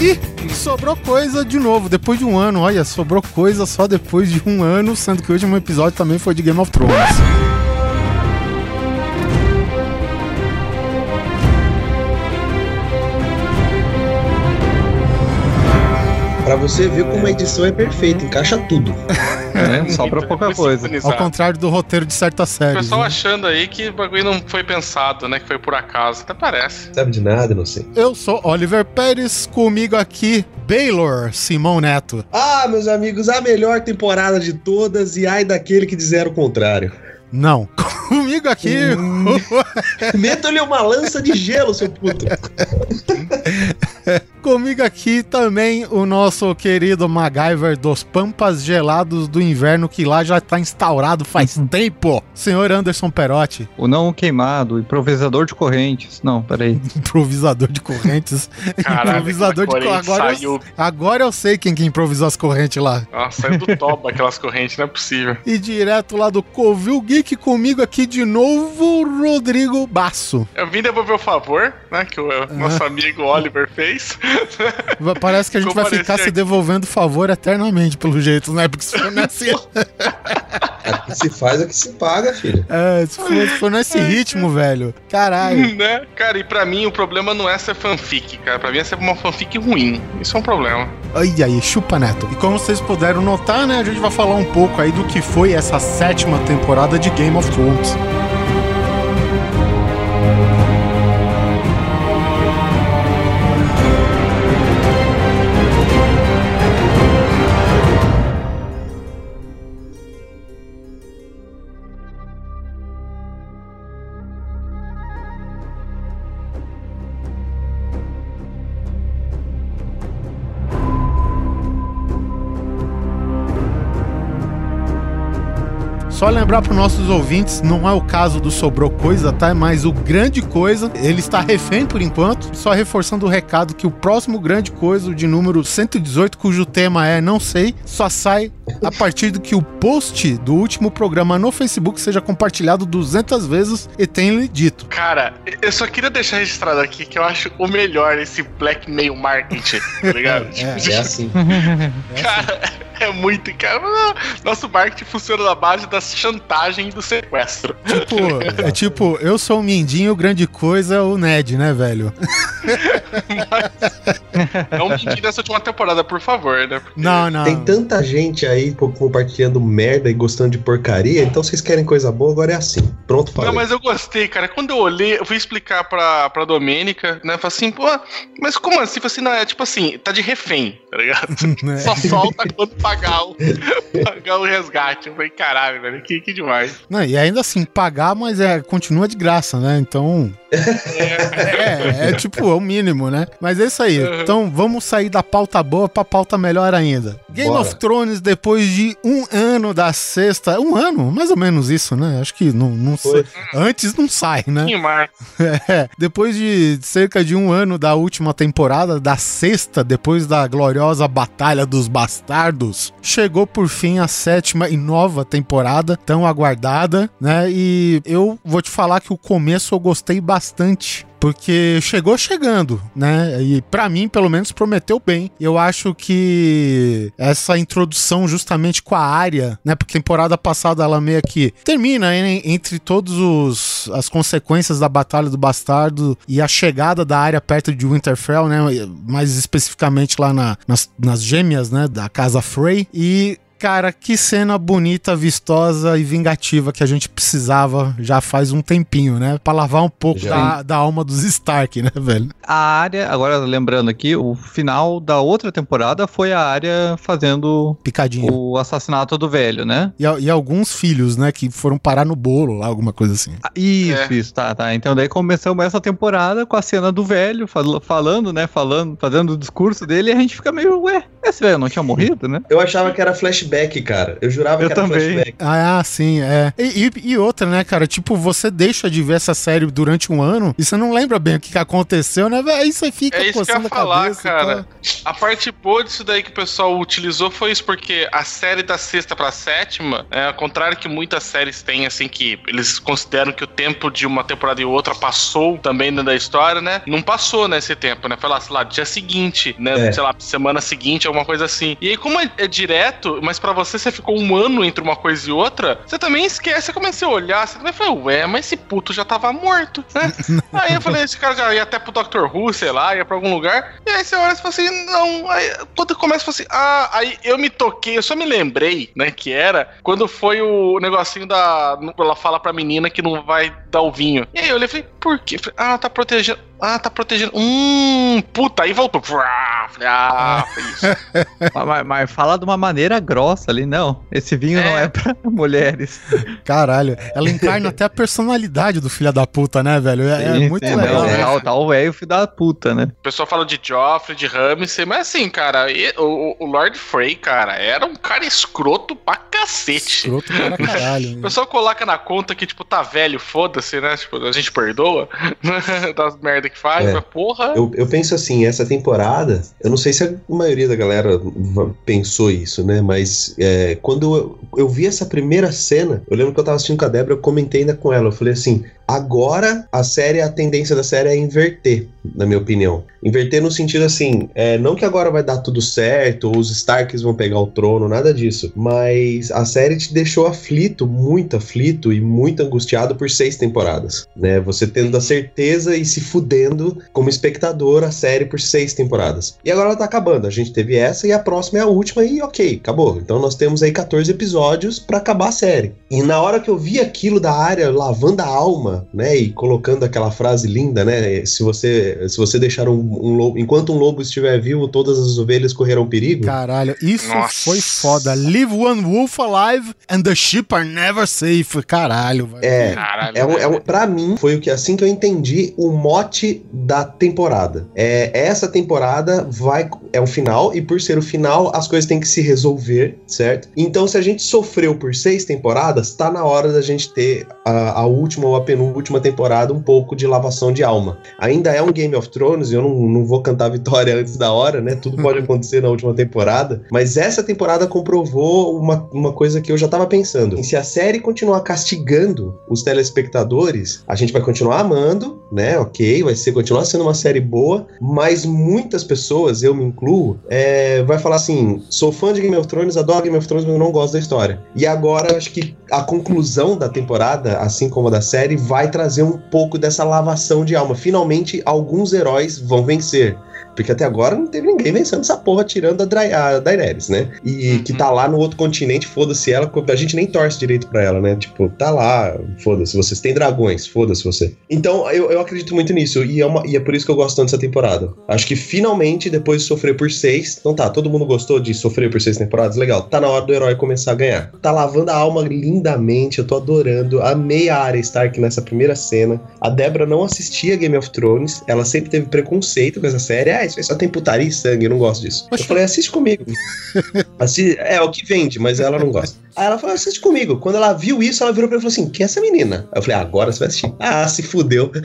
E sobrou coisa de novo, depois de um ano. Olha, sobrou coisa só depois de um ano, sendo que o último episódio também foi de Game of Thrones. Pra você ver como a edição é perfeita, encaixa tudo. É, sobra pouca coisa. Ao contrário do roteiro de certas O séries. pessoal né? achando aí que o bagulho não foi pensado, né? Que foi por acaso. Até parece. Sabe de nada, não sei. Eu sou Oliver Pérez, comigo aqui, Baylor Simão Neto. Ah, meus amigos, a melhor temporada de todas e ai daquele que dizer o contrário. Não. Comigo aqui, Meta-lhe uma lança de gelo, seu puto. comigo aqui também o nosso querido MacGyver dos Pampas Gelados do Inverno, que lá já tá instaurado faz tempo. Senhor Anderson Perotti, O não queimado, improvisador de correntes. Não, peraí. improvisador de correntes. Caralho, improvisador de correntes. corrente Agora, eu- agora eu sei quem que improvisou as correntes lá. Nossa, saiu do toba aquelas correntes, não é possível. E direto lá do Covil Geek, comigo aqui de novo, Rodrigo Basso. Eu vim devolver o favor, né? Que o nosso amigo Oliver fez. Parece que a gente vai ficar se aqui. devolvendo favor eternamente, pelo jeito, né? Porque se for nesse, É o que se faz é que se paga, filho. é, se for, se for nesse ritmo, velho. Caralho. né? Cara, e pra mim o problema não é ser fanfic, cara. Pra mim é ser uma fanfic ruim. Isso é um problema. Ai, aí, chupa neto. E como vocês puderam notar, né? A gente vai falar um pouco aí do que foi essa sétima temporada de Game of Thrones. Só lembrar para nossos ouvintes, não é o caso do Sobrou Coisa, tá? Mas o Grande Coisa, ele está refém por enquanto. Só reforçando o recado que o próximo Grande Coisa, de número 118, cujo tema é Não Sei, só sai a partir do que o post do último programa no Facebook seja compartilhado 200 vezes e tenha dito. Cara, eu só queria deixar registrado aqui que eu acho o melhor esse blackmail marketing, tá ligado? É assim. Cara, é muito. Cara, nosso marketing funciona na base da chantagem e do sequestro. Tipo, é tipo, eu sou o Mindinho, o Grande Coisa é o Ned, né, velho? Não mentir nessa última temporada, por favor, né? Porque- Não, não. Tem tanta gente aí pô, compartilhando merda e gostando de porcaria, então vocês querem coisa boa, agora é assim. Pronto, falei. Não, mas eu gostei, cara. Quando eu olhei, eu fui explicar pra, pra Domênica, né? Falei assim, pô, mas como assim? Falei assim, não, é tipo assim, tá de refém, tá ligado? Né? Só solta quando pagar o, pagar o resgate. Eu falei, caralho, velho, que, que demais. Não, e ainda assim, pagar, mas é, continua de graça, né? Então. É, é tipo, é o mínimo, né? Mas é isso aí. Então vamos sair da pauta boa pra pauta melhor ainda. Game Bora. of Thrones, depois de um ano da sexta. Um ano, mais ou menos isso, né? Acho que não, não sei. Antes não sai, né? Que mais? É, depois de cerca de um ano da última temporada, da sexta, depois da gloriosa Batalha dos Bastardos, chegou por fim a sétima e nova temporada, tão aguardada, né? E eu vou te falar que o começo eu gostei bastante. Porque chegou chegando, né? E pra mim, pelo menos, prometeu bem. Eu acho que essa introdução justamente com a área, né? Porque temporada passada ela meio que termina entre todos os as consequências da batalha do bastardo e a chegada da área perto de Winterfell, né? Mais especificamente lá na- nas, nas gêmeas, né? Da casa Frey e Cara, que cena bonita, vistosa e vingativa que a gente precisava já faz um tempinho, né? Pra lavar um pouco da, da alma dos Stark, né, velho? A área, agora lembrando aqui, o final da outra temporada foi a área fazendo Picadinho. o assassinato do velho, né? E, e alguns filhos, né, que foram parar no bolo lá, alguma coisa assim. Ah, Isso, É. isso, tá, tá. Então daí começamos essa temporada com a cena do velho fal- falando, né? Falando, fazendo o discurso dele, e a gente fica meio, ué, esse velho não tinha morrido, né? Eu achava que era flashback cara. Eu jurava Eu que era também. flashback. Ah, sim, é. E, e- e outra, né, cara? Tipo, você deixa de ver essa série durante um ano e você não lembra bem o que, que aconteceu, né? Aí você fica É isso que eu ia a falar, cabeça. cara. tal. A parte boa disso daí que o pessoal utilizou foi isso, porque a série da sexta pra sétima, é, ao contrário que muitas séries têm, assim, que eles consideram que o tempo de uma temporada e outra passou também dentro da história, né? Não passou nesse tempo, né? Foi lá, sei lá, dia seguinte, né? É. Sei lá, semana seguinte, alguma coisa assim. E aí, como é, é direto, mas pra você você ficou um ano entre uma coisa e outra, você também esquece. Você começa a olhar, você também fala, ué, mas esse puto já tava morto, né? aí eu falei, esse cara já ia até pro Dr. Who, sei lá, ia pra algum lugar. E aí você olha e fala assim, não. Aí quando começa, fala assim, ah, aí eu me toquei, eu só me lembrei, né, que era quando foi o negocinho da. Ela fala pra menina que não vai dar o vinho. E aí eu olhei e falei, por quê? Falei, ah, tá protegendo. Ah, tá protegendo. Hum, puta, aí voltou. Ah, foi isso. mas, mas- fala de uma maneira grossa ali, não. Esse vinho não É. é pra mulheres. Caralho, ela encarna até a personalidade do filho da puta, né, velho? É, é Sim, muito sim, legal. não, né? Tá, tá o velho filho da puta, né? O pessoal fala de Joffrey, de Ramsay, mas assim, cara, e- o, o Lord Frey, cara, era um cara escroto pra cacete. Escroto para caralho. O pessoal coloca na conta que, tipo, tá velho, foda-se, né? Tipo, a gente perdoa das merda que faz, É. mas porra. Eu, eu penso assim, essa temporada, eu não sei se a maioria da galera pensou isso, né? Mas é, quando eu, eu vi essa primeira cena, eu lembro que eu tava assistindo com a Débora, eu comentei ainda com ela, eu falei assim, agora a série, a tendência da série é inverter, na minha opinião. Inverter no sentido assim, é, não que agora vai dar tudo certo, ou os Starks vão pegar o trono, nada disso, mas a série te deixou aflito, muito aflito e muito angustiado por seis temporadas, né? Você tendo a certeza e se fudendo como espectador a série por seis temporadas. E agora ela tá acabando. A gente teve essa e a próxima é a última e ok, acabou. Então nós temos aí 14 episódios pra acabar a série. E na hora que eu vi aquilo da área lavando a alma, né, e colocando aquela frase linda, né, se você se você deixar um, um lobo, enquanto um lobo estiver vivo, todas as ovelhas correrão perigo. Caralho, isso Nossa. foi foda. Leave one wolf alive and the sheep are never safe. Caralho, velho. É, Caralho. É um, é um, pra mim, foi o que assim que eu entendi o mote da temporada. É, essa temporada vai. É um final, e por ser o final, as coisas têm que se resolver, certo? Então, se a gente sofreu por seis temporadas, tá na hora da gente ter a, a última ou a penúltima temporada um pouco de lavação de alma. Ainda é um Game of Thrones, eu não, não vou cantar a vitória antes da hora, né? Tudo pode acontecer na última temporada. Mas essa temporada comprovou uma, uma coisa que eu já tava pensando. Se a série continuar castigando os telespectadores, a gente vai continuar amando, né? Ok, vai ser continuar sendo uma série boa, mas muitas pessoas, eu me incluo, é, vai falar assim: sou fã de Game of Thrones, adoro Game of Thrones, mas não gosto da história. E agora acho que a conclusão da temporada, assim como a da série, vai trazer um pouco dessa lavação de alma. Finalmente, alguns heróis vão vencer. Porque até agora não teve ninguém vencendo essa porra tirando a, Dra a Daenerys, né? E Uhum. que tá lá no outro continente, foda-se ela, a gente nem torce direito pra ela, né? Tipo, tá lá, foda-se, vocês têm dragões, foda-se você. Então, eu, eu acredito muito nisso, e é, uma- e é por isso que eu gosto tanto dessa temporada. Acho que finalmente, depois de sofrer por seis, então tá, todo mundo gostou de sofrer por seis temporadas, legal, tá na hora do herói começar a ganhar. Tá lavando a alma lindamente, eu tô adorando, amei a Arya Stark nessa primeira cena. A Débora não assistia Game of Thrones, ela sempre teve preconceito com essa série, ah, isso aí só tem putaria e sangue, eu não gosto disso. Eu falei, assiste comigo. Assi- é, o que vende, mas ela não gosta. Aí ela falou, assiste comigo. Quando ela viu isso, ela virou pra mim e falou assim: quem é essa menina? Aí eu falei, ah, agora você vai assistir. Ah, se fudeu.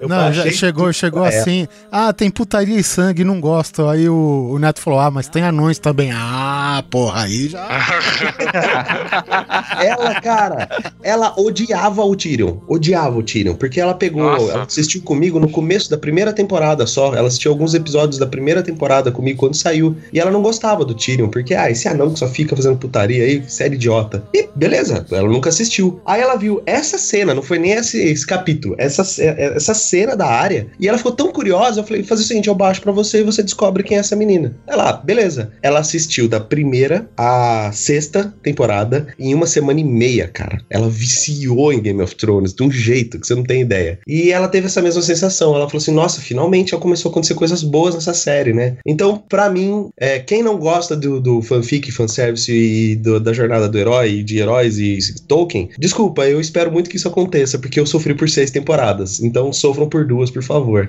Eu não, já chegou, tudo chegou ela. assim. Ah, tem putaria e sangue, não gosto. Aí o, o Neto falou: Ah, mas tem anões também. Ah, porra, aí já. Ela, cara, ela odiava o Tyrion. Odiava o Tyrion. Porque ela pegou, Nossa. ela assistiu comigo no começo da primeira temporada só. Ela assistiu alguns episódios da primeira temporada comigo quando saiu. E ela não gostava do Tyrion. Porque, ah, esse anão que só fica fazendo putaria aí, série idiota. E beleza, ela nunca assistiu. Aí ela viu essa cena, não foi nem esse, esse capítulo, essa, ce- essa cena da área. E ela ficou tão curiosa, eu falei, faz o seguinte, eu baixo pra você e você descobre quem é essa menina. Ela, beleza. Ela assistiu da primeira à sexta temporada em uma semana e meia, cara. Ela viciou em Game of Thrones de um jeito que você não tem ideia. E ela teve essa mesma sensação. Ela falou assim: nossa, finalmente já começou a acontecer coisas boas nessa série, né? Então, pra mim, é, quem não gosta do, do fanfic, fanservice e do- da jornada do herói, e de heróis e Tolkien, desculpa, eu espero muito que isso aconteça, porque eu sofri por seis temporadas. Então sofram por duas, por favor.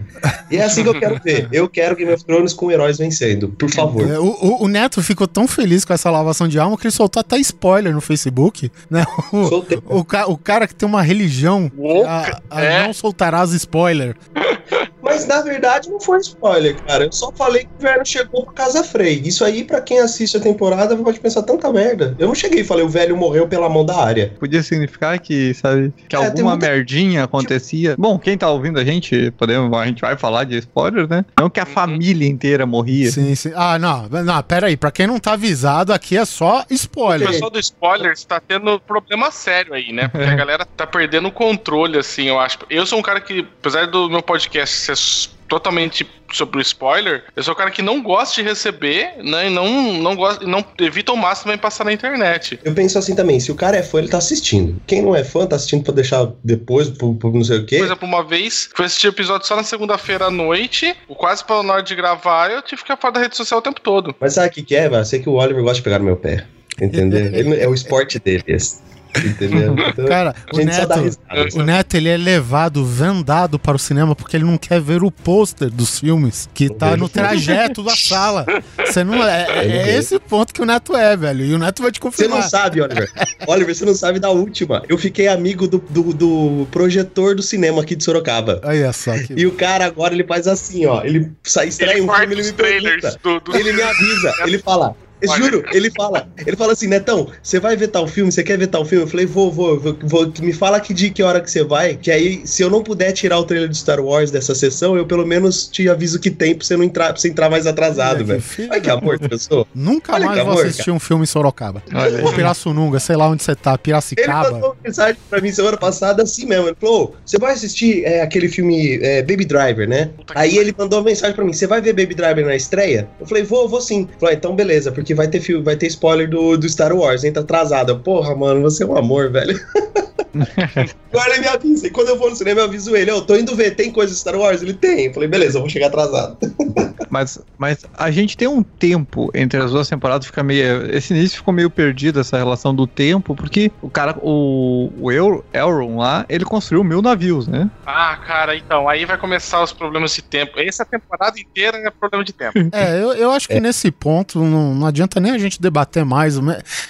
E é assim que eu quero ver. Eu quero Game of Thrones com heróis vencendo, por favor. É, O, o- o Neto ficou tão feliz com essa lavação de alma que ele soltou até spoiler no Facebook, né? O, Soltei. o, o cara que tem uma religião, a, a É. não soltarás spoiler. Mas na verdade não foi spoiler, cara. Eu só falei que o velho chegou pra Casa Frey. Isso aí, pra quem assiste a temporada, pode pensar tanta merda. Eu não cheguei e falei o velho morreu pela mão da área. Podia significar que, sabe, que É, alguma muita- merdinha acontecia. Bom, quem tá ouvindo a gente, podemos, a gente vai falar de spoiler, né? Não que a família inteira morria. Sim, sim. Ah, não, não, pera aí. Pra quem não tá avisado, aqui é só O spoiler. pessoal do spoiler está tendo problema sério aí, né? Porque a galera tá perdendo o controle, assim, eu acho. Eu sou um cara que, apesar do meu podcast ser s- totalmente sobre o spoiler, eu sou um cara que não gosta de receber, né? E não, não gosta, e não evita ao máximo em passar na internet. Eu penso assim também, se o cara é fã, ele tá assistindo. Quem não é fã, tá assistindo pra deixar depois, pro, pro não sei o quê. Por exemplo, uma vez, fui assistir episódio só na segunda-feira à noite, quase pra na hora de gravar, eu tive que ficar fora da rede social o tempo todo. Mas sabe o que, que é, velho? Eu sei que o Oliver gosta de pegar no meu pé. Entendeu? Ele- é o esporte dele, esse. Entendeu? Então, Cara, o Neto, risada. o Neto, ele é levado, vendado para o cinema porque ele não quer ver o pôster dos filmes que Não tá no trajeto da sala. Você não é, é- é esse ponto que o Neto é, velho. E o Neto vai te Você não confirmar. sabe, Oliver. Oliver, você não sabe da última. Eu fiquei amigo do, do, do projetor do cinema aqui de Sorocaba. Olha só que. E o cara agora ele faz assim, ó. Ele sai, estreia um filme, ele me pergunta. do, do- Ele me avisa, ele fala. Juro, ele fala, ele fala assim, Netão, você vai ver tal filme, você quer ver tal filme? Eu falei, vou, vou, vou, vou, me fala que dia, que hora que você vai, que aí, se eu não puder tirar o trailer de Star Wars dessa sessão, eu pelo menos te aviso que tem pra você não entrar, pra você entrar mais atrasado, velho. Olha que amor que eu sou. Nunca Olha mais que vou amor, assistir um filme em Sorocaba. Olha. Ou Pirassununga, sei lá onde você tá, Ele Piracicaba. mandou uma mensagem pra mim semana passada assim mesmo. Ele falou: "Ô, você vai assistir é, aquele filme é, Baby Driver, né? Puta Aí ele mandou uma mensagem pra mim: você vai ver Baby Driver na estreia? Eu falei: vou, vou sim. Ele falou: "Ah, então beleza, porque vai ter vai ter spoiler do, do Star Wars, entra atrasado. Eu, Porra, mano, você é um amor, velho. Agora ele me avisa. E quando eu vou no cinema, eu aviso ele: Eu tô indo ver, tem coisa de Star Wars? Ele tem. Eu falei: beleza, eu vou chegar atrasado. Mas, mas a gente tem um tempo entre as duas temporadas, fica meio. Esse início ficou meio perdido, essa relação do tempo, porque o cara, o, o El- Elrond lá, ele construiu mil navios, né? Ah, cara, então, aí vai começar os problemas de tempo. Essa temporada inteira é problema de tempo. É, eu, eu acho que nesse ponto não, não adianta nem a gente debater mais.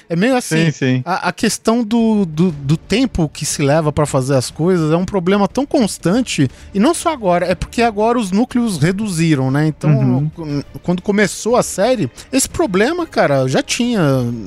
É meio assim. Sim, sim. A, a questão do, do, do tempo que se leva pra fazer as coisas é um problema tão constante, e não só agora, é porque agora os núcleos reduziram, né? Então, Uhum. qu- quando começou a série, esse problema, cara, já tinha,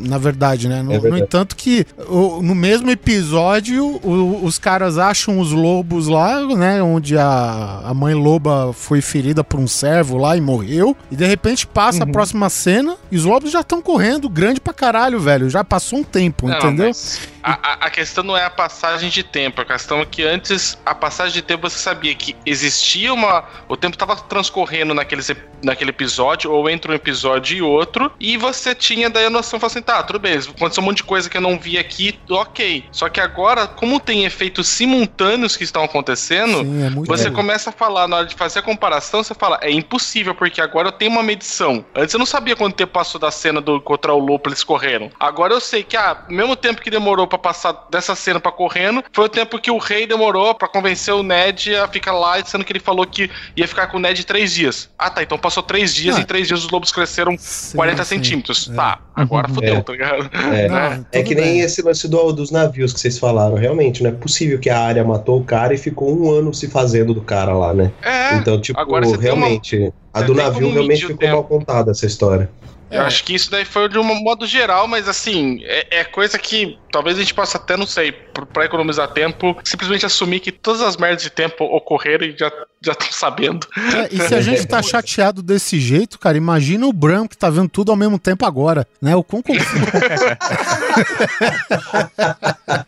na verdade, né? No, É verdade. no entanto que o- no mesmo episódio, o- os caras acham os lobos lá, né? Onde a, a mãe loba foi ferida por um servo lá e morreu, e de repente passa a Uhum. próxima cena e os lobos já estão correndo grande pra caralho, velho. Já passou um tempo, Não, entendeu? mas a, a- a questão não é a passagem de tempo, a questão é que antes, a passagem de tempo você sabia que existia uma. O tempo estava transcorrendo naqueles, ep- naquele episódio, ou entre um episódio e outro, e você tinha daí a noção, assim, tá, tudo bem, aconteceu um monte de coisa que eu não vi aqui, ok. Só que agora, como tem efeitos simultâneos que estão acontecendo, Sim, é você legal. começa a falar, na hora de fazer a comparação, você fala, é impossível, porque agora eu tenho uma medição. Antes eu não sabia quanto tempo passou da cena do contra o lobo eles correram. Agora eu sei que, ah, mesmo tempo que demorou pra passar dessa cena pra correndo, foi o tempo que o rei demorou pra convencer o Ned a ficar lá, sendo que ele falou que ia ficar com o Ned três dias. Ah, tá, então passou três dias Ah. e em três dias os lobos cresceram Sim, 40 sim. centímetros. É. Tá, agora Uhum. fodeu, É. tá ligado? É, Não, é que nem bem. esse lance do- dos navios que vocês falaram. Realmente, não é possível que a área matou o cara e ficou um ano se fazendo do cara lá, né? É, então, tipo, agora realmente, a do navio realmente ficou tempo. mal contada essa história. Eu É. acho que isso daí foi de um modo geral, mas assim, é, é coisa que talvez a gente possa até, não sei, pra economizar tempo, simplesmente assumir que todas as merdas de tempo ocorreram e já já estão sabendo. É, e se a gente tá chateado desse jeito, cara, imagina o Bram que tá vendo tudo ao mesmo tempo agora, né? O quão confuso.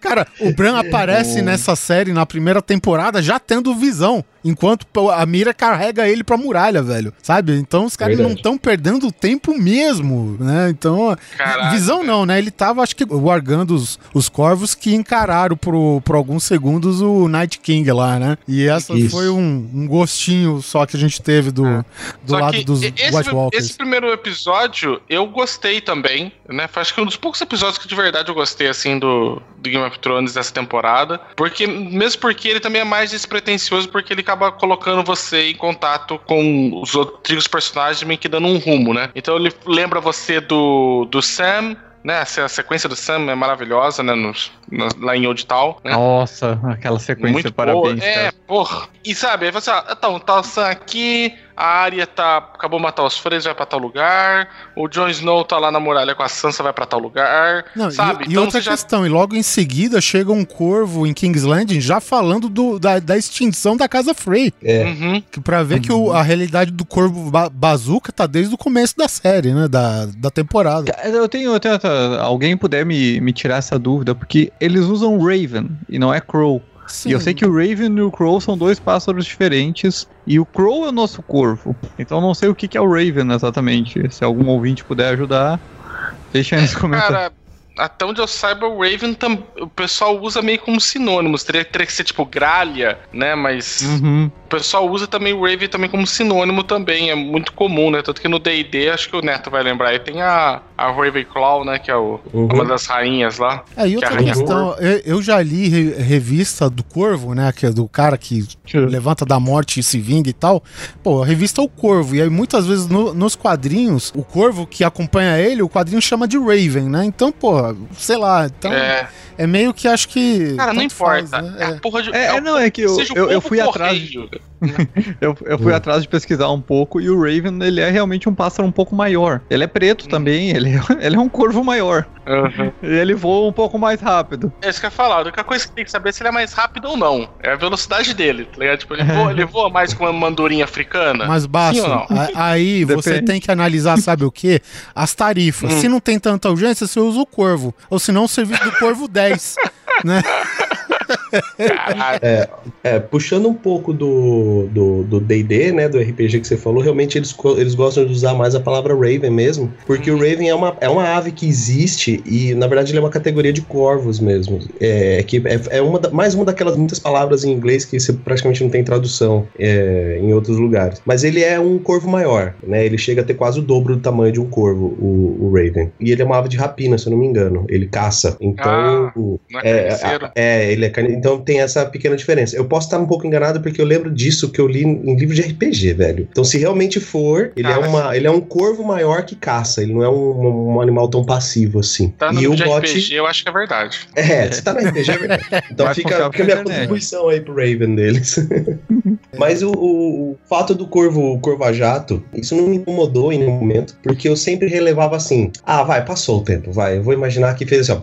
cara, o Bran aparece nessa série na primeira temporada já tendo visão, enquanto a mira carrega ele pra muralha, velho. Sabe? Então os caras não estão perdendo viajando o tempo mesmo, né? Então, Caraca, visão não, né? Ele tava, acho que, guardando os, os corvos que encararam por, por alguns segundos o Night King lá, né? E essa Isso. foi um, um gostinho só que a gente teve do, do Só lado dos esse, White Walkers. esse primeiro episódio eu gostei também, né? Foi, Acho que um dos poucos episódios que de verdade eu gostei, assim, do, do Game of Thrones dessa temporada. Porque, mesmo porque ele também é mais despretensioso, porque ele acaba colocando você em contato com os outros personagens, meio que dando um rumo, né? Então ele lembra você do, do Sam. Né, a se- a sequência do Sam é maravilhosa, né? nos- no- lá em Old Town. Né? Nossa, aquela sequência, Muito parabéns. boa. É, porra. E sabe, aí você, ah, então, tá o Sam aqui, a Arya tá, acabou de matar os Freys, vai pra tal lugar, o Jon Snow tá lá na muralha com a Sansa, vai pra tal lugar, Não, e- sabe? e, então outra você já... questão, e logo em seguida chega um corvo em King's Landing já falando do, da, da extinção da Casa Frey. É. Uhum. Que pra ver que o- a realidade do corvo ba bazuca tá desde o começo da série, né? Da, da temporada. Eu tenho, eu tenho alguém puder me, me tirar essa dúvida, porque eles usam Raven e não é Crow. Sim. E eu sei que o Raven e o Crow são dois pássaros diferentes. E o Crow é o nosso corvo. Então eu não sei o que que é o Raven exatamente. Se algum ouvinte puder ajudar, deixa aí nos comentários. Cara, até onde eu saiba, o Raven tam... o pessoal usa meio como sinônimos. Teria, teria que ser tipo gralha, né? Mas Uhum. O pessoal usa também o Raven também como sinônimo também. É muito comum, né? Tanto que no D&D, acho que o Neto vai lembrar, aí tem a, a Ravenclaw, né? Que é o, Uhum. uma das rainhas lá. É, e que outra arranha questão, eu, eu já li re- revista do Corvo, né? Que é do cara que levanta da morte e se vinga e tal. Pô, a revista é o Corvo. E aí muitas vezes no- nos quadrinhos, o Corvo que acompanha ele, o quadrinho chama de Raven, né? Então, pô, sei lá. Então é, é, meio que acho que. cara, não importa. faz, né? É a porra de. É, é, não, é que eu, seja o eu, eu fui atrás. correio. Eu, eu fui atrás de pesquisar um pouco e o Raven, ele é realmente um pássaro um pouco maior. Ele é preto também, ele é, ele é um corvo maior. Uhum. E ele voa um pouco mais rápido. É isso que eu ia falar. A única coisa que tem que saber é se ele é mais rápido ou não. É a velocidade dele, tá ligado? Tipo, ele voa, ele voa mais com uma mandurinha africana. Mas baixo, aí você Depende. tem que analisar, sabe o quê? As tarifas. Hum. Se não tem tanta urgência, você usa o Corvo. Ou se não, o serviço do Corvo 10. né? Caralho. É, puxando um pouco do do do D&D, né, do RPG que você falou, realmente eles, eles gostam de usar mais a palavra Raven mesmo, porque o Raven é uma, é uma ave que existe e, na verdade, ele é uma categoria de corvos mesmo. É, que é, é uma da- mais uma daquelas muitas palavras em inglês que você praticamente não tem tradução é, em outros lugares. Mas ele é um corvo maior, né, ele chega a ter quase o dobro do tamanho de um corvo, o, o Raven. E ele é uma ave de rapina, se eu não me engano. Ele caça. Então, Ah, o- é é, a- é, ele é. Então tem essa pequena diferença. Eu posso estar um pouco enganado porque eu lembro disso que eu li em livro de RPG, velho. Então, se realmente for, ele, é, uma, ele é um corvo maior que caça. Ele não é um, um animal tão passivo assim. Tá no e o livro de bot. RPG, eu acho que é verdade. É, se tá no RPG é verdade. Então Mais fica, fica minha internet. contribuição aí pro Raven deles. Mas o, o- o fato do corvo, o corvo a jato, isso não me incomodou em nenhum momento, porque eu sempre relevava assim: ah, vai, passou o tempo, vai. Eu vou imaginar que fez assim, ó.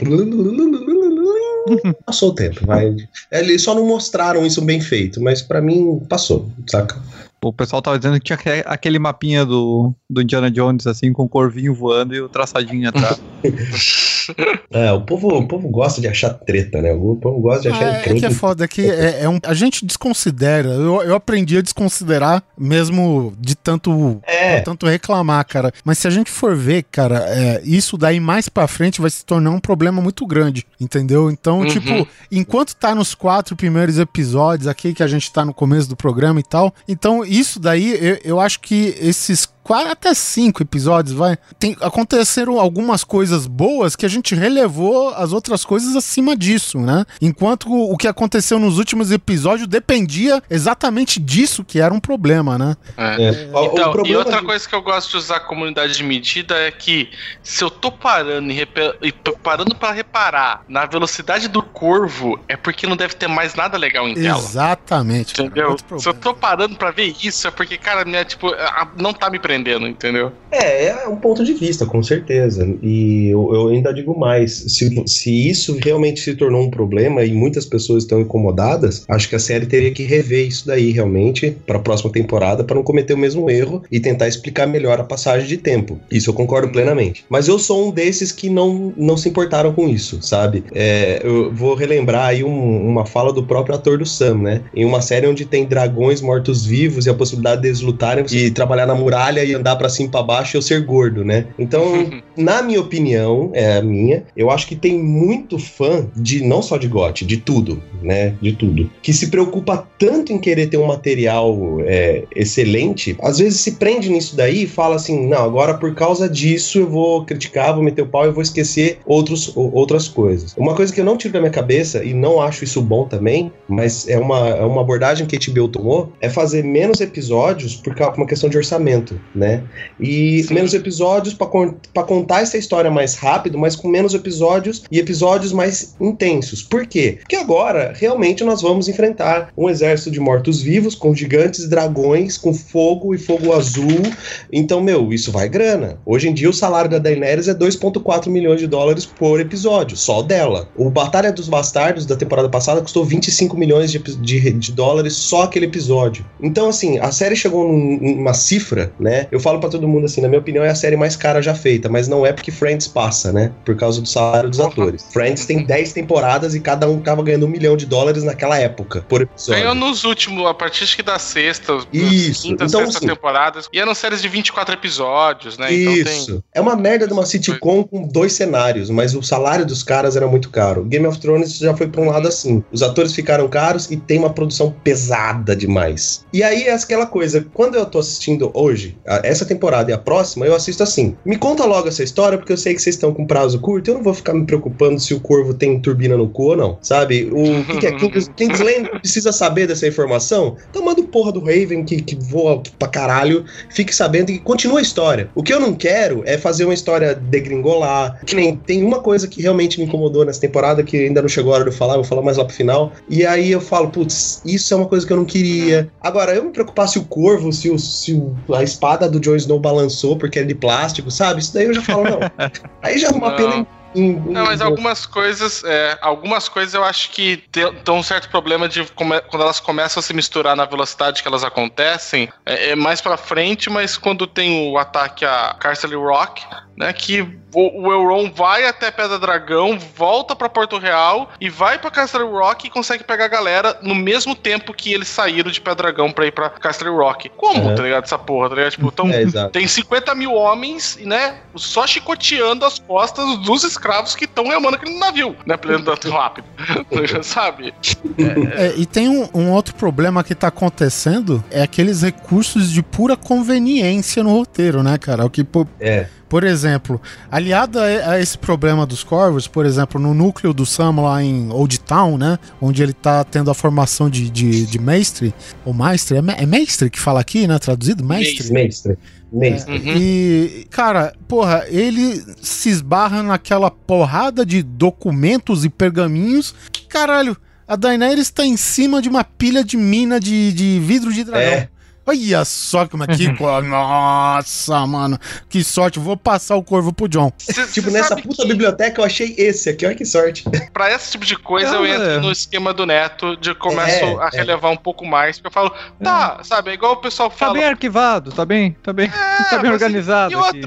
Passou o tempo, vai. Eles só não mostraram isso bem feito, mas pra mim passou, saca? O pessoal tava dizendo que tinha aque- aquele mapinha do, do Indiana Jones, assim, com o corvinho voando e o traçadinho atrás. É, o povo, o povo gosta de achar treta, né? O povo gosta de achar Ah, é, é que é foda, é que é, é um, a gente desconsidera. Eu, eu aprendi a desconsiderar mesmo de tanto, É. de tanto reclamar, cara. Mas se a gente for ver, cara, é, isso daí mais pra frente vai se tornar um problema muito grande, entendeu? Então, Uhum. tipo, enquanto tá nos quatro primeiros episódios aqui que a gente tá no começo do programa e tal, então isso daí eu, eu acho que esses quatro até cinco episódios, vai. Tem, aconteceram algumas coisas boas que a gente relevou as outras coisas acima disso, né? Enquanto o, o que aconteceu nos últimos episódios dependia exatamente disso que era um problema, né? É. É. Então, e problema outra de- coisa que eu gosto de usar a comunidade de medida é que se eu tô parando e, e parando para reparar na velocidade do corvo, é porque não deve ter mais nada legal em tela. Exatamente. cara, Entendeu? outro Se eu tô parando pra ver isso, é porque, cara, minha, tipo, a- não tá me prendendo, entendeu? É, é um ponto de vista, com certeza. E eu, eu ainda digo mais: se, se isso realmente se tornou um problema e muitas pessoas estão incomodadas, acho que a série teria que rever isso daí realmente para a próxima temporada para não cometer o mesmo erro e tentar explicar melhor a passagem de tempo. Isso eu concordo plenamente. Mas eu sou um desses que não, não se importaram com isso, sabe? É, eu vou relembrar aí um- uma fala do próprio ator do Sam, né? Em uma série onde tem dragões mortos-vivos e a possibilidade deles lutarem e trabalhar na muralha e andar pra cima e pra baixo e eu ser gordo, né? Então, na minha opinião, é a minha, eu acho que tem muito fã de não só de GOT, de tudo, né? De tudo. Que se preocupa tanto em querer ter um material é, excelente, às vezes se prende nisso daí e fala assim: não, agora por causa disso eu vou criticar, vou meter o pau e vou esquecer outros, outras coisas. Uma coisa que eu não tiro da minha cabeça, e não acho isso bom também, mas é uma, é uma abordagem que a HBO tomou, é fazer menos episódios por causa uma questão de orçamento, né? E Sim. menos episódios con- pra contar essa história mais rápido, mas com menos episódios e episódios mais intensos. Por quê? Porque agora realmente nós vamos enfrentar um exército de mortos-vivos com gigantes dragões, com fogo e fogo azul. Então, meu, isso vai grana. Hoje em dia o salário da Daenerys é 2.4 milhões de dólares por episódio, só dela. O Batalha dos Bastardos da temporada passada custou 25 milhões de, de, de dólares só aquele episódio. Então, assim, a série chegou num- numa cifra, né? Eu falo pra todo mundo assim, na minha opinião, é a série mais cara já feita, mas não é porque Friends passa, né? Por causa do salário dos atores. Friends tem 10 temporadas e cada um tava ganhando um milhão de dólares naquela época, por episódio. Ganhou nos últimos, a partir que da sexta, Isso, quinta, então, sexta assim- temporadas. E eram séries de 24 episódios, né? Então Isso. É uma merda de uma sitcom com dois cenários, mas o salário dos caras era muito caro. Game of Thrones já foi pra um lado assim. Os atores ficaram caros e tem uma produção pesada demais. E aí é aquela coisa, quando eu tô assistindo hoje, essa temporada e a próxima, eu assisto assim. Me conta logo essa história, porque eu sei que vocês estão com prazo curto, eu não vou ficar me preocupando se o corvo tem turbina no cu ou não, sabe? O que, que é Kings, Kingsland precisa saber dessa informação? Então manda o porra do Raven que, que voa pra caralho fique sabendo e continua a história. O que eu não quero é fazer uma história degringolar. Que nem tem uma coisa que realmente me incomodou nessa temporada, que ainda não chegou a hora de eu falar, vou falar mais lá pro final. E aí eu falo, putz, isso é uma coisa que eu não queria. Agora, eu me preocupar se o corvo, se, o, se a espada do Jon Snow balançou porque é de plástico, sabe? Isso daí eu já falo, não. Aí já é uma Não. pena Não, mas algumas coisas, é, algumas coisas eu acho que tem, tem um certo problema de come- quando elas começam a se misturar na velocidade que elas acontecem, é, é mais pra frente, mas quando tem o ataque a Castle Rock, né, que o, o Euron vai até Pedra Dragão, volta pra Porto Real e vai pra Castle Rock e consegue pegar a galera no mesmo tempo que eles saíram de Pedra Dragão pra ir pra Castle Rock. Como, Uhum. tá ligado, essa porra, tá ligado? Tipo, tão, É, tem 50 mil homens, né? Só chicoteando as costas dos escravos que estão remando aquele navio, né? Andar tão rápido. Sabe? É, e tem um, um outro problema que tá acontecendo, é aqueles recursos de pura conveniência no roteiro, né, cara? O que, por, É. por exemplo, aliado a, esse problema dos corvos, por exemplo, no núcleo do Sam lá em Old Town, né? Onde ele tá tendo a formação de, de, de mestre, ou maestre, é, é mestre que fala aqui, né? Traduzido? Mestre? Mestre. Mestre. Uhum. E, cara, porra, ele se esbarra naquela porrada de documentos e pergaminhos. Caralho, a Daenerys tá em cima de uma pilha de mina de, de vidro de dragão. É. Olha só como é que. Nossa, mano. Que sorte. Vou passar o corvo pro John. Cê- Tipo, cê nessa puta que biblioteca eu achei esse aqui, olha que sorte. Pra esse tipo de coisa Não, eu entro é. no esquema do Neto, de começo É, a é. relevar um pouco mais, porque eu falo, tá, sabe, é igual o pessoal Tá fala. bem arquivado, tá bem, tá bem, tá bem organizado. E aqui.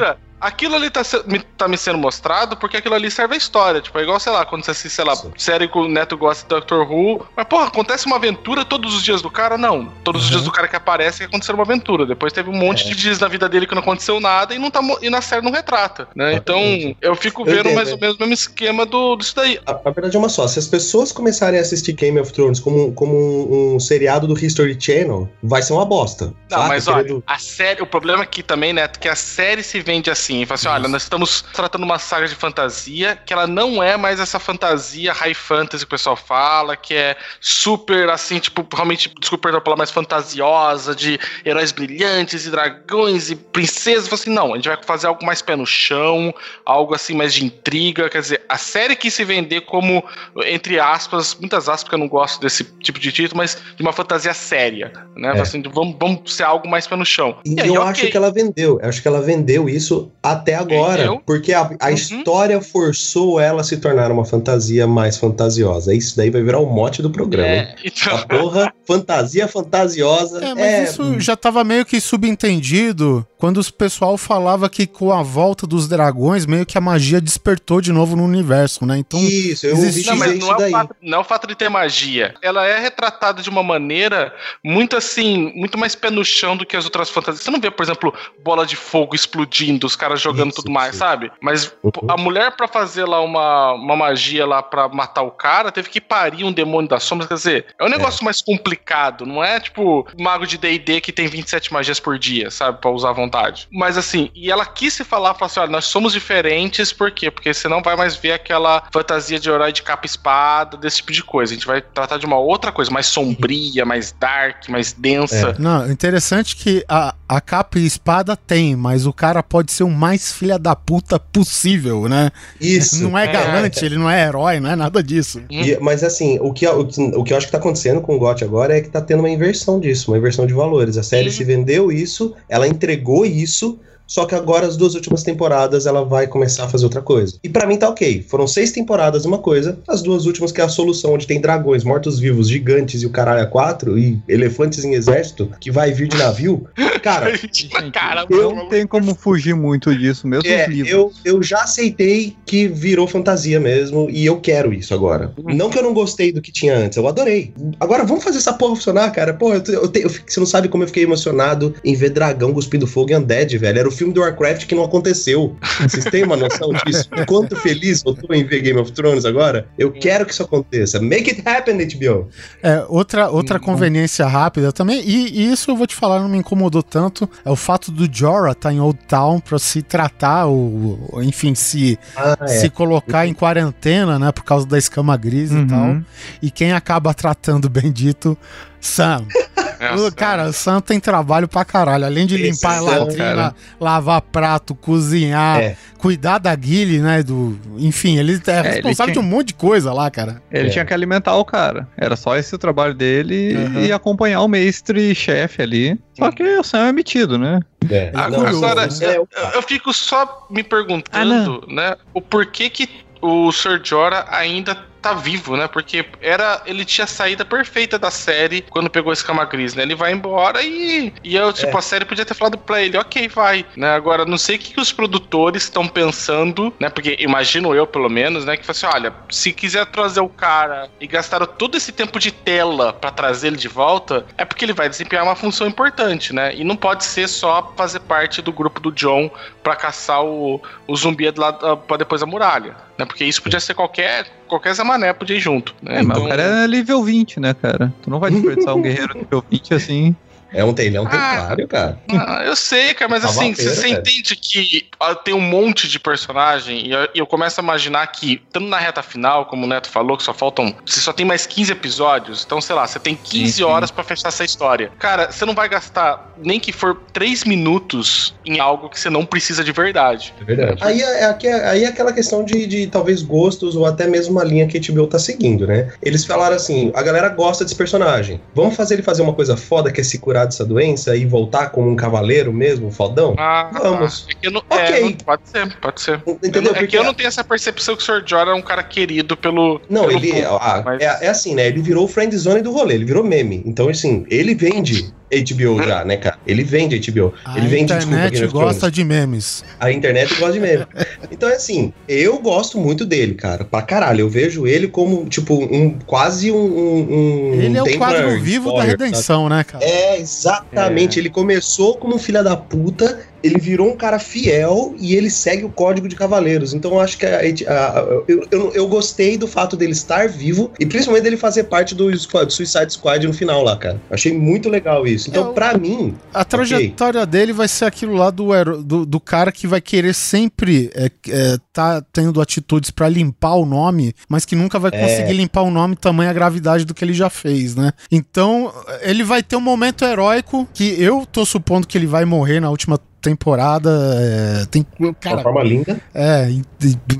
Aquilo ali tá, me, tá me sendo mostrado porque aquilo ali serve a história. Tipo, é igual, sei lá, quando você assiste, sei lá, Sim. série que o Neto gosta de Doctor Who. Mas, porra, acontece uma aventura todos os dias do cara? Não. Todos os Uhum. dias do cara que aparece que aconteceu uma aventura. Depois teve um monte É. de dias na vida dele que não aconteceu nada e, não tá, e na série não retrata. Né? Então, eu fico vendo mais é. ou menos o mesmo esquema do, disso daí. A, a verdade é uma só. Se as pessoas começarem a assistir Game of Thrones como, como um, um seriado do History Channel, vai ser uma bosta. Não, saca? mas olha, a série, o problema aqui também, Neto, que a série se vende assim, fala assim, olha, nós estamos tratando uma saga de fantasia, que ela não é mais essa fantasia high fantasy que o pessoal fala, que é super, assim, tipo, realmente, desculpa a palavra, mais fantasiosa, de heróis brilhantes e dragões e princesas, fala assim, não, a gente vai fazer algo mais pé no chão, algo assim, mais de intriga, quer dizer, a série quis se vender como, entre aspas, muitas aspas, porque eu não gosto desse tipo de título, mas de uma fantasia séria, né, Fala assim, vamos, vamos ser algo mais pé no chão. E aí, eu ok. acho que ela vendeu. Eu acho que ela vendeu isso até agora. Vendeu? Porque a, a Uhum. história forçou ela a se tornar uma fantasia mais fantasiosa. Isso daí vai virar o mote do programa. É, então, A porra, fantasia fantasiosa. É, mas isso já tava meio que subentendido quando o pessoal falava que com a volta dos dragões, meio que a magia despertou de novo no universo, né? Então, Isso, eu existe- Não, mas isso não é, fato, não é o fato de ter magia. Ela é retratada de uma maneira muito assim, muito mais pé no chão do que as outras fantasias. Você não vê, por exemplo, bola de fogo explodindo, os caras jogando Isso, tudo mais, sim. sabe? Mas Uhum. a mulher, pra fazer lá uma, uma magia lá pra matar o cara, teve que parir um demônio das sombras. Quer dizer, é um negócio mais complicado, não é tipo mago de DD que tem 27 magias por dia, sabe? Pra usar à vontade. Mas assim, e ela quis se falar, falar assim: olha, nós somos diferentes, por quê? Porque você não vai mais ver aquela fantasia de herói de capa e espada, desse tipo de coisa. A gente vai tratar de uma outra coisa, mais sombria, mais dark, mais densa. Não, interessante que a, a capa e espada tem, mas o cara pode ser o mais filha da puta possível, né? Isso. Não é É. galante, ele não é herói, não é nada disso. E- mas assim, o que, o, que, o que eu acho que tá acontecendo com o GOT agora é que tá tendo uma inversão disso, uma inversão de valores. A série Sim. se vendeu isso, ela entregou isso, só que agora as duas últimas temporadas ela vai começar a fazer outra coisa. E pra mim tá ok. Foram seis temporadas uma coisa, as duas últimas que é a solução, onde tem dragões, mortos-vivos, gigantes e o caralho a quatro, e elefantes em exército, que vai vir de navio. Cara, Cara, não tem como fugir muito disso, mesmo É, eu, eu já aceitei que virou fantasia mesmo e eu quero isso agora. Não que eu não gostei do que tinha antes, eu adorei. Agora vamos fazer essa porra funcionar, cara. Pô, eu, te- eu, te- eu você não sabe como eu fiquei emocionado em ver dragão cuspindo fogo e Undead, velho. Era o filme do Warcraft que não aconteceu. Vocês têm uma noção disso? O Quanto feliz eu tô em ver Game of Thrones agora? Eu quero que isso aconteça. Make it happen, HBO. É, outra, outra conveniência rápida também, e, e isso eu vou te falar, não me incomodou tanto, é o fato do Jorah estar em Old Town pra se tratar, ou, ou, enfim, se, Ah, é. se colocar em quarentena, né, por causa da escama gris e Uhum. tal. E quem acaba tratando o bendito, Sam. O- Cara, o Sam tem trabalho pra caralho. Além de limpar a Sam, latrina, cara. lavar prato, cozinhar, É. cuidar da Guile, né? Do, enfim, ele é ele responsável tinha- de um monte de coisa lá, cara. Ele É. tinha que alimentar o cara. Era só esse o trabalho dele Uhum. e acompanhar o mestre-chefe ali. Só que o Sam é metido, né? É. Ah, Agora, isso é eu, eu fico só me Ah, perguntando, né, o porquê que o Sr. Jorah ainda tá vivo, né? Porque era, ele tinha a saída perfeita da série quando pegou a escama gris, né? Ele vai embora e, e eu, tipo, É. a série podia ter falado pra ele, ok, vai, né? Agora, não sei o que, que os produtores estão pensando, né? Porque imagino eu, pelo menos, né? Que foi assim, olha, se quiser trazer o cara e gastaram todo esse tempo de tela pra trazer ele de volta, é porque ele vai desempenhar uma função importante, né? E não pode ser só fazer parte do grupo do John pra caçar o, o zumbi lá da- pra depois da muralha, né? Porque isso podia ser qualquer qualquer Zamané podia ir junto, né? É, mas o cara é nível 20, né, cara? Tu não vai desperdiçar um guerreiro nível 20 assim. É um, ele é um Ah. templário, cara. Ah, eu sei, cara, mas Tá assim, você cara. entende que tem um monte de personagem e eu, e eu começo a imaginar que, estando na reta final, como o Neto falou, que só faltam. Você só tem mais 15 episódios, então sei lá, você tem 15 Sim, sim. horas pra fechar essa história. Cara, você não vai gastar nem que for 3 minutos em algo que você não precisa de verdade. É verdade. Aí é, é aí é aquela questão de, de talvez gostos ou até mesmo uma linha que a HBO tá seguindo, né? Eles falaram assim: a galera gosta desse personagem. Vamos fazer ele fazer uma coisa foda que é se curar dessa doença e voltar como um cavaleiro mesmo, fodão? Ah, Vamos. tá. É que eu não, Ok. é, não- pode ser, pode ser. Entendeu? Eu é Porque que eu não tenho essa percepção que o Sr. Jorah é um cara querido pelo. Não, pelo ele público, ah, mas- é, é assim, né? Ele virou o friend zone do rolê, ele virou meme. Então, assim, ele vende HBO já, né, cara? Ele vende HBO. A ele vende, desculpa, internet Thrones. gosta de memes. A internet gosta de meme. Então é assim, eu gosto muito dele, cara. Pra caralho. Eu vejo ele como, tipo, um quase um. um um Ele é o quadro vivo da redenção, né, cara? É, exatamente. Ele começou como um filho da puta, ele virou um cara fiel e ele segue o código de cavaleiros. Então eu acho que a- a- a- eu, eu, eu gostei do fato dele estar vivo e principalmente dele fazer parte do Squad- Suicide Squad no final lá, cara. Achei muito legal isso. Então, Eu- pra mim, A trajetória dele vai ser aquilo lá do, do, do cara que vai querer sempre é, é, tá tendo atitudes pra limpar o nome, mas que nunca vai É. conseguir limpar o nome tamanha a gravidade do que ele já fez, né? Então, ele vai ter um momento heróico que eu tô supondo que ele vai morrer na última temporada. é, tem, de uma cara, forma linda. é,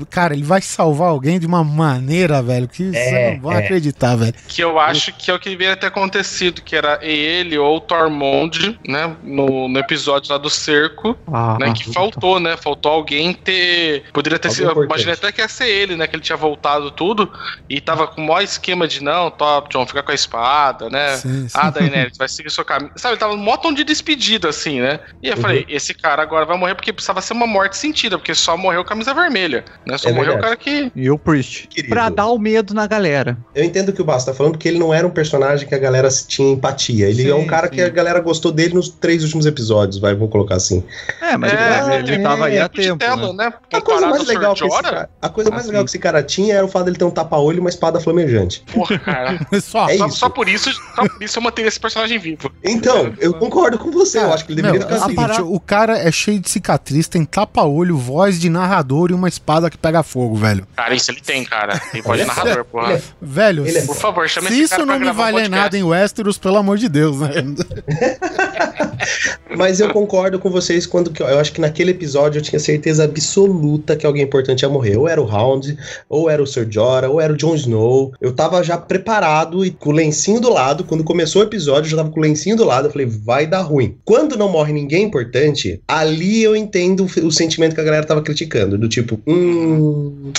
cara, ele vai salvar alguém de uma maneira, velho, que É, você não vai é. acreditar, velho. Que eu acho que é o que deveria ter acontecido, que era ele ou o Tormund, né? No, no episódio lá do cerco, Ah, né? Que faltou, né? Faltou alguém ter. Poderia ter sido. Imaginei até que ia ser ele, né? Que ele tinha voltado tudo e tava com o maior esquema de não, top, John, fica com a espada, né? Sim, sim. Ah, Daenerys, vai seguir seu caminho. Sabe, ele tava num mó tom de despedida, assim, né? E eu Uhum. falei, esse cara agora vai morrer porque precisava ser uma morte sentida, porque só morreu camisa vermelha, né? Só É morreu o cara que. E o Priest. Querido. Pra dar o medo na galera. Eu entendo que o Basta tá falando porque ele não era um personagem que a galera tinha empatia. Ele Sim, é um cara sim. que a galera gostou dele nos três últimos episódios, vai, vamos colocar assim. É, mas É, ele, ele tava aí há de tempo. tela, né? né? A coisa mais legal que esse cara, a coisa mais Assim. legal que esse cara tinha era o fato dele ter um tapa-olho e uma espada flamejante. Porra, cara. Só. É só, isso. só por isso, só por isso eu manteria esse personagem vivo. Então, eu concordo com você, eu acho que ele deveria ficar é o assim. seguinte, o cara é cheio de cicatriz, tem tapa-olho, voz de narrador e uma espada que pega fogo, velho. Cara, isso ele tem, cara. Tem voz de Ele é- narrador, porra. ele Velho, é Por favor, chama se esse isso cara pra não me um valer podcast. nada em Westeros, pelo amor de Deus, né? Mas eu concordo com vocês quando que eu acho que naquele episódio eu tinha certeza absoluta que alguém importante ia morrer. Ou era o Hound, ou era o Ser Jorah, ou era o Jon Snow. Eu tava já preparado e com o lencinho do lado. Quando começou o episódio, eu já tava com o lencinho do lado. Eu falei, vai dar ruim. Quando não morre ninguém importante, ali eu entendo o, o sentimento que a galera tava criticando. Do tipo, hum.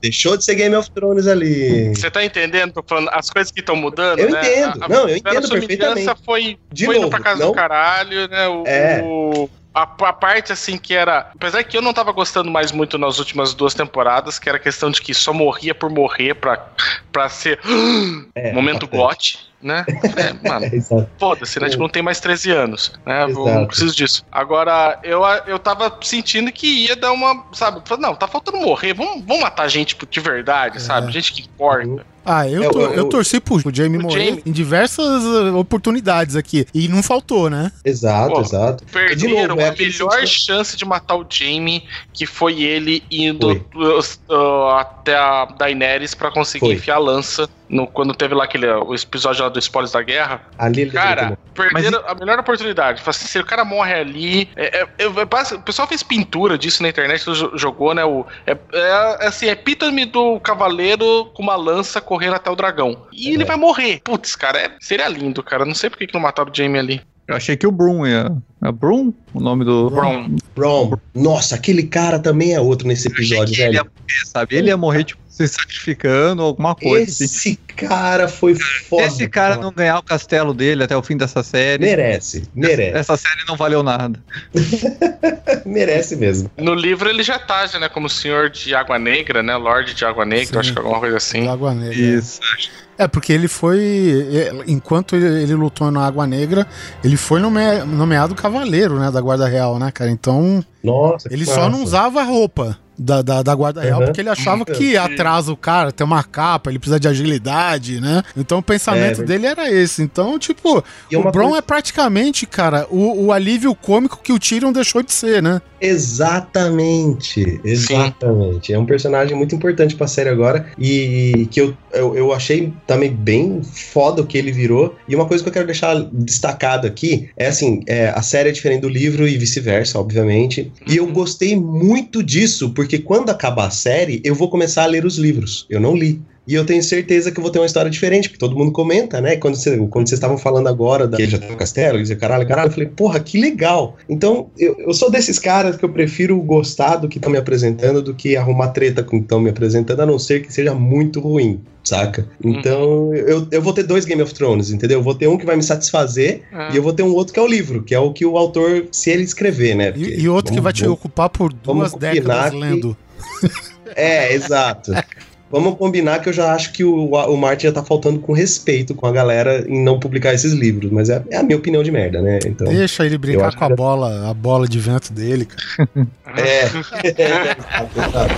Deixou de ser Game of Thrones ali. Você tá entendendo? Tô falando as coisas que estão mudando, Eu né? entendo. A- a- Não, eu entendo perfeitamente. foi, De foi indo novo, pra casa não- do caralho, né? O, É. o- a, a parte assim que era. Apesar que eu não tava gostando mais muito nas últimas duas temporadas, que era a questão de que só morria por morrer pra, pra ser. É, momento bastante. GOT, né? É, mano. É. Foda-se, né? Tipo, não tem mais 13 anos, né? Eu não preciso disso. Agora, eu, eu tava sentindo que ia dar uma, sabe? Não, tá faltando morrer. Vamos, vamos matar gente de verdade, sabe? Gente que importa. Ah, eu, É, tor- o- eu torci pro Jamie morrer em diversas uh, oportunidades aqui. E não faltou, né? Exato, Pô, exato. Perderam novo, é a melhor chance de matar o Jamie, que foi ele indo Foi. uh, uh, até a Daenerys pra conseguir Foi. enfiar a lança. No, quando teve lá aquele o episódio lá do Spoilers da Guerra. Ali ele Cara, perderam a melhor oportunidade. Fala assim, se o cara morre ali. é- é- é- é o pessoal fez pintura disso na internet, jo- jogou, né? O, é, é, assim, é epítome do cavaleiro com uma lança correndo até o dragão. E ele É. vai morrer. Putz, cara, é- seria lindo, cara. Não sei por que, que não mataram o Jamie ali. Eu achei que o Brum ia. É Brum? O nome do. Brown. Ron, nossa, aquele cara também é outro nesse episódio, que ele ia velho. morrer, sabe? Ele ia morrer, tipo, se sacrificando, alguma coisa. assim. Esse cara foi foda. Se esse cara não ganhar o castelo dele até o fim dessa série, Merece, merece, essa série não valeu nada. merece mesmo. No livro ele já tá, já, né? Como senhor de Água Negra, né? Lorde de Água Negra, Sim. acho que alguma coisa assim. Água Negra. Isso. É, porque ele foi. é, Enquanto ele, ele lutou na Água Negra, ele foi nome- nomeado cavaleiro, né? Da Guarda Real, né, cara? Então, Nossa, ele só não usava a roupa. Da, da, da Guarda Real, Uhum. porque ele achava que atrasa o cara, ter uma capa, ele precisa de agilidade, né? Então o pensamento É, dele era esse. Então, tipo, E o Bron coisa- é praticamente, cara, o, o alívio cômico que o Tyrion deixou de ser, né? Exatamente, exatamente. É um personagem muito importante pra série agora e que eu, eu, eu achei também bem foda o que ele virou. E uma coisa que eu quero deixar destacado aqui é assim: é, a série é diferente do livro e vice-versa, obviamente. E eu gostei muito disso, porque quando acabar a série, eu vou começar a ler os livros. Eu não li. E eu tenho certeza que eu vou ter uma história diferente, porque todo mundo comenta, né? Quando, você, quando vocês estavam falando agora da que ele já tá no castelo, dizer caralho, caralho, eu falei, porra, que legal. Então, eu, eu sou desses caras que eu prefiro gostar do que estão me apresentando do que arrumar treta com o que estão me apresentando, a não ser que seja muito ruim, saca? Então, eu, eu vou ter dois Game of Thrones, entendeu? Eu vou ter um que vai me satisfazer É. e eu vou ter um outro que é o livro, que é o que o autor, se ele escrever, né? Porque- E, e outro que vamos- vai te vamos- ocupar por duas décadas que- lendo. É, exato. Vamos combinar que eu já acho que o, o Martin já tá faltando com respeito com a galera em não publicar esses livros, mas é, é a minha opinião de merda, né? Então. Deixa ele brincar com a que- bola, a bola de vento dele, cara. É. Exato, exato.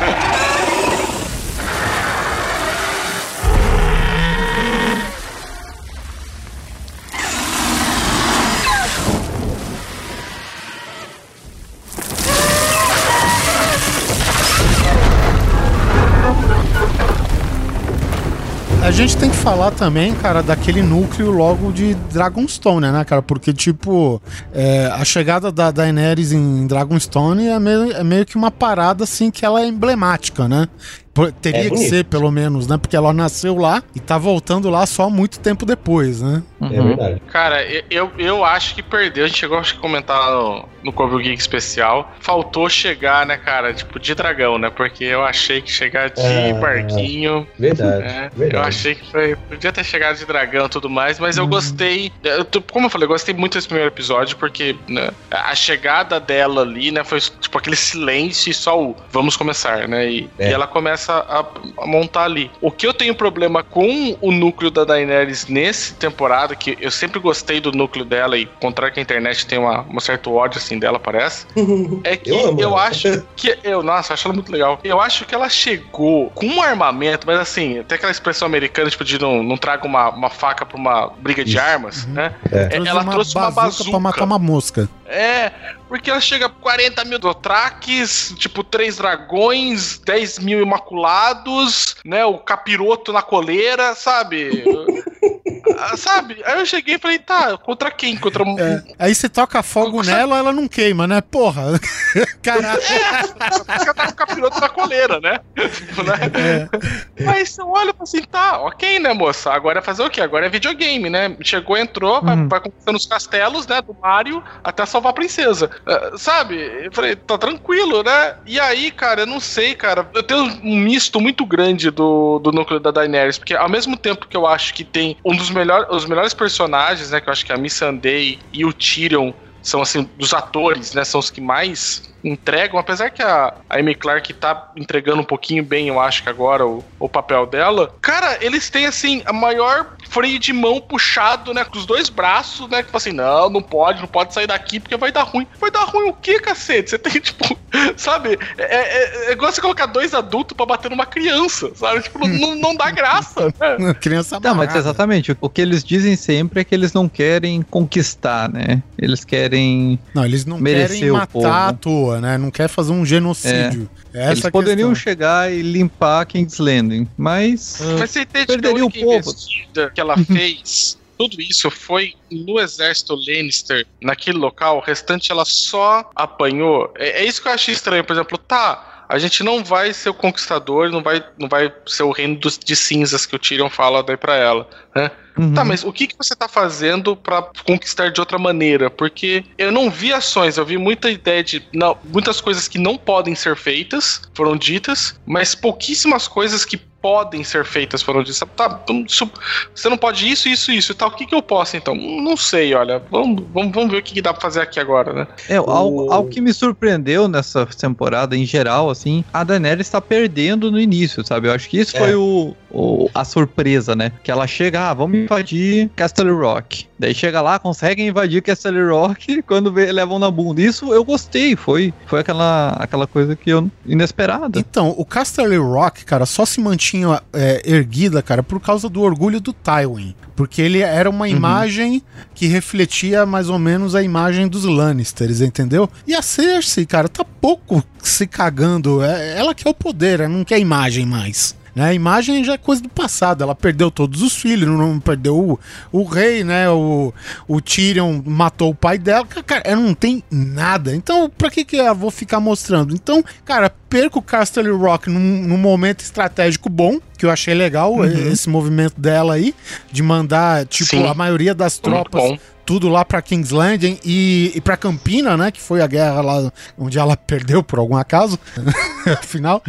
A gente tem que falar também, cara, daquele núcleo logo de Dragonstone, né, cara? Porque, tipo, é, a chegada da Daenerys em Dragonstone é meio, é meio que uma parada, assim, que ela é emblemática, né? Teria É que ser, pelo menos, né? Porque ela nasceu lá e tá voltando lá só muito tempo depois, né? É Uhum. verdade. Cara, eu- eu, acho que perdeu. A gente chegou a comentar no, no Corvo Geek especial. Faltou chegar, né, cara? Tipo, de dragão, né? Porque eu achei que chegar de É. barquinho. Verdade. É, verdade. eu achei que foi. Podia ter chegado de dragão e tudo mais, mas eu gostei. eu tô- como eu falei, eu gostei muito desse primeiro episódio, porque né, a chegada dela ali, né, foi tipo aquele silêncio e só o vamos começar, né? E, É. e ela começa a, a montar ali. O que eu tenho problema com o núcleo da Daenerys nesse temporada, que eu sempre gostei do núcleo dela, e contrário que a internet tem uma, um certo ódio assim dela, parece. É que Eu eu, acho que. Eu, nossa, acho ela muito legal. Eu acho que ela chegou com um armamento, mas assim, até aquela expressão americana, tipo, de não, não traga uma, uma faca pra uma briga de Isso. armas, né? É. Ela trouxe uma bazuca. pra matar uma mosca. É, porque ela chega a 40 mil dotraques, tipo, três dragões, 10 mil imaculados, né? O capiroto na coleira, sabe? Ah, sabe? Aí eu cheguei e falei, tá, contra quem? Contra um. É, Aí você toca fogo nela, ela não queima, né? Porra. Caralho. Ela tá com o capiroto na coleira, né? Tipo, né? É. Mas você olha e fala assim, tá, ok, né, moça? Agora é fazer o quê? Agora é videogame, né? Chegou, entrou, vai, Uhum. vai conquistando os castelos, né, do Mario, até salvar a princesa. Ah, sabe? Eu falei, tá tranquilo, né? E aí, cara, eu não sei, cara. Eu tenho um misto muito grande do, do núcleo da Daenerys, porque ao mesmo tempo que eu acho que tem um dos melhores, os melhores personagens, né, que eu acho que é a Missandei e o Tyrion são assim dos atores, né? São os que mais entregam, apesar que a, a Amy Clark tá entregando um pouquinho bem, eu acho que agora o, o papel dela. Cara, eles têm assim a maior freio de mão puxado, né, com os dois braços, né, que fala assim, não, não pode, não pode sair daqui porque vai dar ruim. Vai dar ruim o quê, cacete? Você tem tipo, sabe? É, é, é igual você colocar dois adultos pra bater numa criança, sabe? Tipo, não, não dá graça. né? Criança Não, mas exatamente. O- O que eles dizem sempre é que eles não querem conquistar, né? Eles querem. Não, eles não Mereceu querem o matar povo. à toa, né? Não quer fazer um genocídio. É. Essa eles poderiam questão. chegar e limpar King's Landing, mas. Mas você entende que a Perderia o única povo. investida que ela fez, tudo isso foi no exército Lannister, naquele local, o restante ela só apanhou. É, é isso que eu achei estranho, por exemplo, tá. A gente não vai ser o conquistador, não vai, não vai ser o reino dos, de cinzas que o Tyrion fala daí pra ela, né? Uhum. Tá, mas o que, que você tá fazendo pra conquistar de outra maneira? Porque eu não vi ações, eu vi muita ideia de. Não, muitas coisas que não podem ser feitas foram ditas, mas pouquíssimas coisas que podem ser feitas foram ditas. Tá, você não pode isso, isso, isso e tal. O que, que eu posso então? Não sei, olha. Vamos, vamos, vamos ver o que, que dá pra fazer aqui agora, né? É, algo, O- algo que me surpreendeu nessa temporada em geral, assim, a Daenerys está perdendo no início, sabe? Eu acho que isso É. foi o, o- a surpresa, né? Que ela chega, ah, vamos invadir Castle Rock. Daí chega lá, conseguem invadir Castle Rock quando vê, levam na bunda. Isso eu gostei, foi, foi aquela, aquela coisa que eu inesperada. Então, o Castle Rock, cara, só se mantinha é, erguida, cara, por causa do orgulho do Tywin. Porque ele era uma imagem que refletia mais ou menos a imagem dos Lannisters, entendeu? E a Cersei, cara, tá pouco se cagando. É, ela quer o poder, ela não quer imagem mais. Né? A imagem já é coisa do passado. Ela perdeu todos os filhos, não perdeu o, o rei, né? O, o Tyrion matou o pai dela. Cara, ela não tem nada. Então, pra que, que eu vou ficar mostrando? Então, cara, perco o Castle Rock num, num momento estratégico bom, que eu achei legal esse movimento dela aí, de mandar, tipo, Sim. a maioria das tropas. Tudo lá pra King's Landing e, e pra Campina, né? Que foi a guerra lá onde ela perdeu por algum acaso, afinal.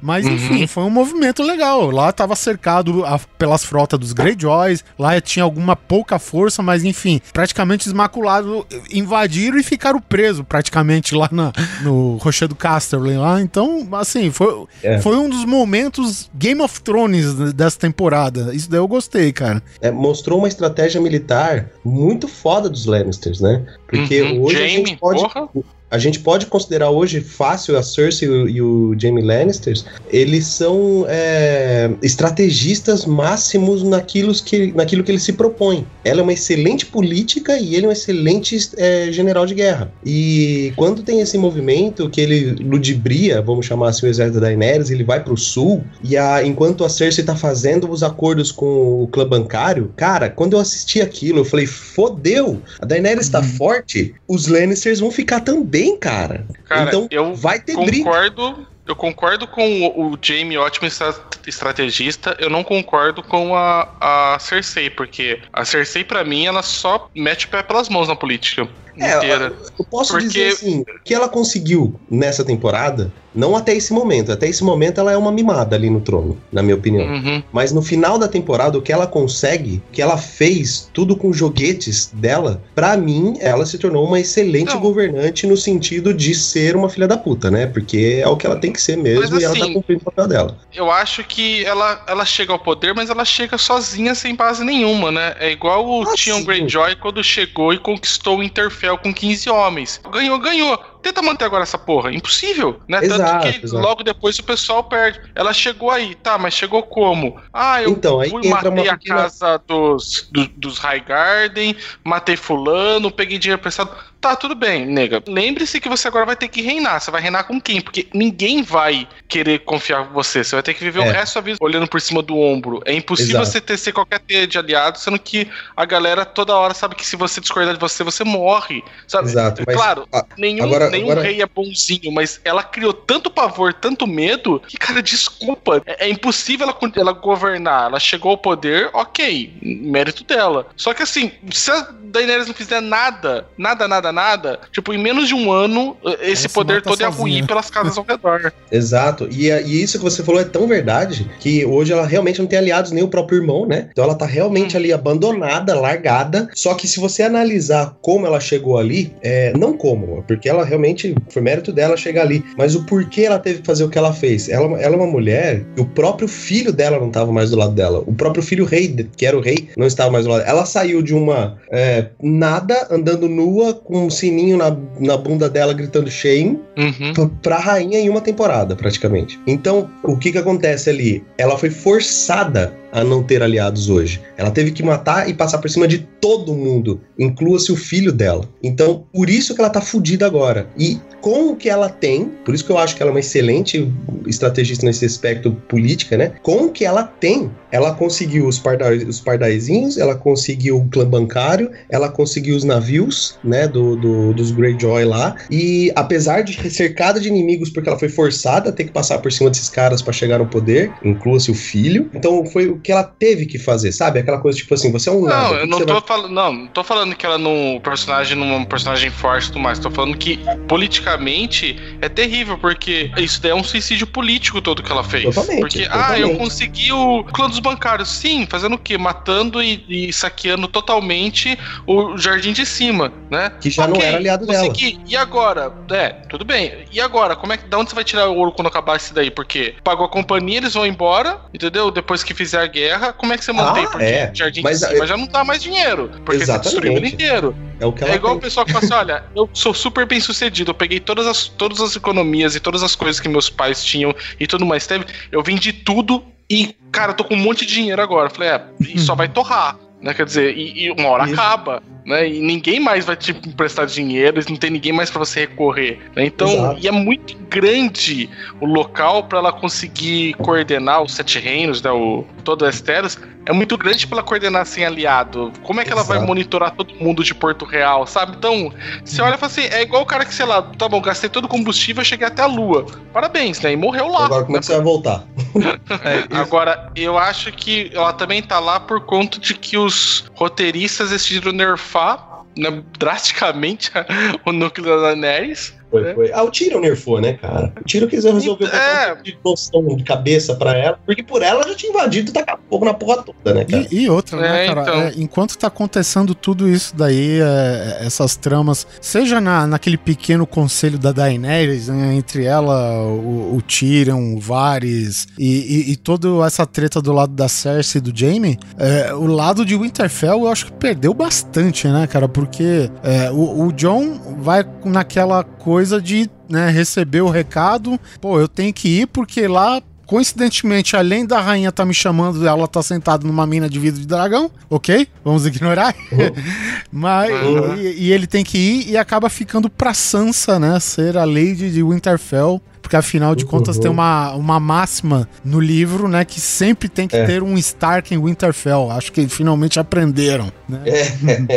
Mas enfim, Uhum. foi um movimento legal. Lá tava cercado a- pelas frotas dos Greyjoys, lá tinha alguma pouca força, mas enfim, praticamente desmaculado, invadiram e ficaram presos praticamente lá na- no Rochedo Casterly lá. Então, assim, foi, É. foi um dos momentos Game of Thrones dessa temporada. Isso daí eu gostei, cara. É, mostrou uma estratégia militar muito foda dos Lannisters, né? Porque Uhum. hoje a Jaime, gente pode. porra. A gente pode considerar hoje fácil a Cersei e o, e Jaime Lannisters. Eles são é, estrategistas máximos naquilo que, naquilo que eles se propõem. Ela é uma excelente política e ele é um excelente é, general de guerra. E quando tem esse movimento que ele ludibria, vamos chamar assim, o exército da Daenerys, ele vai pro sul, e a, enquanto a Cersei tá fazendo os acordos com o clã bancário, cara, quando eu assisti aquilo, eu falei, fodeu! A Daenerys tá forte, os Lannisters vão ficar também, cara. Cara, então eu vai ter briga. concordo Eu concordo com o, o Jamie, ótimo estra- estrategista. Eu não concordo com a, a Cersei, porque a Cersei, pra mim, ela só mete o pé pelas mãos na política É, inteira. Eu posso Porque- dizer assim, o que ela conseguiu nessa temporada, não até esse momento, até esse momento ela é uma mimada ali no trono, na minha opinião. Uhum. Mas no final da temporada, o que ela consegue, o que ela fez, tudo com joguetes dela, pra mim, ela se tornou uma excelente Não. governante no sentido de ser uma filha da puta, né? Porque é o que ela tem que ser mesmo Mas e ela tá assim, cumprindo o papel dela. Eu acho que ela, ela chega ao poder, mas ela chega sozinha, sem base nenhuma, né? É igual o Ah, sim. Greyjoy quando chegou e conquistou o Interfell com 15 homens. Ganhou, ganhou. Tenta manter agora essa porra. Impossível, né? Exato, Tanto que exato. logo depois o pessoal perde. Ela chegou aí, tá, mas chegou como? Ah, eu Então, aí fui, entra matei uma a casa dos, do- dos Highgarden, matei fulano, peguei dinheiro prestado. Tá, tudo bem, nega. Lembre-se que você agora vai ter que reinar. Você vai reinar com quem? Porque ninguém vai querer confiar em você. Você vai ter que viver o É. resto da vida olhando por cima do ombro. É impossível Exato. você ter ser qualquer teia de aliado, sendo que a galera toda hora sabe que se você discordar de você, você morre. Sabe? Exato, mas, claro, ah, nenhum, agora- nenhum agora- rei é bonzinho, mas ela criou tanto pavor, tanto medo, que, cara, desculpa. É, é impossível ela, ela governar. Ela chegou ao poder, ok, mérito dela. Só que assim, se a Daenerys não fizer nada, nada, nada, nada, tipo, em menos de um ano, eh, esse poder todo ia sozinha. ruir pelas casas ao redor. Exato. E, a- e isso que você falou é tão verdade que hoje ela realmente não tem aliados nem o próprio irmão, né? Então ela tá realmente ali abandonada, largada. Só que se você analisar como ela chegou ali, é, não como, porque ela realmente foi mérito dela chegar ali, mas o porquê ela teve que fazer o que ela fez. Ela, ela é uma mulher e o próprio filho dela não estava mais do lado dela. O próprio filho rei, que era o rei, não estava mais do lado. Ela saiu de uma é, nada, andando nua, com um sininho na, na bunda dela gritando shame, Uhum. pra rainha em uma temporada, praticamente. Então, o que que acontece ali? Ela foi forçada a não ter aliados hoje. Ela teve que matar e passar por cima de todo mundo, inclua-se o filho dela. Então, por isso que ela tá fudida agora. E com o que ela tem, por isso que eu acho que ela é uma excelente estrategista nesse aspecto política, né? Com o que ela tem, ela conseguiu os, pardais, os pardaizinhos, ela conseguiu o clã bancário, ela conseguiu os navios, né, do, do- dos Greyjoy lá, e apesar de cercada de inimigos porque ela foi forçada a ter que passar por cima desses caras pra chegar no poder, inclua-se o filho, então foi o que ela teve que fazer, sabe? Aquela coisa tipo assim, você é um nada, Não, o eu não tô vai- falando. Não, não tô falando que ela não. O personagem não é um personagem forte e tudo mais. Tô falando que politicamente é terrível, porque isso daí é um suicídio político todo que ela fez. Totalmente, porque, ah, eu totalmente. consegui o clã dos bancários. Sim, fazendo o quê? Matando e, e saqueando totalmente o jardim de cima, né? Que já não Ok, era aliado dela. consegui. E agora? É, tudo bem. E agora? Como é que, da onde você vai tirar o ouro quando acabar isso daí? Porque pagou a companhia, eles vão embora, entendeu? Depois que fizer a guerra, como é que você mantém? Ah, Porque é. Jardim Mas, de cima já não dá mais dinheiro. Porque você destruiu ele Exatamente. inteiro. É o que ela É igual tem. o pessoal que fala assim: olha, eu sou super bem sucedido, eu peguei todas as, todas as economias e todas as coisas que meus pais tinham e tudo mais teve, eu vendi tudo e, cara, eu tô com um monte de dinheiro agora. Eu falei, é, e só vai torrar. Né, quer dizer, e, e uma hora Isso. acaba, né? E ninguém mais vai te emprestar dinheiro, não tem ninguém mais pra você recorrer. né? Então, Exato. e é muito grande o local pra ela conseguir coordenar os sete reinos, né? O, todo Westeros. É muito grande pra ela coordenar sem aliado. Como é que ela vai monitorar todo mundo de Porto Real, sabe? Então, você olha e fala assim, é igual o cara que, sei lá, tá bom, gastei todo o combustível, cheguei até a lua. Parabéns, né? E morreu lá. Agora, como é que você vai voltar? É, Agora, eu acho que ela também tá lá por conta de que os roteiristas decidiram nerfar né, drasticamente o núcleo da Daenerys. Foi, foi. Ah, o Tyrion nerfou, né, cara? O Tyrion quis resolver o É. de noção de cabeça pra ela, porque por ela já tinha invadido e tacar fogo na porra toda, né, cara? E, e outra, né, É, cara? então. é, enquanto tá acontecendo tudo isso daí, é, essas tramas, seja na, naquele pequeno conselho da Daenerys, né, entre ela, o, o Tyrion, o Varys e, e, e toda essa treta do lado da Cersei e do Jaime, é, o lado de Winterfell eu acho que perdeu bastante, né, cara? Porque é, o, o John vai naquela coisa de né, receber o recado, pô, eu tenho que ir porque lá Coincidentemente, além da rainha tá me chamando, ela tá sentada numa mina de vidro de dragão, ok? Vamos ignorar. Mas Uhum. e, e ele tem que ir e acaba ficando pra Sansa, né? Ser a Lady de Winterfell. Porque afinal de contas Uhum. tem uma, uma máxima no livro, né, que sempre tem que É. ter um Stark em Winterfell. Acho que finalmente aprenderam, né?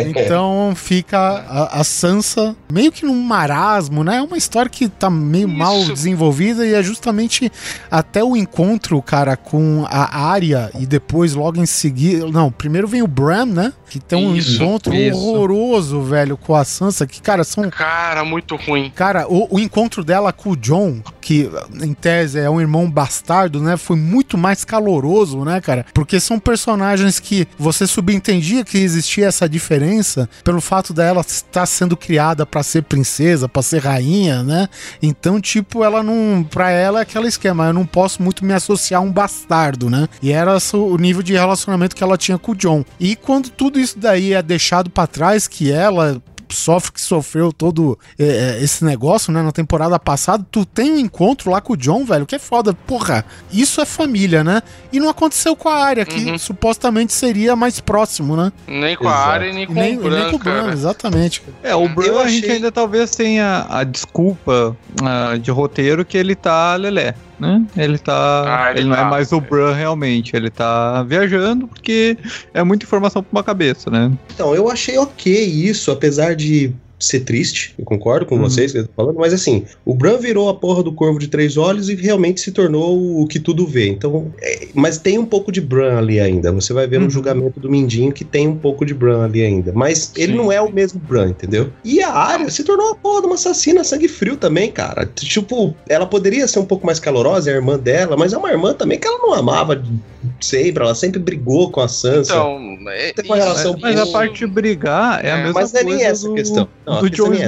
Então fica a, a Sansa meio que num marasmo, né? É uma história que tá meio Isso. mal desenvolvida e é justamente até o encontro, cara, com a Arya e depois logo em seguida, não, primeiro vem o Bran, né? Que tem um Isso, encontro isso. horroroso, velho, com a Sansa, que cara, são Cara, muito ruim. Cara, o, o encontro dela com o John, que em tese é um irmão bastardo, né? Foi muito mais caloroso, né, cara? Porque são personagens que você subentendia que existia essa diferença pelo fato dela estar sendo criada pra ser princesa, pra ser rainha, né? Então, tipo, ela não. Pra ela é aquele esquema, eu não posso muito me associar a um bastardo, né? E era o nível de relacionamento que ela tinha com o John. E quando tudo isso daí é deixado pra trás, que ela sofre que sofreu todo é, é, esse negócio, né, na temporada passada, tu tem um encontro lá com o John, velho, que é foda. Porra, isso é família, né? E não aconteceu com a área, que Uhum. supostamente seria mais próximo, né? Nem com a Exato. área, nem com nem, o e nem Bran, com o Bran, exatamente. É, o Bran Eu a gente achei- ainda talvez tenha a desculpa ah, de roteiro que ele tá lelé, né? Ele tá. Ah, ele ele não é tá. mais o Bran realmente, ele tá viajando porque é muita informação pra uma cabeça, né? Então, eu achei ok isso, apesar de ser triste, eu concordo com Uhum. vocês que eu tô falando, mas assim, o Bran virou a porra do Corvo de Três Olhos e realmente se tornou o que tudo vê. Então, é- mas tem um pouco de Bran ali ainda. Você vai ver Uhum. no julgamento do Mindinho que tem um pouco de Bran ali ainda. Mas ele Sim. não é o mesmo Bran, entendeu? E a Arya se tornou a porra de uma assassina sangue frio também, cara. Tipo, ela poderia ser um pouco mais calorosa, é a irmã dela, mas é uma irmã também que ela não amava sempre, ela sempre brigou com a Sansa. Então, é, Tem uma isso- relação Mas a parte de brigar é a É, mesma mas não é coisa nem essa a do, questão. Não, a do questão Jon nem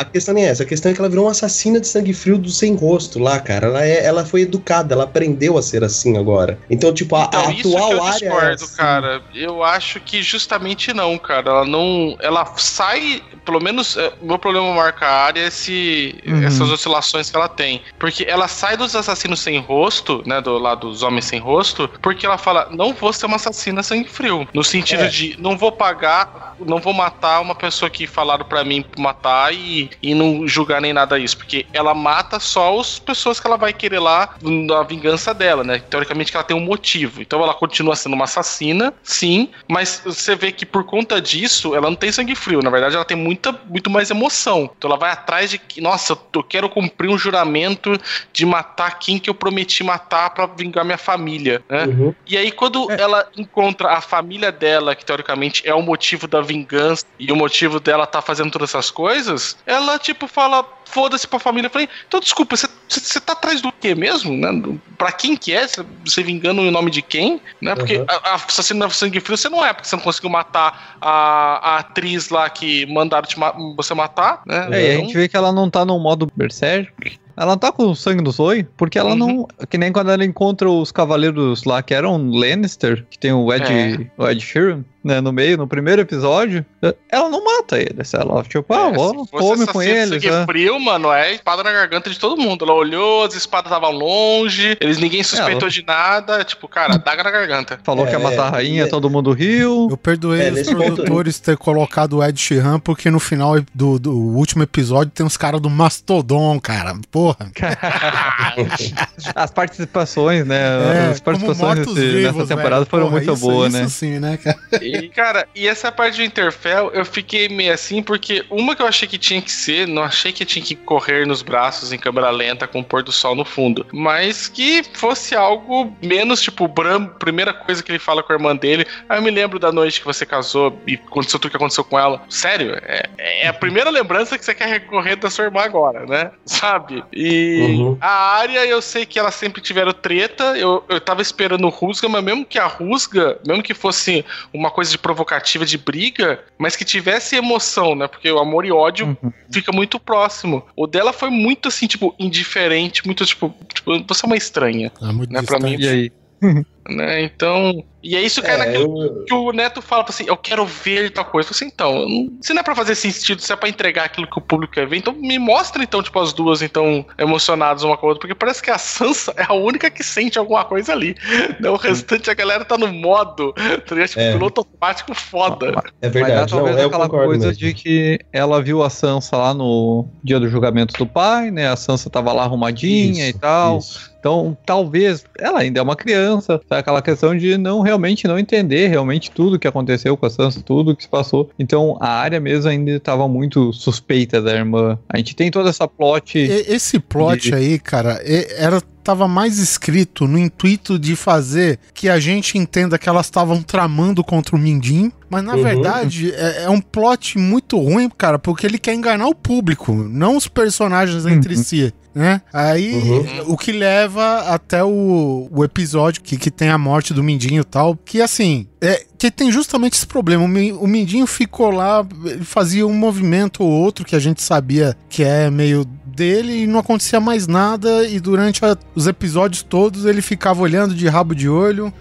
é? A questão nem é essa, a questão é que ela virou uma assassina de sangue frio do sem rosto lá, cara. Ela, é, ela foi educada, ela aprendeu a ser assim agora. Então, tipo, a, Então, a isso que atual eu área. é discordo, assim. cara. Eu acho que justamente não, cara. Ela não. Ela sai. Pelo menos é, o meu problema marca a área é esse, Uhum. essas oscilações que ela tem. Porque ela sai dos assassinos sem rosto, né? Do lado dos homens sem rosto, porque ela fala: não vou ser uma assassina sangue frio. No sentido É. de não vou pagar, não vou matar uma pessoa que falaram pra mim matar e, e não julgar nem nada isso. Porque ela mata só as pessoas que ela vai querer lá na vingança dela, né? Teoricamente que ela tem um motivo. Então ela continua sendo uma assassina, sim, mas você vê que por conta disso, ela não tem sangue frio. Na verdade, ela tem muita, muito mais emoção. Então ela vai atrás de que, nossa, eu quero cumprir um juramento de matar quem que eu prometi matar pra vingar minha família, né? Uhum. E aí, quando ela encontra a família dela, que teoricamente é o motivo da vingança e o motivo dela tá fazendo todas essas coisas, ela, tipo, fala. Foda-se pra família. Eu falei, então desculpa, você- tá atrás do quê mesmo? Né? Pra quem que é? Você- vingando em nome de quem? Né? Porque Uhum. a, a assassino da sangue frio você não é, porque você não conseguiu matar a, a atriz lá que mandaram te ma- você matar, né? É, e a Então, gente vê que ela não tá no modo berserk. Ela tá com o sangue do Zoe, porque ela Uhum. não. Que nem quando ela encontra os cavaleiros lá que eram Lannister, que tem o Ed, o Ed Sheeran, né, no meio, no primeiro episódio, ela não mata eles. Ela, tipo, ah, É, vou, come com eles. sangue né? frio, mano, é espada na garganta de todo mundo. Ela olhou, as espadas estavam longe, eles ninguém suspeitou Ela- de nada, tipo, cara, daga na garganta. Falou É, que ia matar a é, rainha, é. todo mundo riu. Eu perdoei É, os ponto- produtores ter colocado o Ed Sheeran, porque no final do, do último episódio tem os caras do Mastodon, cara. Porra. As participações, né? É, as participações nesse- nessa temporada velho. foram Porra, muito isso- boas, isso né? sim, né, cara? E, cara, e essa parte de Interfell, eu fiquei meio assim, porque uma que eu achei que tinha que ser, não achei que tinha que correr nos braços em câmera lenta com o pôr do sol no fundo, mas que fosse algo menos, tipo, o Bram, primeira coisa que ele fala com a irmã dele, ah, eu me lembro da noite que você casou e aconteceu tudo que aconteceu com ela. Sério, é, é a primeira lembrança que você quer recorrer da sua irmã agora, né? Sabe? E Uhum. a área, eu sei que elas sempre tiveram treta, eu, eu tava esperando rusga, mas mesmo que a rusga, mesmo que fosse uma coisa de provocativa de briga, mas que tivesse emoção, né? Porque o amor e ódio Uhum. fica muito próximo. O dela foi muito assim, tipo, indiferente, muito tipo, tipo você é uma estranha. É muito Não é pra distante. E aí? né? Então, e é isso que é, É, naquilo eu- que o Neto fala assim, eu quero ver tal coisa. Eu assim, então, não- se não é pra fazer sentido, se é pra entregar aquilo que o público quer ver, então me mostra então, tipo, as duas então emocionadas uma com a outra, porque parece que a Sansa é a única que sente alguma coisa ali. Né? O restante, a galera tá no modo, tá ligado? Tipo, É. piloto automático foda. É verdade, não, talvez eu aquela coisa mesmo. de que ela viu a Sansa lá no dia do julgamento do pai, né? A Sansa tava lá arrumadinha Isso, e tal. isso. Então, talvez ela ainda é uma criança, tá? Aquela questão de não realmente não entender realmente tudo que aconteceu com a Sansa, tudo que se passou. Então, a área mesmo ainda estava muito suspeita da irmã. A gente tem toda essa plot. Esse plot de- aí, cara, era tava mais escrito no intuito de fazer que a gente entenda que elas estavam tramando contra o Mindinho, mas na Uhum. verdade é, é um plot muito ruim, cara, porque ele quer enganar o público, não os personagens entre Uhum. si. Né? Aí Uhum. o que leva até o, o episódio que, que tem a morte do Mindinho e tal, que assim, é, que tem justamente esse problema. O, Mi- o Mindinho ficou lá, ele fazia um movimento ou outro que a gente sabia que é meio dele e não acontecia mais nada. E durante a- os episódios todos ele ficava olhando de rabo de olho,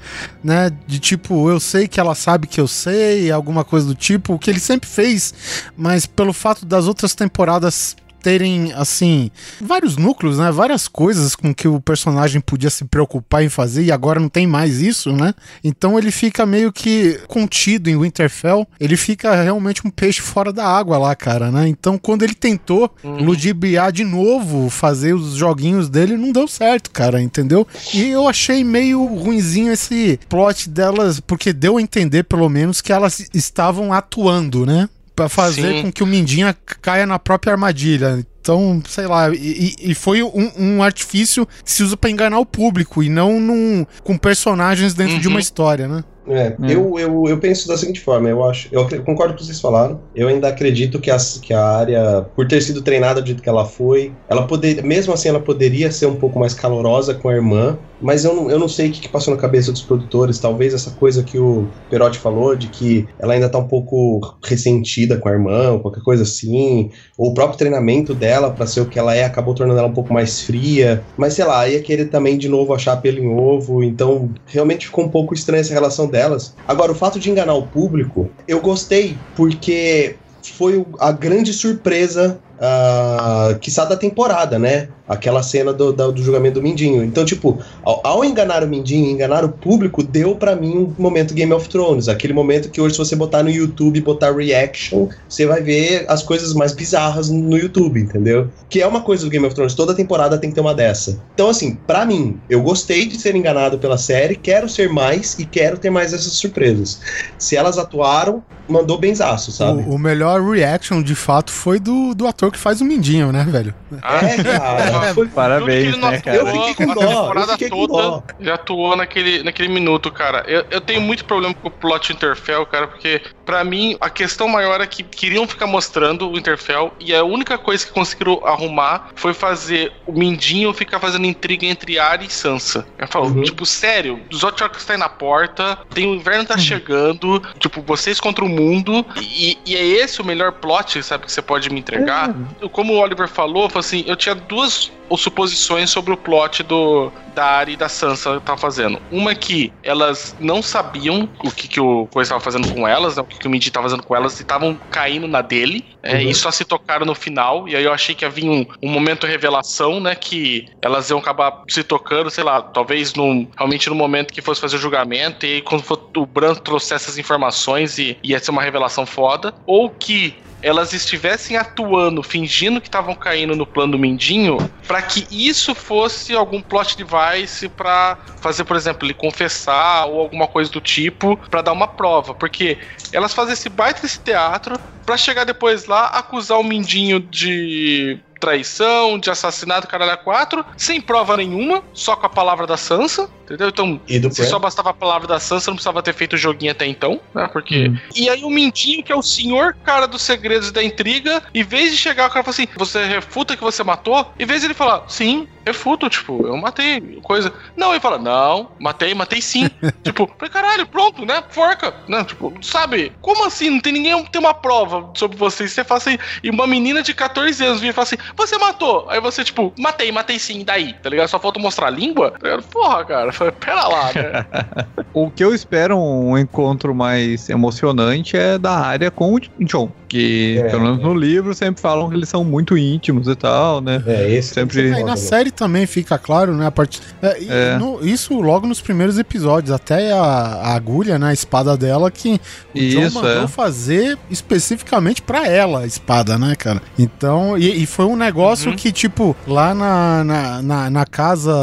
né? De tipo, eu sei que ela sabe que eu sei, alguma coisa do tipo, o que ele sempre fez, mas pelo fato das outras temporadas terem, assim, vários núcleos, né? Várias coisas com que o personagem podia se preocupar em fazer e agora não tem mais isso, né? Então ele fica meio que contido em Winterfell, ele fica realmente um peixe fora da água lá, cara, né? Então quando ele tentou Uhum. ludibriar de novo, fazer os joguinhos dele, não deu certo, cara, entendeu? E eu achei meio ruinzinho esse plot delas, porque deu a entender, pelo menos, que elas estavam atuando, né? Pra fazer Sim. com que o Mindinha caia na própria armadilha. Então, sei lá, e, e- foi um, um artifício que se usa pra enganar o público e não num, com personagens dentro de Uhum. uma história, né? É, Eu, eu, eu penso da seguinte forma, eu acho, eu concordo com o que vocês falaram. Eu ainda acredito que a, que a área, por ter sido treinada do jeito que ela foi, ela poderia, mesmo assim, ela poderia ser um pouco mais calorosa com a irmã, mas eu não, eu não sei o que, que passou na cabeça dos produtores. Talvez essa coisa que o Perotti falou, de que ela ainda tá um pouco ressentida com a irmã, ou qualquer coisa assim, ou o próprio treinamento dela pra ser o que ela é acabou tornando ela um pouco mais fria. Mas sei lá, ia querer também de novo achar pelo em ovo, então realmente ficou um pouco estranha essa relação delas. Agora, o fato de enganar o público, eu gostei, porque foi a grande surpresa, uh, quiçá da temporada, né? Aquela cena do, da- do julgamento do Mindinho. Então, tipo, ao, ao enganar o Mindinho, enganar o público, deu pra mim um momento Game of Thrones. Aquele momento que hoje, se você botar no YouTube botar reaction, você vai ver as coisas mais bizarras no YouTube, entendeu? Que é uma coisa do Game of Thrones, toda temporada tem que ter uma dessa. Então, assim, pra mim, eu gostei de ser enganado pela série, quero ser mais e quero ter mais essas surpresas. Se elas atuaram, mandou benzaço, sabe? O, o melhor reaction, de fato, foi do, do ator que faz o Mindinho, né, velho? É, cara. Foi, Parabéns, né, atuou cara? Eu fiquei com a dó, eu temporada toda dó. já atuou naquele, naquele minuto, cara. Eu, eu tenho muito problema com o plot Interfell, cara, porque pra mim a questão maior é que queriam ficar mostrando o Interfell e a única coisa que conseguiram arrumar foi fazer o Mindinho ficar fazendo intriga entre Arya e Sansa. Eu falo, Uhum. tipo, sério, os Otchocks tá aí na porta, tem o inverno tá chegando, tipo, vocês contra o mundo, e, e é esse o melhor plot, sabe, que você pode me entregar? Como o Oliver falou, foi assim, eu tinha duas suposições sobre o plot do da Ari e da Sansa tá fazendo. Uma é que elas não sabiam o que, que o Coisa estava fazendo com elas, né, o que, que o Mindy estava fazendo com elas, e estavam caindo na dele, é, Uhum. e só se tocaram no final, e aí eu achei que havia um, um momento revelação, né, que elas iam acabar se tocando, sei lá, talvez num, realmente no momento que fosse fazer o julgamento, e aí quando for, o Bran trouxesse essas informações e ia ser uma revelação foda, ou que elas estivessem atuando, fingindo que estavam caindo no plano do Mindinho, pra que isso fosse algum plot device pra fazer, por exemplo, ele confessar ou alguma coisa do tipo, pra dar uma prova, porque elas fazem esse baita esse teatro pra chegar depois lá acusar o Mindinho de traição, de assassinato, caralho a quatro, sem prova nenhuma, só com a palavra da Sansa, entendeu? Então, E do se só bastava a palavra da Sansa, não precisava ter feito o joguinho até então, né? Porque. Hum. E aí o Mindinho, que é o senhor cara dos segredos e da intriga, em vez de chegar, o cara fala assim: você refuta que você matou? Em vez de ele falar, sim, refuto, tipo, eu matei, coisa. Não, ele fala, não, matei, matei sim. tipo, falei, caralho, pronto, né? Forca. Né? Tipo, sabe? Como assim? Não tem ninguém tem uma prova sobre você. E você fala assim, e uma menina de 14 anos vira e fala assim: você matou. Aí você, tipo, matei, matei sim, daí, tá ligado? Só falta mostrar a língua. Tá ligado? Porra, cara. Falei, pera lá, né? O que eu espero um encontro mais emocionante é da área com o John. Que, É, pelo menos é. no livro, sempre falam que eles são muito íntimos e tal, né? É, esse Sempre- Aí na série também fica claro, né? A part... é, e É. no- isso logo nos primeiros episódios. Até a, a agulha, né? A espada dela, que o John Isso, mandou é. fazer especificamente pra ela a espada, né, cara? Então, e, e foi um negócio Uhum. que, tipo, lá na, na, na, na casa.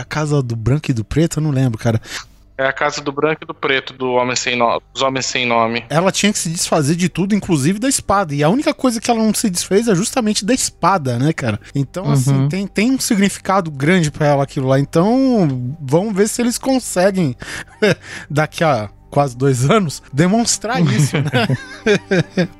A casa do branco e do preto, eu não lembro, cara. É a casa do branco e do preto, do homem sem nome, dos homens sem nome. Ela tinha que se desfazer de tudo, inclusive da espada. E a única coisa que ela não se desfez é justamente da espada, né, cara? Então, Uhum. assim, tem, tem um significado grande pra ela aquilo lá. Então, vamos ver se eles conseguem, daqui a quase dois anos, demonstrar isso, né?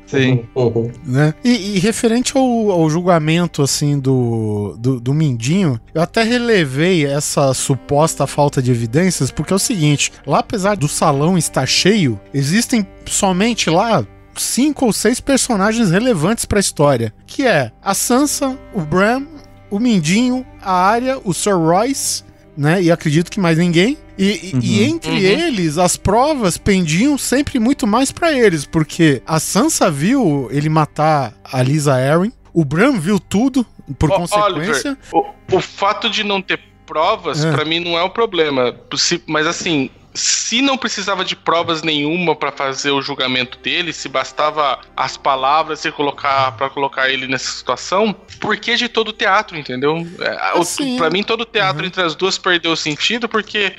Sim. Uhum. né? E, e referente ao, ao julgamento, assim, do, do, do Mindinho, eu até relevei essa suposta falta de evidências, porque é o seguinte, lá apesar do salão estar cheio, existem somente lá cinco ou seis personagens relevantes pra história, que é a Sansa, o Bram, o Mindinho, a Arya, o Sir Royce, né? E acredito que mais ninguém. E, e- e Uhum. entre Uhum. eles, as provas pendiam sempre muito mais pra eles, porque a Sansa viu ele matar a Lisa Arryn, o Bran viu tudo, por consequência. Oliver, o, o fato de não ter provas, É. pra mim, não é o problema. Se- Mas assim, se não precisava de provas nenhuma pra fazer o julgamento dele, se bastava as palavras e colocar para colocar ele nessa situação, por que de todo o teatro, entendeu? É, Assim, Pra mim, todo o teatro uhum. entre as duas perdeu o sentido, porque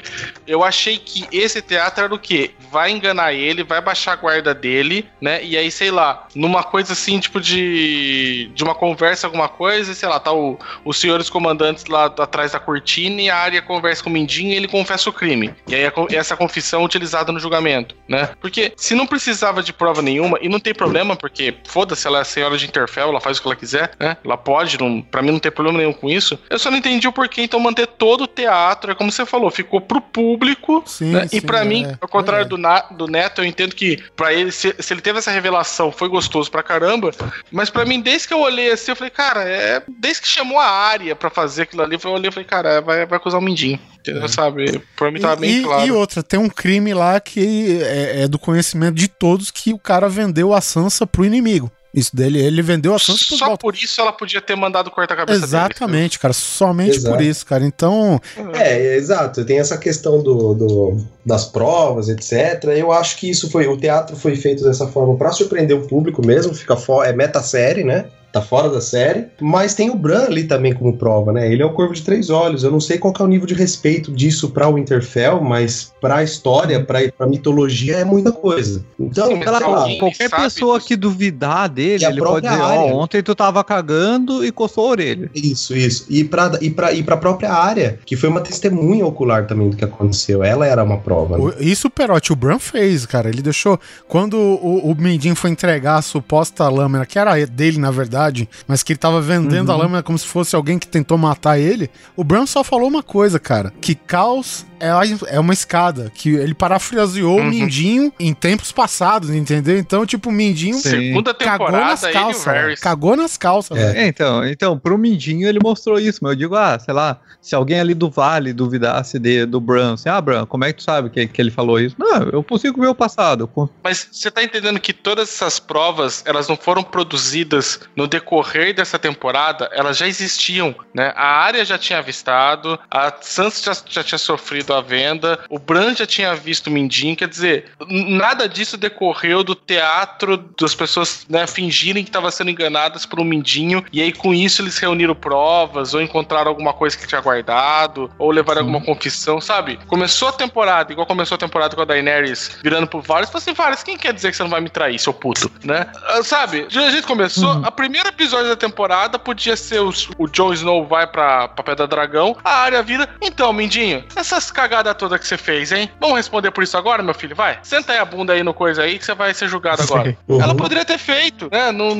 eu achei que esse teatro era o quê? Vai enganar ele, vai baixar a guarda dele, né? E aí, sei lá, numa coisa assim, tipo de. de uma conversa, alguma coisa, e sei lá, tá o, os senhores comandantes lá atrás da cortina e a área conversa com o Mindinho e ele confessa o crime. E aí a co- essa confissão é utilizada no julgamento, né? Porque se não precisava de prova nenhuma, e não tem problema, porque foda-se, ela é a senhora de Interfell, ela faz o que ela quiser, né? Ela pode, não, pra mim não tem problema nenhum com isso. Eu só não entendi o porquê, então manter todo o teatro, é como você falou, ficou pro público, Sim, né? sim, e pra mim, é, ao contrário é. do, Na- do Neto, eu entendo que pra ele, se, se ele teve essa revelação, foi gostoso pra caramba, mas pra mim, desde que eu olhei assim, eu falei, cara, é. Desde que chamou a área pra fazer aquilo ali, eu olhei e falei, cara, vai, vai acusar o Mindinho. Entendeu? Sabe? Pra mim tava E, bem claro. e outra, tem um crime lá que é, é do conhecimento de todos que o cara vendeu a Sansa pro inimigo. Isso dele, ele vendeu a Sansa Só Baltar. por isso ela podia ter mandado cortar a cabeça Exatamente, cara. Somente Exato. por isso, cara. Então, dele. É, é, exato. Tem essa questão do, do- das provas, etc. Eu acho que isso foi. O teatro foi feito dessa forma pra surpreender o público mesmo. Fica fora. É meta-série, né? Tá fora da série. Mas tem o Bran ali também como prova, né? Ele é o Corvo de Três Olhos. Eu não sei qual que é o nível de respeito disso pra Winterfell, mas pra história, pra, pra mitologia, é muita coisa. Então, Sim, lá. Qualquer pessoa disso. que duvidar dele, ele pode dizer, ó, área. ontem tu tava cagando e coçou a orelha. Isso, isso. E pra, e, pra, e pra própria área, que foi uma testemunha ocular também do que aconteceu. Ela era uma prova. né? o- isso o Perotti, o Bran fez, cara. Ele deixou. Quando o, o Mindinho foi entregar a suposta lâmina, que era dele, na verdade, mas que ele tava vendendo Uhum. a lâmina como se fosse alguém que tentou matar ele, o Bran só falou uma coisa, cara: que caos é, é uma escada. Que ele parafraseou o Uhum. Mindinho em tempos passados, entendeu? Então, tipo, o Mindinho. Segunda cagou temporada, nas o calças. Varys. Cagou nas calças, É. É, então, então, pro Mindinho ele mostrou isso, mas eu digo, ah, sei lá, se alguém ali do Vale duvidasse de, do Bran, assim, ah, Bran, como é que tu sabe que, que ele falou isso? Não, eu consigo ver o passado. Mas você tá entendendo que todas essas provas, elas não foram produzidas no decorrer dessa temporada, elas já existiam, né? A área já tinha avistado, a Sansa já, já tinha sofrido a venda, o Bran já tinha visto o Mindinho, quer dizer, nada disso decorreu do teatro das pessoas né, fingirem que estavam sendo enganadas por um Mindinho, e aí com isso eles reuniram provas, ou encontraram alguma coisa que tinha guardado, ou levaram alguma confissão, sabe? Começou a temporada, igual começou a temporada com a Daenerys virando pro Varys, falou assim, Varys, quem quer dizer que você não vai me trair, seu puto, né? Ah, sabe, a gente começou, a primeiro episódio da temporada podia ser os- o Jon Snow vai pra, pra Pedra Dragão, a área vira, então, Mindinho, essas cagadas todas que você fez, hein? Vamos responder por isso agora, meu filho, vai? Senta aí a bunda aí no coisa aí que você vai ser julgado agora. Uhum. Ela poderia ter feito, né? Não-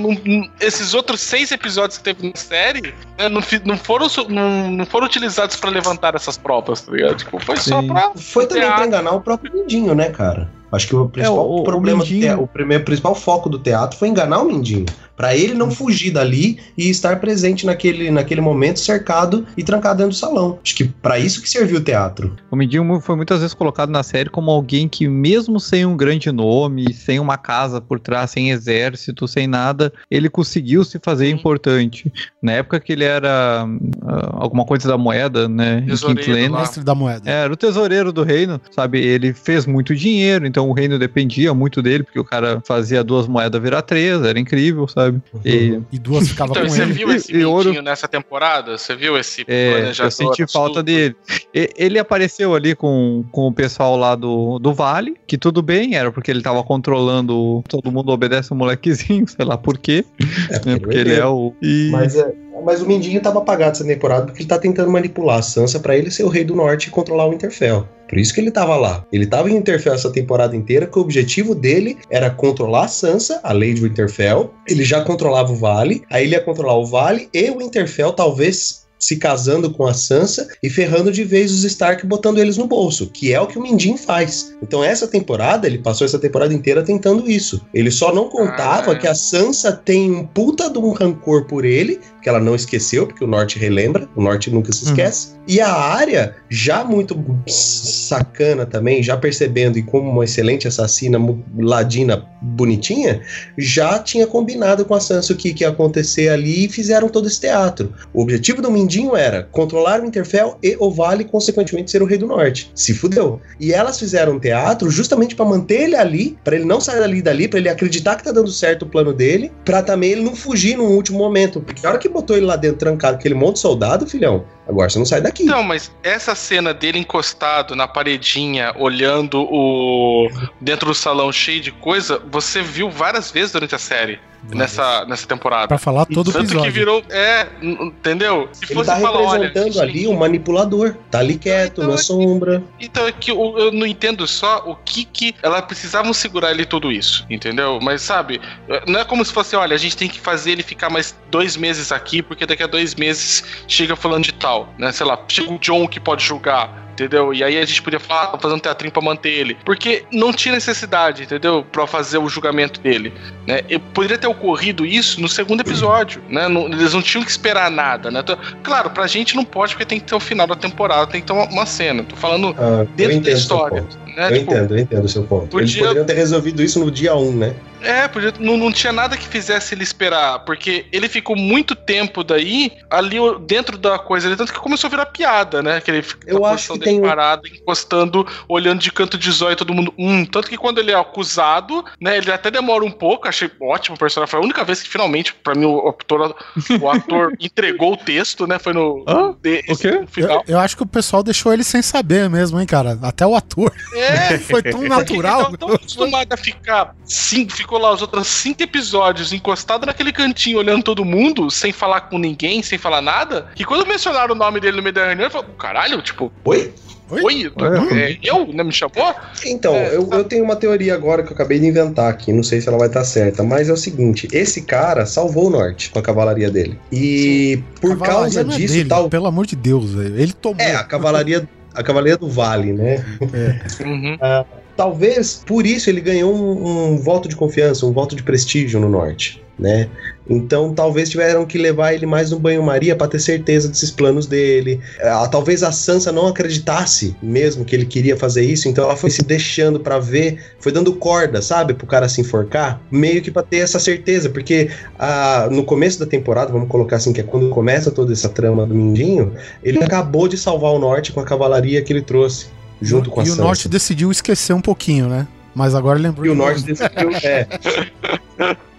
esses outros seis episódios que teve na série né, não, não foram, não, não foram utilizados pra levantar essas provas, tá ligado? Tipo, foi só Sim. pra. Foi também pra enganar o próprio Mindinho, né, cara? Acho que o principal o- o problema, do Mindinho- o primeiro, principal foco do teatro foi enganar o Mindinho. Pra ele não fugir dali e estar presente naquele, naquele momento, cercado e trancado dentro do salão. Acho que pra isso que serviu o teatro. O Mindinho foi muitas vezes colocado na série como alguém que, mesmo sem um grande nome, sem uma casa por trás, sem exército, sem nada, ele conseguiu se fazer importante. Na época que ele era ah, alguma coisa da moeda, né? Em Tesoureiro lá. Mestre da moeda. Era o tesoureiro do reino, sabe? Ele fez muito dinheiro, então o reino dependia muito dele, porque o cara fazia duas moedas virar três, era incrível, sabe? E E duas ficavam Então, com você ele. viu esse E- ouro- nessa temporada? Você viu esse É, planejador? eu senti falta dele. E- Ele apareceu ali com, com o pessoal lá do, do Vale, que tudo bem, era porque ele tava controlando. Todo mundo obedece o molequezinho, sei lá por quê. É, né, porque ele é o. E, Mas, é, mas o Mindinho tava apagado essa temporada porque ele tá tentando manipular a Sansa pra ele ser o rei do norte e controlar o Winterfell. Por isso que ele tava lá. Ele tava em Winterfell essa temporada inteira, que o objetivo dele era controlar a Sansa, a lei de Winterfell. Ele já controlava o Vale, aí ele ia controlar o Vale e o Winterfell, talvez se casando com a Sansa e ferrando de vez os Stark botando eles no bolso, que é o que o Mindinho faz. Então essa temporada, ele passou essa temporada inteira tentando isso. Ele só não contava Ah. que a Sansa tem um puta de um rancor por ele, que ela não esqueceu, porque o Norte relembra, o Norte nunca se Uhum. esquece. E a área, já muito sacana também, já percebendo e como uma excelente assassina ladina bonitinha, já tinha combinado com a Sansa o que, que ia acontecer ali e fizeram todo esse teatro. O objetivo do Mindinho era controlar o Winterfell e o Vale, consequentemente, ser o Rei do Norte. Se fudeu. E elas fizeram um teatro justamente pra manter ele ali, pra ele não sair dali dali, pra ele acreditar que tá dando certo o plano dele, pra também ele não fugir no último momento. Porque a hora que botou ele lá dentro trancado, aquele monte de soldado, filhão, agora você não sai daqui. Não, mas essa cena dele encostado na paredinha, olhando o. dentro do salão cheio de coisa, você viu várias vezes durante a série, nessa, nessa temporada. Pra falar todo o Tanto episódio. que virou. É, entendeu? Se Ele fosse tá falar, olha. representando gente, ali um manipulador. Tá ali quieto, Então, na é que- sombra. Então é que eu, eu não entendo só o que que ela precisavam segurar ele tudo isso, entendeu? Mas sabe, não é como se fosse, olha, a gente tem que fazer ele ficar mais dois meses aqui, porque daqui a dois meses chega falando de tal, né? Sei lá, chega o John que pode julgar. Entendeu? E aí a gente podia falar, ah, fazer um teatrinho pra manter ele. Porque não tinha necessidade, entendeu? Pra fazer o julgamento dele. Né? E poderia ter ocorrido isso no segundo episódio, né? Não- eles não tinham que esperar nada, né? Então, claro, pra gente não pode, porque tem que ter o final da temporada, tem que ter uma, uma cena. Tô falando Ah, eu dentro da história. Né? Eu Tipo, entendo, eu entendo o seu ponto. Eles podia- poderiam ter resolvido isso no dia 1, né? É, podia, não, não tinha nada que fizesse ele esperar, porque ele ficou muito tempo daí, ali dentro da coisa, ali, tanto que começou a virar piada, né? Que ele Eu acho que um- parado, encostando, olhando de canto de zóio todo mundo. Hum, tanto que quando ele é acusado, né? Ele até demora um pouco, achei ótimo o personagem. Foi a única vez que finalmente, pra mim, o ator, o ator entregou o texto, né? Foi no, Hã? de- O quê? no final. Eu, eu acho que o pessoal deixou ele sem saber mesmo, hein, cara. Até o ator. É, Foi tão natural. Ele tava tão acostumado a ficar. Cinco, ficou lá os outros cinco episódios encostado naquele cantinho, olhando todo mundo, sem falar com ninguém, sem falar nada. Que quando mencionaram o nome dele no meio da reunião, ele falou: caralho, tipo, Oi? Oi? oi, é, eu, né? Me chamou? Então, É, eu, eu tenho uma teoria agora que eu acabei de inventar aqui, não sei se ela vai estar certa, mas é o seguinte: esse cara salvou o norte com a cavalaria dele. E por Cavalaria causa não é disso, dele, tal. Pelo amor de Deus, velho. Ele tomou. É, a cavalaria, a cavalaria do Vale, né? Uhum. Talvez por isso ele ganhou um, um voto de confiança, um voto de prestígio no norte, né? Então talvez tiveram que levar ele mais no banho-maria para ter certeza desses planos dele. Ah, talvez a Sansa não acreditasse mesmo que ele queria fazer isso, então ela foi se deixando para ver, foi dando corda, sabe, pro cara se enforcar, meio que para ter essa certeza, porque ah, no começo da temporada, vamos colocar assim, que é quando começa toda essa trama do Mindinho, ele acabou de salvar o norte com a cavalaria que ele trouxe. Junto com a e o Sansa. Norte decidiu esquecer um pouquinho, né? Mas agora lembrou. E o norte decidiu. É.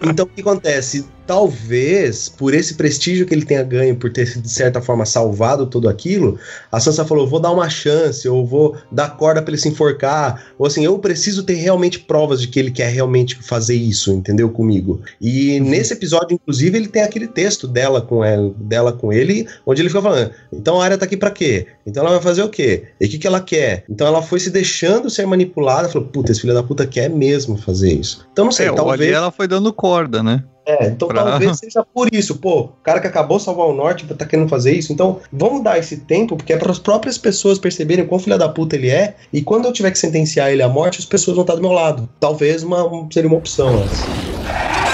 Então o que acontece? Talvez, por esse prestígio que ele tenha ganho, por ter, de certa forma, salvado tudo aquilo, a Sansa falou: vou dar uma chance, ou vou dar corda pra ele se enforcar, ou assim, eu preciso ter realmente provas de que ele quer realmente fazer isso, entendeu? Comigo. E nesse episódio, inclusive, ele tem aquele texto dela com, ela, dela com ele, onde ele fica falando: então a área tá aqui pra quê? Então ela vai fazer o quê? E o que, que ela quer? Então ela foi se deixando ser manipulada, falou: puta, esse filho da puta quer mesmo fazer isso. Então não sei, É, talvez. ali ela foi dando corda, né? É, então Pra- talvez seja por isso. Pô, o cara que acabou de salvar o norte tá querendo fazer isso. Então, vamos dar esse tempo, porque é para as próprias pessoas perceberem quão filha da puta ele é. E quando eu tiver que sentenciar ele à morte, as pessoas vão estar do meu lado. Talvez uma, um- seria uma opção essa.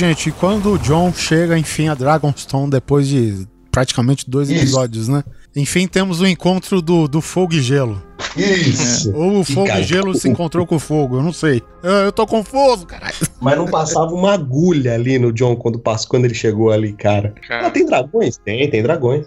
Gente, quando o John chega, enfim, a Dragonstone, depois de praticamente dois Isso. episódios, né? Enfim, temos o encontro do, do fogo e gelo. Isso. Ou o fogo e gelo se encontrou com o fogo, eu não sei. Eu, eu tô confuso, caralho. Mas não passava uma agulha ali no John quando, passou, quando ele chegou ali, cara. Cara. Ah, tem dragões? Tem, tem dragões.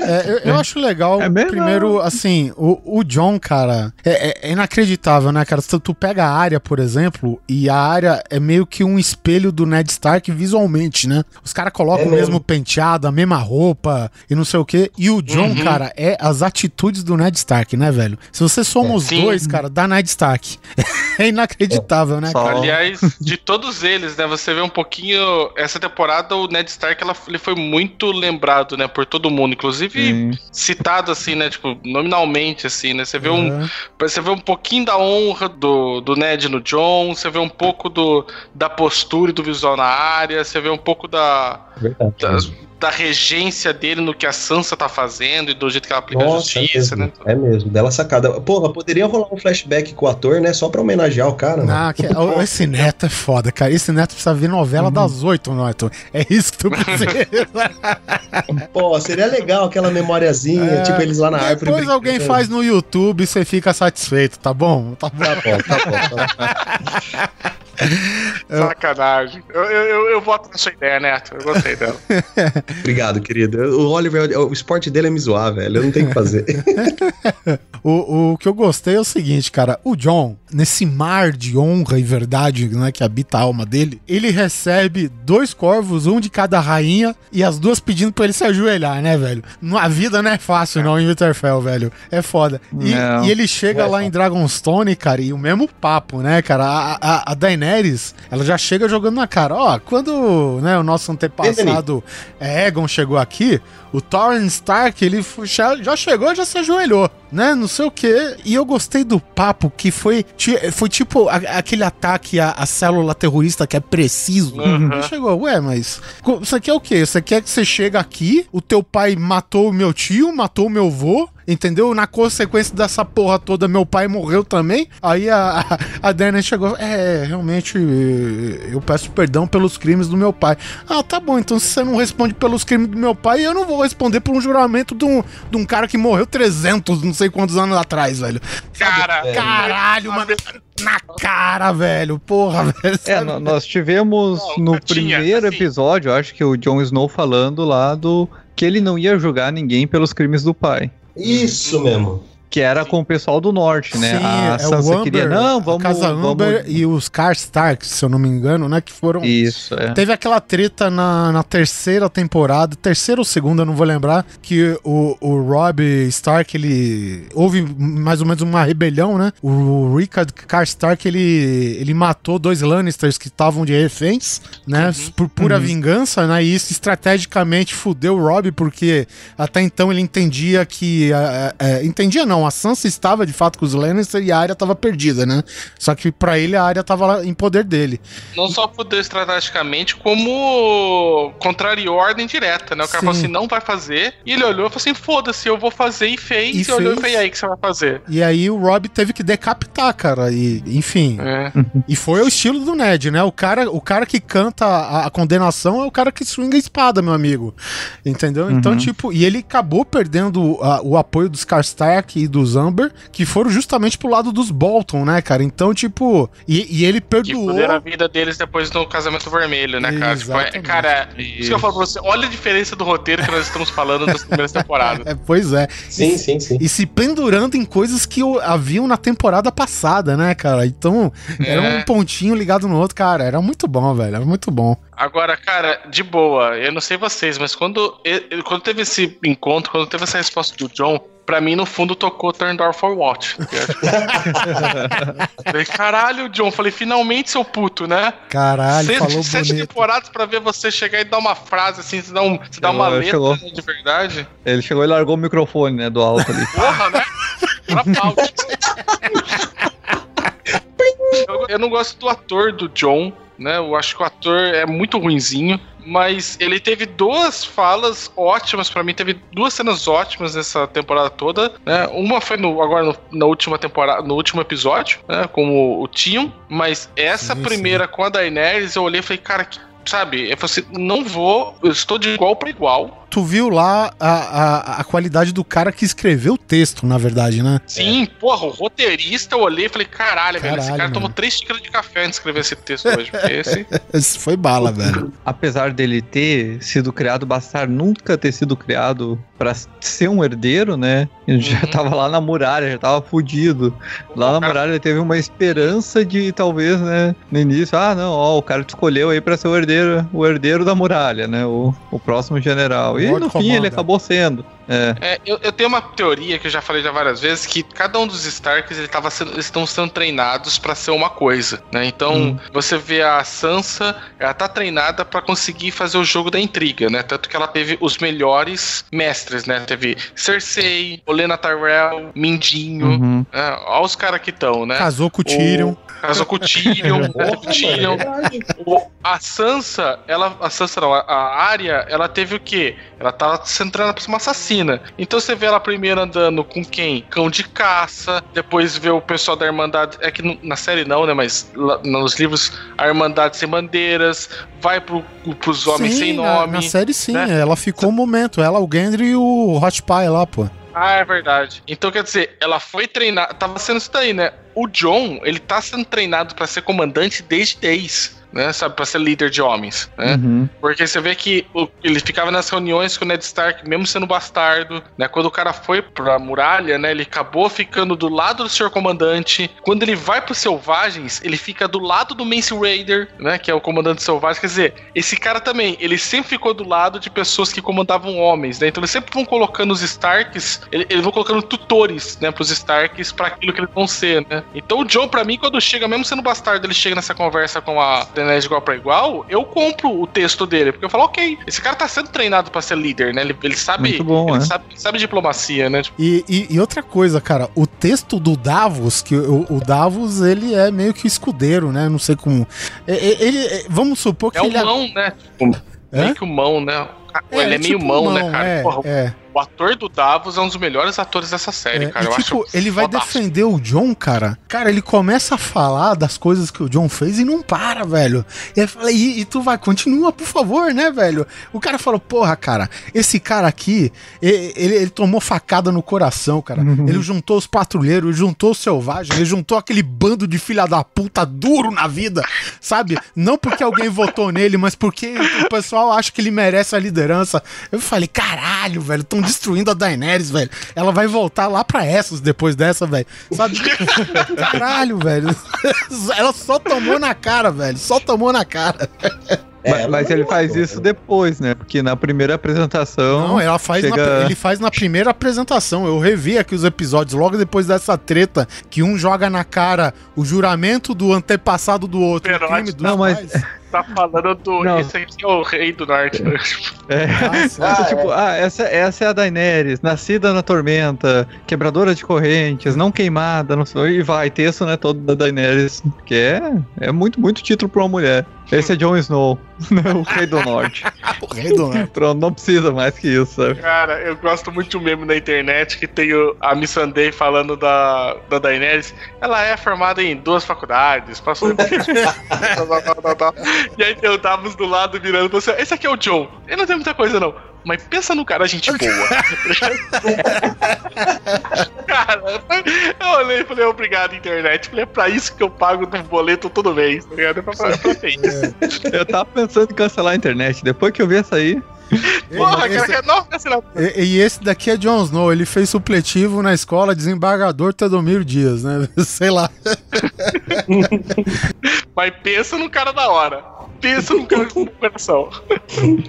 É, eu, eu acho legal, É primeiro, assim, o, o John, cara, é, é- é inacreditável, né, cara? Tu, tu pega a área, por exemplo, e a área é meio que um espelho do Ned Stark visualmente, né? Os caras colocam É o mesmo mesmo. penteado, a mesma roupa e não sei o quê. E o John, Uhum. cara, é as atitudes do Ned Stark, né, velho? Se você soma É, os sim. dois, cara, dá Ned Stark. é inacreditável, né, Só- cara? Aliás, de todos eles, né? Você vê um pouquinho. Essa temporada, o Ned Stark ela, ele foi muito lembrado, né? Por todo mundo. Inclusive, Sim. citado assim, né? Tipo, nominalmente, assim, né? Você vê um. É. Você vê um pouquinho da honra do, do Ned no John, você vê um pouco do, da postura e do visual na área, você vê um pouco da, Verdade. da, da regência dele no que a Sansa tá fazendo e do jeito que ela aplica a Nossa, é justiça, mesmo, né? é mesmo, sacada. Porra, poderia rolar um flashback com o ator, né? Só pra homenagear o cara, né? Ah, que- ó, esse neto é foda, cara. Esse neto precisa ver novela das oito, Norton. É isso que tu precisa. Pô, seria legal aquela memoriazinha, É, tipo eles lá na árvore. Depois alguém faz no YouTube e você fica satisfeito, tá bom? Tá bom. Tá bom, tá bom. Tá bom. Sacanagem. Eu, eu, eu, eu voto na sua ideia, Neto. Eu gostei dela. Obrigado, querido. O Oliver, o esporte dele é me zoar, velho. Eu não tenho o que fazer. O, o que eu gostei é o seguinte, cara. O John, nesse mar de honra e verdade né, que habita a alma dele, ele recebe dois corvos, um de cada rainha, e as duas pedindo pra ele se ajoelhar, né, velho? A vida não é fácil, não, em Winterfell, velho. É foda. E, e ele chega é lá em Dragonstone, cara, e o mesmo papo, né, cara? A, a, a Daenerys, ela já chega jogando na cara. Ó, quando né, o nosso antepassado Egon chegou aqui, o Thorin Stark, ele já, chegou, já se ajoelhou, né? Não sei o quê. E eu gostei do papo que foi, foi tipo a- aquele ataque à, à célula terrorista que é preciso. Uhum. Ele chegou, ué, mas isso aqui é o quê? Você quer que você chegue aqui, o teu pai matou o meu tio, matou o meu avô, entendeu? Na consequência dessa porra toda, meu pai morreu também. Aí a, a, a Dana chegou, é, realmente, eh, eu peço perdão pelos crimes do meu pai. Ah, tá bom, então se você não responde pelos crimes do meu pai, eu não vou responder por um juramento de um, de um cara que morreu 300, não sei quantos anos atrás, velho. Cara, Caralho, mano. Na cara, velho. Porra, velho. É, nós tivemos Não, no tinha, primeiro assim. episódio, acho que o Jon Snow falando lá do que ele não ia julgar ninguém pelos crimes do pai. Isso mesmo. Que era com o pessoal do norte, né? Sim, a é o Sansa Amber, queria, não, vamos. a Casa vamos... Amber e os Karstark, se eu não me engano, né? Que foram. Isso, é. Teve aquela treta na, na terceira temporada, terceira ou segunda, eu não vou lembrar, que o, o Rob Stark, ele. Houve mais ou menos uma rebelião, né? O Rickard Karstark, ele, ele matou dois Lannisters que estavam de reféns, né? Por pura vingança, né? E isso estrategicamente fudeu o Rob, porque até então ele entendia que. é, é, entendia não, a Sansa estava de fato com os Lannister e a área estava perdida, né? Só que pra ele a área estava lá em poder dele. não só fudeu estrategicamente, como contrariou a ordem direta, né? O cara Sim. falou assim, não vai fazer. E ele olhou e falou assim, foda-se, eu vou fazer. E fez. E E, olhou e fez. e aí, que você vai fazer? E aí o Rob teve que decapitar, cara. E, enfim. É. E foi o estilo do Ned, né? O cara, o cara que canta a, a condenação é o cara que swinga a espada, meu amigo. Entendeu? Então, Uhum. tipo, e ele acabou perdendo a- o apoio dos Karstark e dos Amber, que foram justamente pro lado dos Bolton, né, cara? Então, tipo, e, e ele Que perdoou. fuderam a vida deles depois do casamento vermelho, né, cara? Tipo, é- Exatamente. cara, isso que eu falo pra você, olha a diferença do roteiro que nós estamos falando das primeiras temporadas. É, pois é. Sim, sim, sim. E se pendurando em coisas que haviam na temporada passada, né, cara? Então, era É. um pontinho ligado no outro, cara. Era muito bom, velho. Era muito bom. Agora, cara, de boa, eu não sei vocês, mas quando, eu- quando teve esse encontro, quando teve essa resposta do John, pra mim, no fundo, tocou Turn Door for What. falei, caralho, John, falei, finalmente, seu puto, né? Caralho, sete, falou sete bonito. temporadas pra ver você chegar e dar uma frase assim, você dá, um, você dá uma letra chegou. de verdade. Ele chegou e largou o microfone, né, do alto ali. Porra, né? Pra pau. eu, eu não gosto do ator do John, né? Eu acho que o ator é muito ruinzinho. Mas ele teve duas falas ótimas pra mim, teve duas cenas ótimas nessa temporada toda. Né? Uma foi no, agora no- na última temporada, no último episódio, né? Com o, Tion. Mas essa Sim, primeira com a Daenerys, eu olhei e falei, cara, que, sabe? Eu falei assim, não vou, eu estou de igual pra igual. Tu viu lá a, a, a qualidade do cara que escreveu o texto, na verdade, né? Sim, porra, o roteirista eu olhei e falei, caralho, velho, esse Caralho, cara tomou mano. três xícaras de café antes de escrever esse texto hoje. Porque esse. Esse foi bala, velho. Apesar dele ter sido criado bastardo, nunca ter sido criado pra ser um herdeiro, né? Ele já Uhum. tava lá na muralha, já tava fudido. Lá na muralha ele teve uma esperança de talvez, né? No início, ah, não, ó, o cara te escolheu aí pra ser o herdeiro, o herdeiro da muralha, né? O, o próximo general. E Lord no fim ele acabou sendo. É. É, eu, eu tenho uma teoria que eu já falei já várias vezes que cada um dos Starks ele tava sendo, eles estão sendo treinados pra ser uma coisa, né? Então Hum. você vê a Sansa, ela tá treinada pra conseguir fazer o jogo da intriga, né? Tanto que ela teve os melhores mestres, né? Teve Cersei, Olena Tyrell, Mindinho, Uhum. é, olha os caras que estão, né? Casou com o Tyrion. Casou com o Tyrion, né? O Tyrion. é a Sansa, ela. A Sansa não, a, a Arya, ela teve o quê? Ela tava sendo treinada pra ser uma assassina. Então você vê ela primeiro andando com quem? Cão de caça. Depois vê o pessoal da Irmandade. É que na série não, né? Mas lá- nos livros, a Irmandade sem bandeiras. Vai pro, pros homens sim, sem na, nome. na série sim, né? ela ficou um momento. Ela, o Gendry e o Hot Pie lá, pô. Ah, é verdade. Então quer dizer, ela foi treinada. Tava sendo isso daí, né? O John, ele tá sendo treinado pra ser comandante desde 10. Né, sabe, pra ser líder de homens, né? Uhum. Porque você vê que o- ele ficava nas reuniões com o Ned Stark, mesmo sendo bastardo, né? Quando o cara foi pra muralha, né? Ele acabou ficando do lado do senhor comandante. Quando ele vai pros selvagens, ele fica do lado do Mance Raider, né? Que é o comandante selvagem. Quer dizer, esse cara também, ele sempre ficou do lado de pessoas que comandavam homens, né? Então eles sempre vão colocando os Starks, ele- eles vão colocando tutores, né? Pros Starks pra aquilo que eles vão ser, né? Então o John, pra mim, quando chega, mesmo sendo bastardo, ele chega nessa conversa com a Daenerys de igual pra igual, eu compro o texto dele, porque eu falo, ok, esse cara tá sendo treinado pra ser líder, né? Ele, ele sabe, Muito bom, ele é. sabe, sabe diplomacia, né? Tipo, E, e- e outra coisa, cara, o texto do Davos, que o, o Davos, ele é meio que escudeiro, né? Não sei como. é- é- Ele, é- vamos supor que é o ele mão, né? Tipo, Hã? meio que o mão, né? Ele é meio tipo mão, né, cara? É, Porra, é. O ator do Davos é um dos melhores atores dessa série, É, cara. e, eu tipo, acho ele vai fodástico. defender o John, cara. Cara, ele começa a falar das coisas que o John fez e não para, velho. E, aí fala, e, e tu vai, continua, por favor, né, velho? O cara falou, porra, cara, esse cara aqui, e- ele, ele tomou facada no coração, cara. Ele juntou os patrulheiros, juntou os selvagens, ele juntou aquele bando de filha da puta duro na vida, sabe? Não porque alguém votou nele, mas porque o pessoal acha que ele merece a liderança. Eu falei, caralho, velho, estão destruindo a Daenerys, velho. Ela vai voltar lá pra Essos depois dessa, velho. Sabe? Caralho, velho. Ela só tomou na cara, velho. Só tomou na cara. É, mas mas ele faz matou, isso né? depois, né? Porque na primeira apresentação. Não, ela faz na- chega- ele faz na primeira apresentação. Eu revi aqui os episódios logo depois dessa treta que um joga na cara o juramento do antepassado do outro. o Perote. crime dos Não, mas- pais. Tá falando do. Não. Esse aqui é o rei do norte. né? É. Ah. Então, Ah, tipo, ah, essa, essa é a Daenerys, nascida na tormenta, quebradora de correntes, não queimada, não sei, e vai, texto, né, todo da Daenerys, que é, é muito, muito título pra uma mulher. Esse é Jon Snow, né, o rei do norte. O rei do norte. Pronto, não precisa mais que isso, sabe? Cara, eu gosto muito de um meme na internet que tem o, a Miss Sunday falando da, da Daenerys. Ela é formada em duas faculdades, passou. E aí tem o Davos do lado virando e falou assim: esse aqui é o John. Ele não tem muita coisa, não. Mas pensa no cara, gente boa. cara, eu olhei e falei, obrigado, internet. Falei, é pra isso que eu pago do boleto todo mês, tá ligado? É pra, é pra ter isso. Eu tava pensando em cancelar a internet, depois que eu vi essa aí, Porra, esse- cara, não, cancelado. E, e esse daqui é Jon Snow, ele fez supletivo na escola desembargador Teodomiro Dias, né? Sei lá. Mas pensa no cara da hora. Pensa no cara com o coração.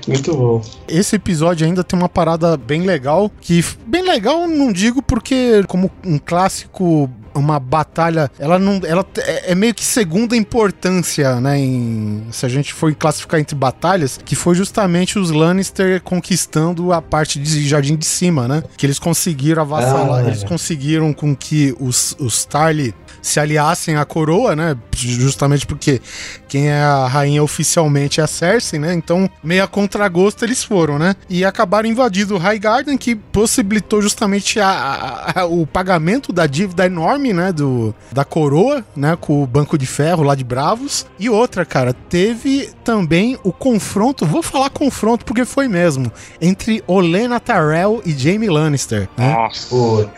Muito bom. Esse episódio ainda tem uma parada bem legal, que bem legal não digo porque como um clássico uma batalha, ela não, ela é é meio que segunda importância, né, em, se a gente for classificar entre batalhas, que foi justamente os Lannister conquistando a parte de Jardim de Cima, né, que eles conseguiram avassalar, Ah, eles é. conseguiram com que os, os Tarly se aliassem à coroa, né, justamente porque quem é a rainha oficialmente é a Cersei, né? Então, meio a contragosto eles foram, né? E acabaram invadindo o Highgarden, que possibilitou justamente a- a- a- o pagamento da dívida enorme, né? Do, da coroa, né? Com o Banco de Ferro lá de Bravos. E outra, cara, teve também o confronto, vou falar confronto porque foi mesmo, entre Olenna Tyrell e Jaime Lannister, né? Nossa.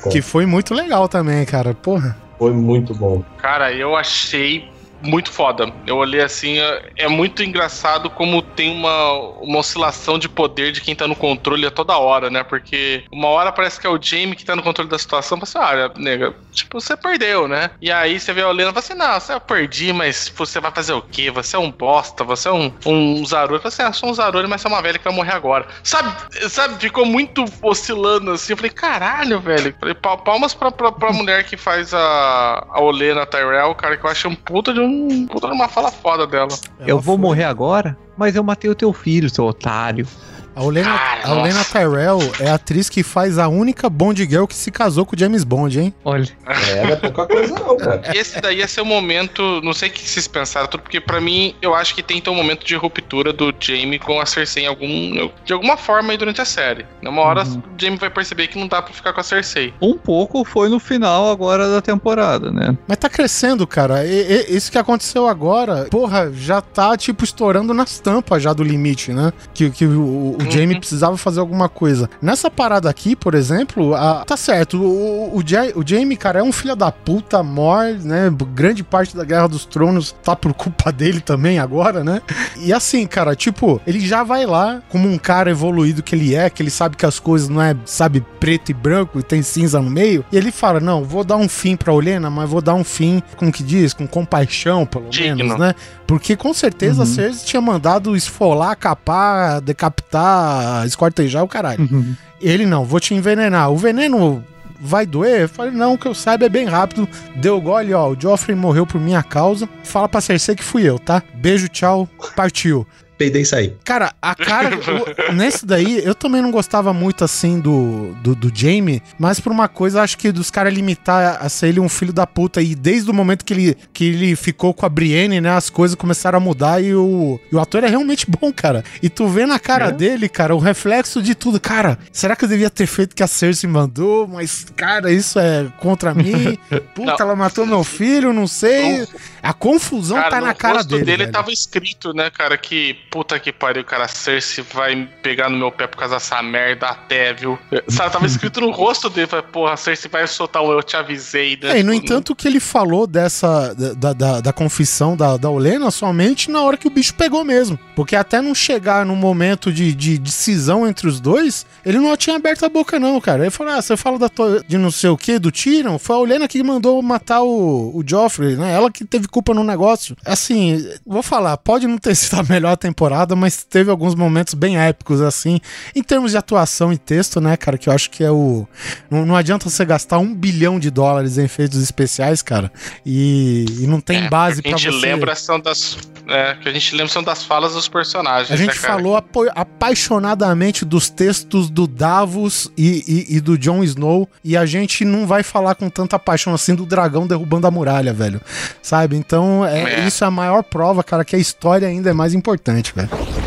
Que foi muito legal também, cara. Porra. Foi muito bom. Cara, eu achei muito foda. Eu olhei assim, é é muito engraçado como tem uma, uma oscilação de poder de quem tá no controle a toda hora, né? Porque uma hora parece que é o Jamie que tá no controle da situação, você olha, nega, tipo, você perdeu, né? E aí você vê a Olena e fala assim, não, você perdi, mas você vai fazer o quê? Você é um bosta, você é um, um Zaruri. Eu falei assim, ah, sou um Zaruri, mas você é uma velha que vai morrer agora. Sabe, sabe, ficou muito oscilando assim. Eu falei, caralho, velho. Falei, pal- palmas pra, pra, pra mulher que faz a, a Olena Tyrell, cara, que eu achei um puta de um puta de uma fala foda dela. eu Ela vou foi- morrer agora, mas eu matei o teu filho, seu otário. A Olena, Cara, a Olena. Tyrell é a atriz que faz a única Bond Girl que se casou com o James Bond, hein? Olha. É, não é pouca coisa não, cara. Esse daí ia ser o momento, não sei o que vocês pensaram, tudo, porque pra mim, eu acho que tem então um momento de ruptura do Jamie com a Cersei em algum, de alguma forma aí durante a série. Numa hora, Uhum. o Jamie vai perceber que não dá pra ficar com a Cersei. Um pouco foi no final agora da temporada, né? Mas tá crescendo, cara. E, e- isso que aconteceu agora, porra, já tá, tipo, estourando nas tampas já do limite, né? Que, que o, o Jamie precisava fazer alguma coisa. Nessa parada aqui, por exemplo, a- tá certo. O, o, Ja- o Jamie, cara, é um filho da puta, mor, né? Grande parte da Guerra dos Tronos tá por culpa dele também agora, né? E assim, cara, tipo, ele já vai lá como um cara evoluído que ele é, que ele sabe que as coisas não é, sabe, preto e branco e tem cinza no meio. E ele fala: Não, vou dar um fim pra Olena, mas vou dar um fim, como que diz? Com compaixão, pelo Digno. menos, né? Porque com certeza a Cersei tinha mandado esfolar, capar, decapitar, escortejar o caralho. Ele não, vou te envenenar. O veneno vai doer? Eu falei, não, que eu saiba é bem rápido. Deu gole, ó, o Joffrey morreu por minha causa. Fala pra Cersei que fui eu, tá? Beijo, tchau, partiu. Peidei e saí. Cara, a cara. o- nesse daí, eu também não gostava muito assim do, do, do Jamie, mas por uma coisa, acho que dos caras limitar a ser ele um filho da puta. E desde o momento que ele, que ele ficou com a Brienne, né, as coisas começaram a mudar e o, e o ator é realmente bom, cara. E tu vê na cara É. dele, cara, o reflexo de tudo. Cara, será que eu devia ter feito o que a Cersei mandou? Mas, cara, isso é contra mim. Puta, Não. ela matou meu filho, não sei. A confusão tá no na cara rosto dele. dele velho. tava escrito, né, cara, que puta que pariu, cara, Cersei vai pegar no meu pé por causa dessa merda até, viu? Sabe, tava escrito no rosto dele, falei, porra, Cersei vai soltar um eu te avisei, né? É, e no entanto, o que ele falou dessa. da, da, da confissão da, da Olena somente na hora que o bicho pegou mesmo. Porque até não chegar num momento de, de decisão entre os dois, ele não tinha aberto a boca, não, cara. Ele falou: ah, você fala da tua- de não sei o que, do Tyrion? Foi a Olena que mandou matar o, o Joffrey, né? Ela que teve culpa no negócio. Assim, vou falar, pode não ter sido a melhor temporada, mas teve alguns momentos bem épicos, assim, em termos de atuação e texto, né, cara, que eu acho que é o. Não, não adianta você gastar um bilhão de dólares em efeitos especiais, cara, e, e não tem é, base pra a gente você. lembra são das. É, que a gente lembra são das falas dos personagens. A gente né, falou apaixonadamente dos textos do Davos e, e- e do Jon Snow, e a gente não vai falar com tanta paixão assim do dragão derrubando a muralha, velho. Sabe? Então, é, É. isso é a maior prova, cara, que a história ainda é mais importante, velho.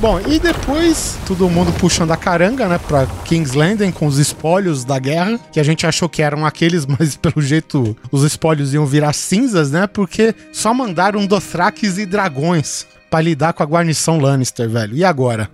Bom, e depois todo mundo puxando a caranga, né, pra King's Landing com os espólios da guerra, que a gente achou que eram aqueles, mas pelo jeito os espólios iam virar cinzas, né, porque só mandaram Dothrakis e dragões. pra lidar com a guarnição Lannister, velho. E agora?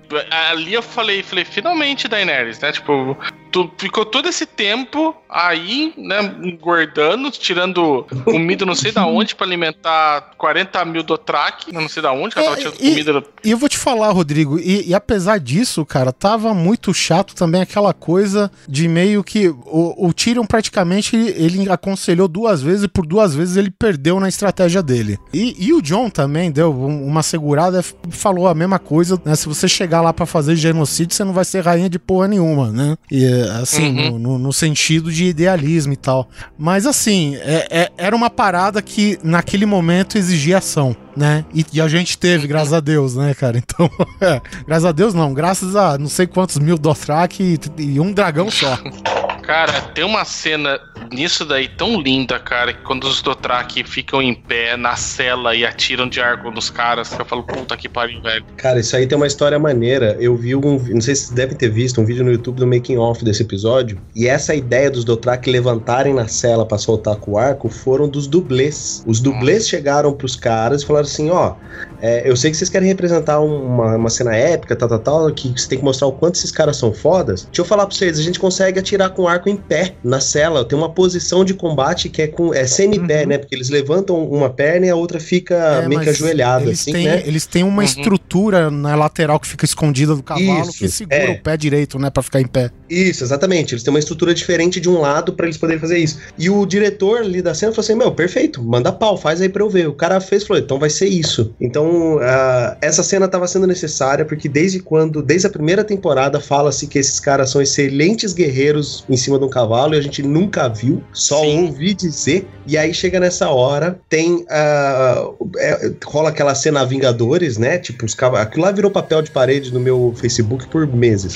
Ali eu falei, falei, finalmente, Daenerys, né? Tipo, tu ficou todo esse tempo aí, né, engordando, tirando comida não sei da onde pra alimentar 40 mil do track, não sei da onde que ela tava É, tirando e- comida. E eu vou te falar, Rodrigo, e, e apesar disso, cara, tava muito chato também aquela coisa de meio que o, o Tyrion praticamente ele aconselhou duas vezes e por duas vezes ele perdeu na estratégia dele. E, e o John também deu um- uma segurada, falou a mesma coisa, né? Se você chegar lá pra fazer genocídio, você não vai ser rainha de porra nenhuma, né? E assim, Uhum. no, no- no sentido de idealismo e tal. Mas assim, é- é- era uma parada que naquele momento exigia ação, né? E, e a gente teve, graças a Deus, né, cara? Então, é, graças a Deus não, graças a não sei quantos mil Dothraki e, e um dragão só. Cara, tem uma cena nisso daí tão linda, cara, que quando os Dothraki ficam em pé na cela e atiram de arco nos caras, que eu falo, puta que pariu, velho. Cara, isso aí tem uma história maneira. Eu vi um. Não sei se vocês devem ter visto um vídeo no YouTube do making off desse episódio. E essa ideia dos Dothraki levantarem na cela pra soltar com o arco foram dos dublês. Os dublês chegaram pros caras e falaram assim: ó, é, eu sei que vocês querem representar um- uma, uma cena épica, tal, tal, tal, que você tem que mostrar o quanto esses caras são fodas. Deixa eu falar pra vocês: a gente consegue atirar com o arco em pé na cela. Tem uma posição de combate que é com é semi-pé, Uhum. né? Porque eles levantam uma perna e a outra fica É, meio que ajoelhada, eles assim, têm, né? Eles têm uma Uhum. estrutura na lateral que fica escondida do cavalo Isso, que segura é. o pé direito, né, Pra ficar em pé. Isso, exatamente. Eles têm uma estrutura diferente de um lado pra eles poderem fazer isso. E o diretor ali da cena falou assim: Meu, perfeito, manda pau, faz aí pra eu ver. O cara fez e falou: Então vai ser isso. Então, ah, essa cena tava sendo necessária porque desde quando, desde a primeira temporada, fala-se que esses caras são excelentes guerreiros em cima de um cavalo e a gente nunca viu, só Sim. ouvi dizer. E aí chega nessa hora, tem. ah, é, rola aquela cena Vingadores, né? Tipo, os cavalos. Aquilo lá virou papel de parede no meu Facebook por meses.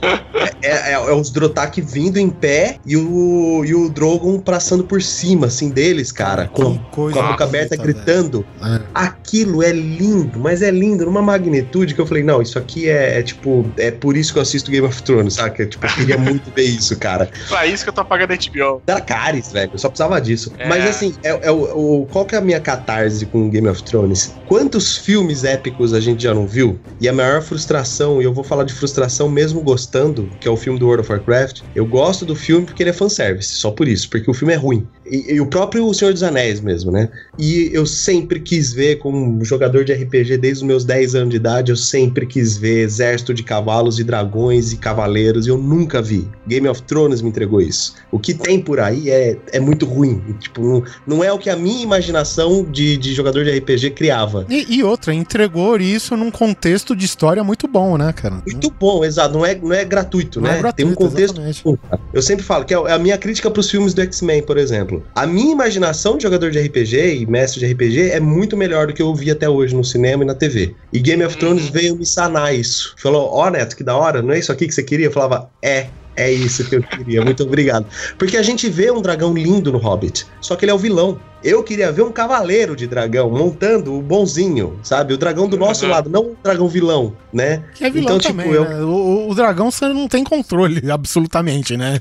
É, é- é os Drotak vindo em pé e o, e o Drogon passando por cima, assim, deles, cara. Com, com a boca aberta, gritando. É. Aquilo é lindo, mas é lindo numa magnitude que eu falei, não, isso aqui é, é, tipo, é por isso que eu assisto Game of Thrones, saca? Tipo, eu queria muito ver isso, cara. Pra isso que eu tô pagando HBO. Dracarys, velho, eu só precisava disso. É. Mas assim, é, é o, o- qual que é a minha catarse com Game of Thrones? Quantos filmes épicos a gente já não viu? E a maior frustração, e eu vou falar de frustração mesmo gostando, que é o filme do World of Warcraft, eu gosto do filme porque ele é fanservice, só por isso, porque o filme é ruim. E, e o próprio O Senhor dos Anéis mesmo, né? E eu sempre quis ver, como jogador de RPG desde os meus 10 anos de idade, eu sempre quis ver exército de cavalos e dragões e cavaleiros, e eu nunca vi. Game of Thrones me entregou isso. O que tem por aí é, é muito ruim. Tipo, não, não é o que a minha imaginação de, de jogador de RPG criava. E, e outra, entregou isso num contexto de história muito bom, né, cara? Muito bom, exato. Não é, não é gratuito, Não né? é gratuito, tem um contexto. exatamente. Eu sempre falo que é a minha crítica pros filmes do X-Men, por exemplo. A minha imaginação de jogador de RPG e mestre de RPG é muito melhor do que eu vi até hoje no cinema e na TV. E Game of Thrones Uhum. veio me sanar isso. Falou: Ó, Neto, que da hora, não é isso aqui que você queria? Eu falava: É. É isso que eu queria, muito obrigado. Porque a gente vê um dragão lindo no Hobbit, só que ele é o vilão. Eu queria ver um cavaleiro de dragão montando o bonzinho, sabe? O dragão do nosso Uhum. lado, não um dragão vilão, né? Que é vilão Então, tipo, também, eu- né? O, o- o dragão você não tem controle, absolutamente, né?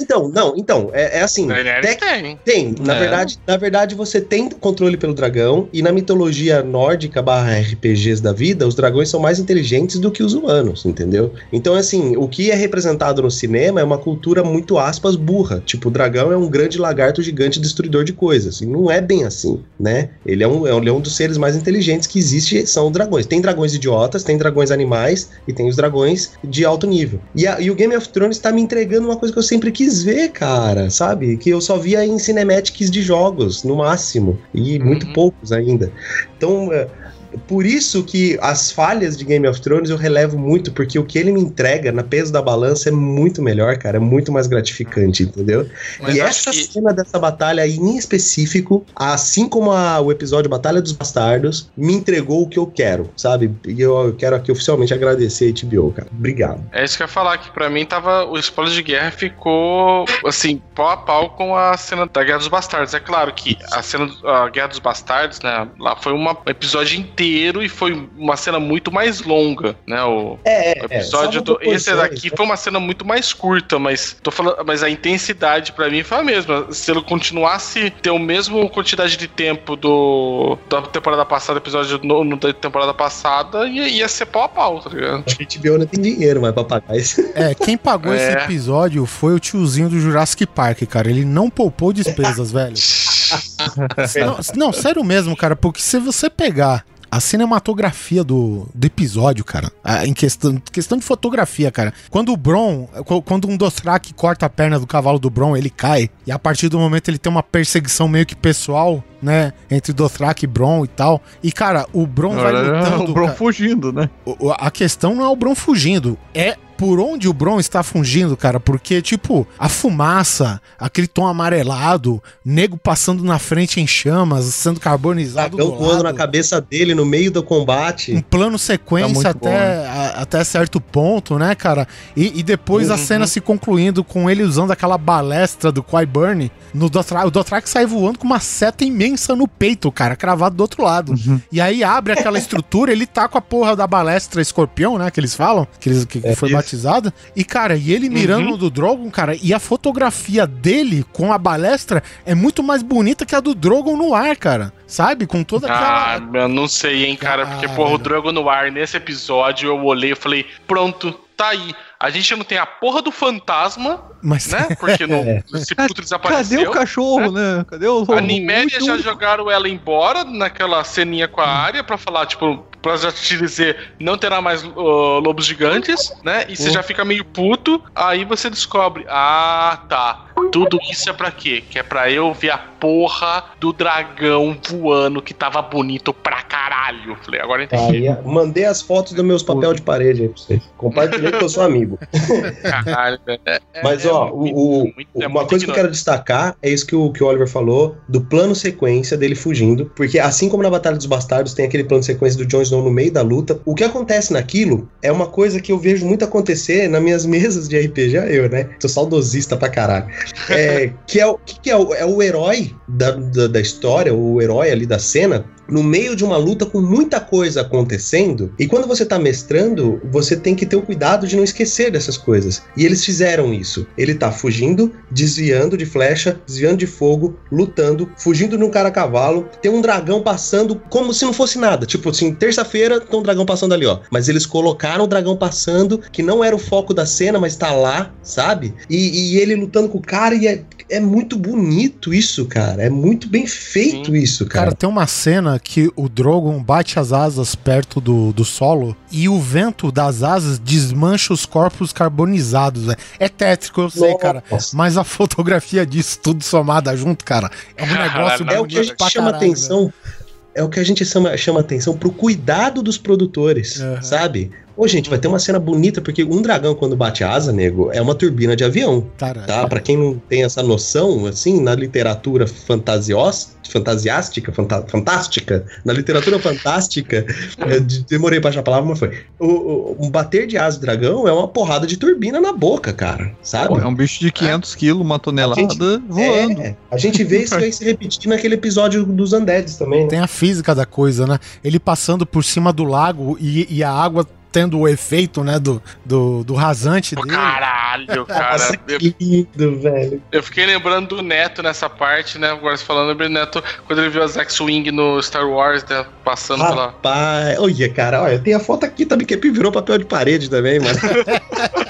Então, não, então, é, é assim. Daenerys tec- tem. Tem, na É. verdade, na verdade você tem controle pelo dragão e na mitologia nórdica barra RPGs da vida, os dragões são mais inteligentes do que os humanos, entendeu? Então, assim, o que é representado no cinema é uma cultura muito aspas burra. Tipo, o dragão é um grande lagarto gigante destruidor de coisas. E não é bem assim, né? Ele é um, é um, ele é um dos seres mais inteligentes que existe, são dragões. Tem dragões idiotas, tem dragões animais e tem os dragões de alto nível. E, a- e o Game of Thrones tá me entregando uma coisa que eu sempre quis ver, cara, sabe? Que eu só via em cinematics de jogos, no máximo. E muito Uhum. poucos ainda. Então, é, por isso que as falhas de Game of Thrones eu relevo muito, porque o que ele me entrega na peso da balança é muito melhor, cara, é muito mais gratificante, entendeu? Mas e essa que- cena dessa batalha aí, em específico, assim como a- o episódio Batalha dos Bastardos, me entregou o que eu quero, sabe? E eu quero aqui oficialmente agradecer a HBO, cara. Obrigado. É isso que eu ia falar, que pra mim tava. O spoiler de guerra ficou, assim, pau a pau com a cena da Guerra dos Bastardos. É claro que a cena. do- A Guerra dos Bastardos, né? Lá foi uma- um episódio inteiro inteiro e foi uma cena muito mais longa, né? O, É, é, o episódio é, do. Esse proporções, daqui né? foi uma cena muito mais curta, mas tô falando, mas a intensidade pra mim foi a mesma. Se ele continuasse ter o mesmo quantidade de tempo do da temporada passada, episódio no, no da temporada passada, ia, ia ser pau a pau, tá ligado? Acho que a HBO não tem dinheiro mais pra pagar isso. É, quem pagou esse É. episódio foi o tiozinho do Jurassic Park, cara. Ele não poupou despesas, velho. Não, não, sério mesmo, cara, porque se você pegar a cinematografia do, do episódio, cara, a- em questão, questão de fotografia, cara, quando o Bron, qu- quando um Dothraki corta a perna do cavalo do Bron, ele cai, e a partir do momento ele tem uma perseguição meio que pessoal, né, entre Dothraki e Bron e tal, e cara, o Bron vai lutando... o Bron cara, fugindo, né? a questão não é o Bron fugindo, é por onde o Bron está fugindo, cara, porque, tipo, a fumaça, aquele tom amarelado, nego passando na frente em chamas, sendo carbonizado Dragão do voando na cabeça dele no meio do um combate. plano sequência Tá até, né? a- até certo ponto, né, cara? E, e depois a Uhum. cena se concluindo com ele usando aquela balestra do Qui-Burn no Dothraki. O Dothraki sai voando com uma seta imensa no peito, cara, cravado do outro lado. Uhum. E aí abre aquela estrutura, ele tá com a porra da balestra escorpião, né? Que eles falam, que, eles, que É foi isso. E, cara, e ele mirando Uhum. no do Drogon, cara, e a fotografia dele com a balestra é muito mais bonita que a do Drogon no ar, cara. Sabe? Com toda Ah, aquela. eu não sei, hein, cara, porque, Ah, porra, o. Dragon no ar, nesse episódio, eu olhei e falei, pronto, tá aí. A gente não tem a porra do fantasma, Mas né? Porque no, É. esse puto desapareceu. Cadê o cachorro, né? Cadê o. A o Nimédia já jogaram ela embora naquela ceninha com a área pra falar, tipo, pra já te dizer não terá mais ó, lobos gigantes, né? E você já fica meio puto, aí você descobre, ah, tá. Tudo isso é pra quê? Que é pra eu ver a porra do dragão voando que tava bonito pra caralho. Falei, agora entendi. Aí, mandei as fotos dos meus papel de parede aí pra vocês. Compartilhei que eu sou amigo. Caralho. É- Mas, é ó, muito- o, muito- é uma coisa que eu quero destacar é isso que o, que o Oliver falou, do plano sequência dele fugindo. Porque assim como na Batalha dos Bastardos tem aquele plano sequência do Jon Snow no meio da luta, o que acontece naquilo é uma coisa que eu vejo muito acontecer nas minhas mesas de RPG, eu, né? Tô saudosista pra caralho. É, que é, o, que que é, o, é o herói da, da, da história, o herói ali da cena, no meio de uma luta com muita coisa acontecendo, e quando você tá mestrando, você tem que ter o cuidado de não esquecer dessas coisas. E eles fizeram isso. Ele tá fugindo, desviando de flecha, desviando de fogo, lutando, fugindo de um cara a cavalo, tem um dragão passando como se não fosse nada. Tipo assim, terça-feira tem um dragão passando ali, ó. Mas eles colocaram o dragão passando, que não era o foco da cena, mas tá lá, sabe? E, e ele lutando com o cara, e é, é muito bonito isso, cara. É muito bem feito Sim. isso, Cara, cara. tem uma cena que o Drogon bate as asas perto do, do solo e o vento das asas desmancha os corpos carbonizados. velho. É tétrico, eu sei, cara. Nossa. Mas a fotografia disso, tudo somada junto, cara, é um negócio É o que a gente chama caralho, atenção. É o que a gente chama, chama atenção pro cuidado dos produtores, Aham. sabe? Ô, gente, vai ter uma cena bonita, porque um dragão, quando bate asa, nego, é uma turbina de avião, tá? Pra quem não tem essa noção, assim, na literatura fantasiós, fantasiástica, fanta- fantástica, na literatura fantástica, demorei pra achar a palavra, mas foi. O, o- um bater de asa de dragão é uma porrada de turbina na boca, cara, sabe? É um bicho de 500 quilos, uma tonelada gente- voando. É, a gente vê isso aí se repetir naquele episódio dos Undeads também, né? tem a física da coisa, né? Ele passando por cima do lago e, e a água tendo o efeito, né, do, do, do rasante dele. Caralho, cara. Nossa, que lindo, velho. eu fiquei lembrando do Neto nessa parte, né? Agora você falando, do Neto quando ele viu as X-Wing no Star Wars, né? Passando pela. Rapaz, olha, cara, olha, tem a foto aqui também que virou papel de parede também, mano.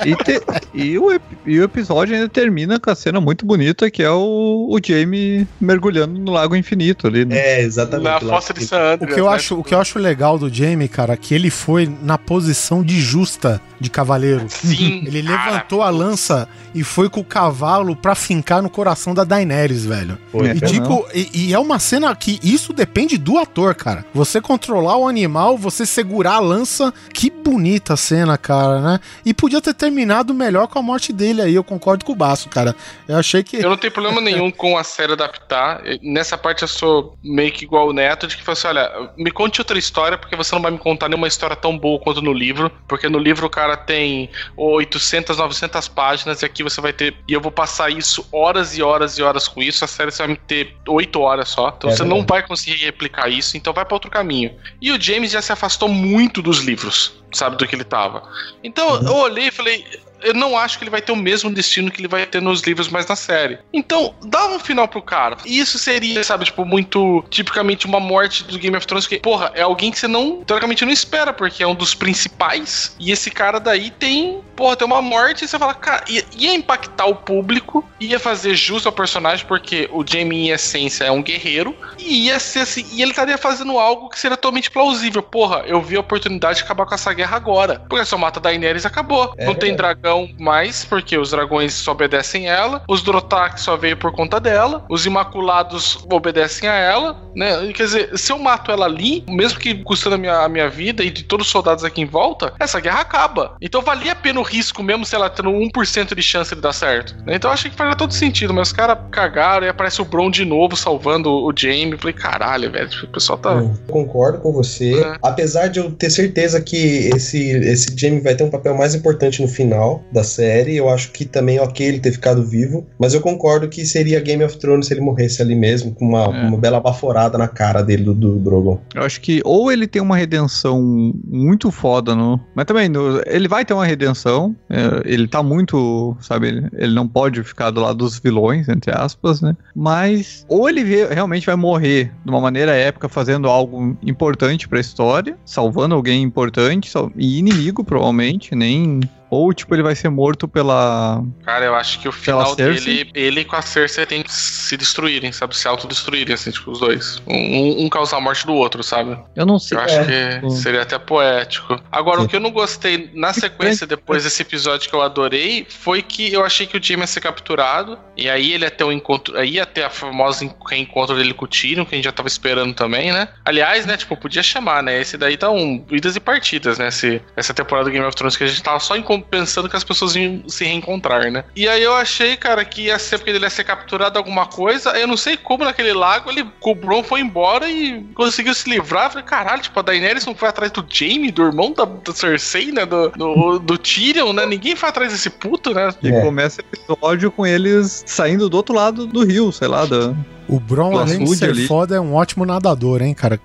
E, te- e o, e o episódio ainda termina com a cena muito bonita que é o, o Jamie mergulhando no Lago Infinito ali, né? É, exatamente. Na fossa de San O Andreas. que, eu né? acho, o que eu acho legal do Jamie, cara, que ele foi na posição de justa de cavaleiro. Sim. Ele cara. levantou a lança e foi com o cavalo pra fincar no coração da Daenerys, velho. Foi, É, E cara. tipo, e, e é uma cena que isso depende do ator, cara. Você controlar o animal, você segurar a lança. Que bonita a cena, cara, né? E podia ter terminado melhor com a morte dele aí, eu concordo com o Baço, cara. Eu achei que. Eu não tenho problema nenhum com a série adaptar. Nessa parte eu sou meio que igual o Neto, de que fala assim: olha, me conte outra história, porque você não vai me contar nenhuma história tão boa quanto no livro, porque no livro o cara tem 800, 900 páginas e aqui você vai ter. E eu vou passar isso horas e horas e horas com isso. A série você vai ter 8 horas só. Então É você verdade. não vai conseguir replicar isso, então vai para outro caminho. E o James já se afastou muito dos livros, sabe, do que ele tava. Então eu olhei e falei. Eu não acho que ele vai ter o mesmo destino que ele vai ter nos livros, mas na série. Então, dá um final pro cara. E isso seria, sabe, tipo, muito tipicamente uma morte do Game of Thrones, que, porra, é alguém que você não, teoricamente, não espera, porque é um dos principais. E esse cara daí tem, porra, tem uma morte e você fala, cara, ia, ia impactar o público, ia fazer jus ao personagem, porque o Jamie, em essência, é um guerreiro, e ia ser assim, e ele estaria fazendo algo que seria totalmente plausível. Porra, eu vi a oportunidade de acabar com essa guerra agora. Porque só mata Daenerys acabou. É não tem verdade. Dragão mais, porque os dragões só obedecem ela. Os Drotak só veio por conta dela. Os Imaculados obedecem a ela, né? Quer dizer, se eu mato ela ali, mesmo que custando a minha, a minha vida e de todos os soldados aqui em volta, essa guerra acaba. Então valia a pena o risco, mesmo se ela tendo 1% de chance de dar certo. né? Então eu achei que faria todo sentido, mas os caras cagaram e aparece o Bron de novo salvando o Jamie. Falei, caralho, velho, o pessoal tá. Eu concordo com você. É. Apesar de eu ter certeza que esse, esse Jamie vai ter um papel mais importante no final da série, eu acho que também é ok ele ter ficado vivo. Mas eu concordo que seria Game of Thrones se ele morresse ali mesmo, com uma, É. uma bela baforada na cara dele, do, do Drogon. Eu acho que ou ele tem uma redenção muito foda, no, mas também no- ele vai ter uma redenção. é, ele tá muito, sabe, ele, ele não pode ficar do lado dos vilões, entre aspas, né? Mas ou ele re- realmente vai morrer de uma maneira épica, fazendo algo importante pra história, salvando alguém importante sal- e inimigo, provavelmente, nem. Ou, tipo, ele vai ser morto pela. Cara, eu acho que o final dele, ele com a Cersei tem que se destruírem, sabe? Se autodestruírem, assim, tipo, os dois. Um, um causar a morte do outro, sabe? Eu não sei. Eu acho É. que seria até poético. Agora, Sim. o que eu não gostei na sequência, depois desse episódio que eu adorei, foi que eu achei que o Jaime ia ser capturado. E aí ele ia ter um encontro. Aí ia ter a famosa en- reencontro dele com o Tyrion, que a gente já tava esperando também, né? Aliás, né, tipo, podia chamar, né? Esse daí tá um idas e partidas, né? Esse, essa temporada do Game of Thrones que a gente tava só encon- pensando que as pessoas iam se reencontrar, né? E aí eu achei, cara, que ia ser porque ele ia ser capturado alguma coisa. Eu não sei como naquele lago ele, o Bron foi embora e conseguiu se livrar. Eu falei, caralho, tipo, a Daenerys não foi atrás do Jaime, do irmão da, da Cersei, né? Do, do, do Tyrion, né? Ninguém foi atrás desse puto, né? E É. começa o episódio com eles saindo do outro lado do rio, sei lá, da. O Bron, além de ser ali. foda, é um ótimo nadador, hein, cara?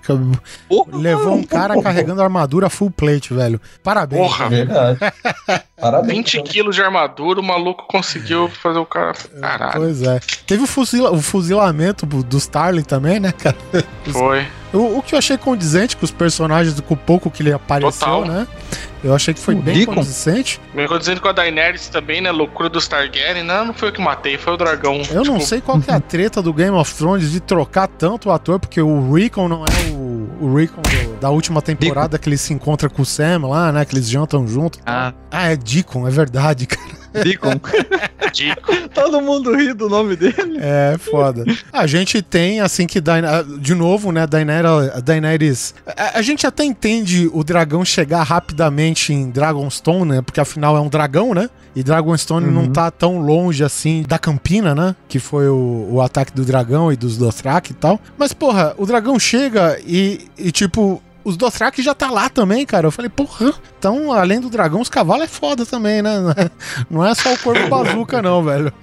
Porra, Levou um cara carregando armadura full plate, velho. Parabéns. Porra, Verdade. Parabéns. 20 quilos de armadura, o maluco conseguiu fazer o cara. Caralho, Pois é. Teve o, fuzila- o fuzilamento do do Starling também, né, cara? foi. O, o que eu achei condizente com os personagens, com o pouco que ele apareceu, Total. né? Eu achei que foi O bem Deacon? condizente. Me dizendo com a Daenerys também, né? Loucura dos Targaryen. Não, não foi eu que matei, foi o dragão. Eu não Tipo, sei qual que é a treta do Game of Thrones de trocar tanto o ator, porque o Rickon não é o, o Rickon do- da última temporada que ele se encontra com o Sam lá, né? Que eles jantam junto. Ah, Ah, é Deacon, é verdade, cara. Deacon. Dico. Todo mundo ri do nome dele. É foda. A gente tem, assim, que Daina- de novo, né, Daenerys, a Daenerys. A, a gente até entende o dragão chegar rapidamente em Dragonstone, né? Porque afinal é um dragão, né? E Dragonstone Uhum. não tá tão longe assim da Campina, né? Que foi o, o ataque do dragão e dos Dothraki e tal. Mas, porra, o dragão chega e, e tipo. Os Dothraki já tá lá também, cara. Eu falei, porra. Então, além do dragão, os cavalos é foda também, né? Não é só o corpo bazuca, não, velho.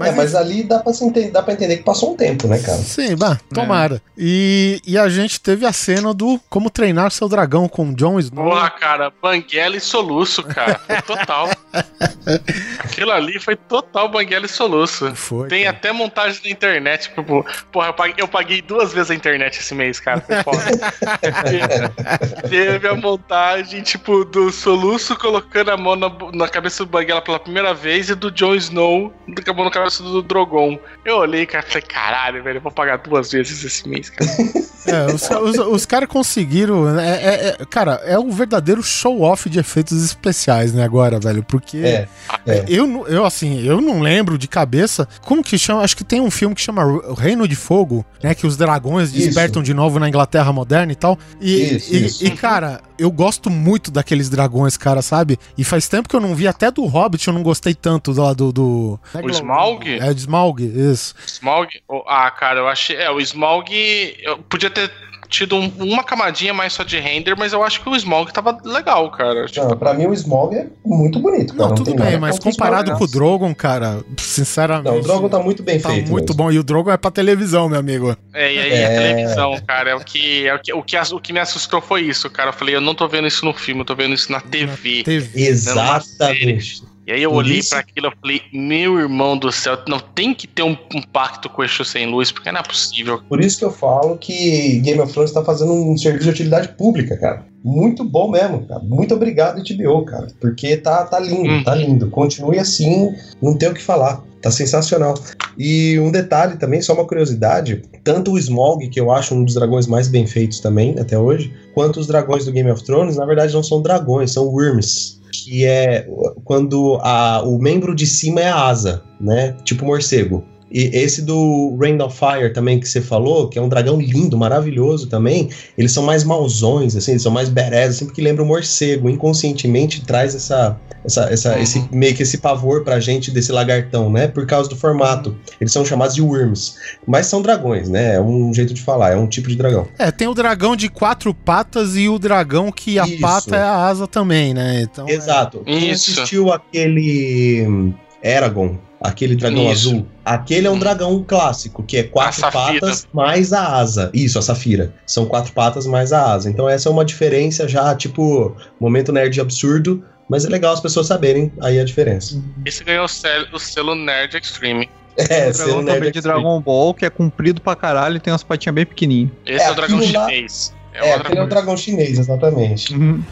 É, mas ali dá pra, se ente- dá pra entender que passou um tempo, né, cara? Sim, bah, tomara. E, e a gente teve a cena do como treinar seu dragão com Jon Snow. Porra, cara, banguela e soluço, cara. Foi total. Aquilo ali foi total banguela e soluço. Foi. Tem cara. até montagem na internet, tipo, porra, eu paguei, eu paguei duas vezes a internet esse mês, cara. Foi foda. Te- Teve a montagem, tipo, do soluço colocando a mão na, na cabeça do Banguela pela primeira vez e do Jon Snow com a mão na cabeça do Drogon. Eu olhei, cara, e falei, caralho, velho, eu vou pagar duas vezes esse mês, cara. É, os, os, os caras conseguiram. né, É, é- é- cara, é um verdadeiro show-off de efeitos especiais, né, agora, velho? Porque. É. É. Eu, não- eu, assim, eu não lembro de cabeça. Como que chama? Acho que tem um filme que chama Reino de Fogo, né? Que os dragões Isso. despertam de novo na Inglaterra moderna e tal. E, Isso, e, isso. e, cara, eu gosto muito daqueles dragões, cara, sabe? E faz tempo que eu não vi, até do Hobbit eu não gostei tanto lá do. do... O Smaug? É, de Smaug, isso. Smaug? Ah, cara, eu achei. É, o Smaug. Eu podia ter tido um- uma camadinha mais só de render, mas eu acho que o Smog tava legal, cara. Tipo, Não, pra mim o Smog é muito bonito, cara. Não, tudo tem bem, nada mas comparado Smog, com o. Drogon, cara, sinceramente. Não, o Drogon tá muito bem tá feito. muito mesmo. bom. E o Drogon é pra televisão, meu amigo. É, e aí É. a televisão, cara, é o que, é o que, o que, o que me assustou foi isso, cara. Eu falei, eu não tô vendo isso no filme, eu tô vendo isso na TV. TV. Exatamente. E aí eu Por olhei pra aquilo e falei, meu irmão do céu, não tem que ter um, um pacto com o Exu sem luz, porque não é possível. Por isso que eu falo que Game of Thrones tá fazendo um serviço de utilidade pública, cara. Muito bom mesmo, cara. Muito obrigado, HBO, cara. Porque tá, tá lindo, Hum. tá lindo. Continue assim, não tem o que falar. Tá sensacional. E um detalhe também, só uma curiosidade: tanto o Smog, que eu acho um dos dragões mais bem feitos também, até hoje, quanto os dragões do Game of Thrones, na verdade não são dragões, são worms. Que é quando a- o membro de cima é a asa, né? Tipo morcego. E esse do Rain of Fire também que você falou, que é um dragão lindo, maravilhoso também, eles são mais mauzões, assim, eles são mais badass, assim, porque lembra o morcego. Inconscientemente traz essa, essa, essa Uhum. esse, meio que esse pavor pra gente desse lagartão, né? Por causa do formato. Eles são chamados de worms. Mas são dragões, né? É um jeito de falar, é um tipo de dragão. É, tem o dragão de quatro patas e o dragão que a Isso. pata é a asa também, né? Então, é- Exato. Quem Isso. assistiu aquele Eragon, aquele dragão Isso. azul, aquele é um Hum. dragão clássico, que é quatro patas mais a asa. Isso, a Safira. São quatro patas mais a asa. Então essa é uma diferença já, tipo, momento nerd absurdo, mas é legal as pessoas saberem aí a diferença. Esse ganhou o selo, o selo Nerd Extreme. É, o dragão nerd também de. Dragon Ball, que é comprido pra caralho e tem umas patinhas bem pequenininhas. Esse É, é, o dragão aquilo lá- chinês. É, outra aquele é o dragão chinês, exatamente. Uhum.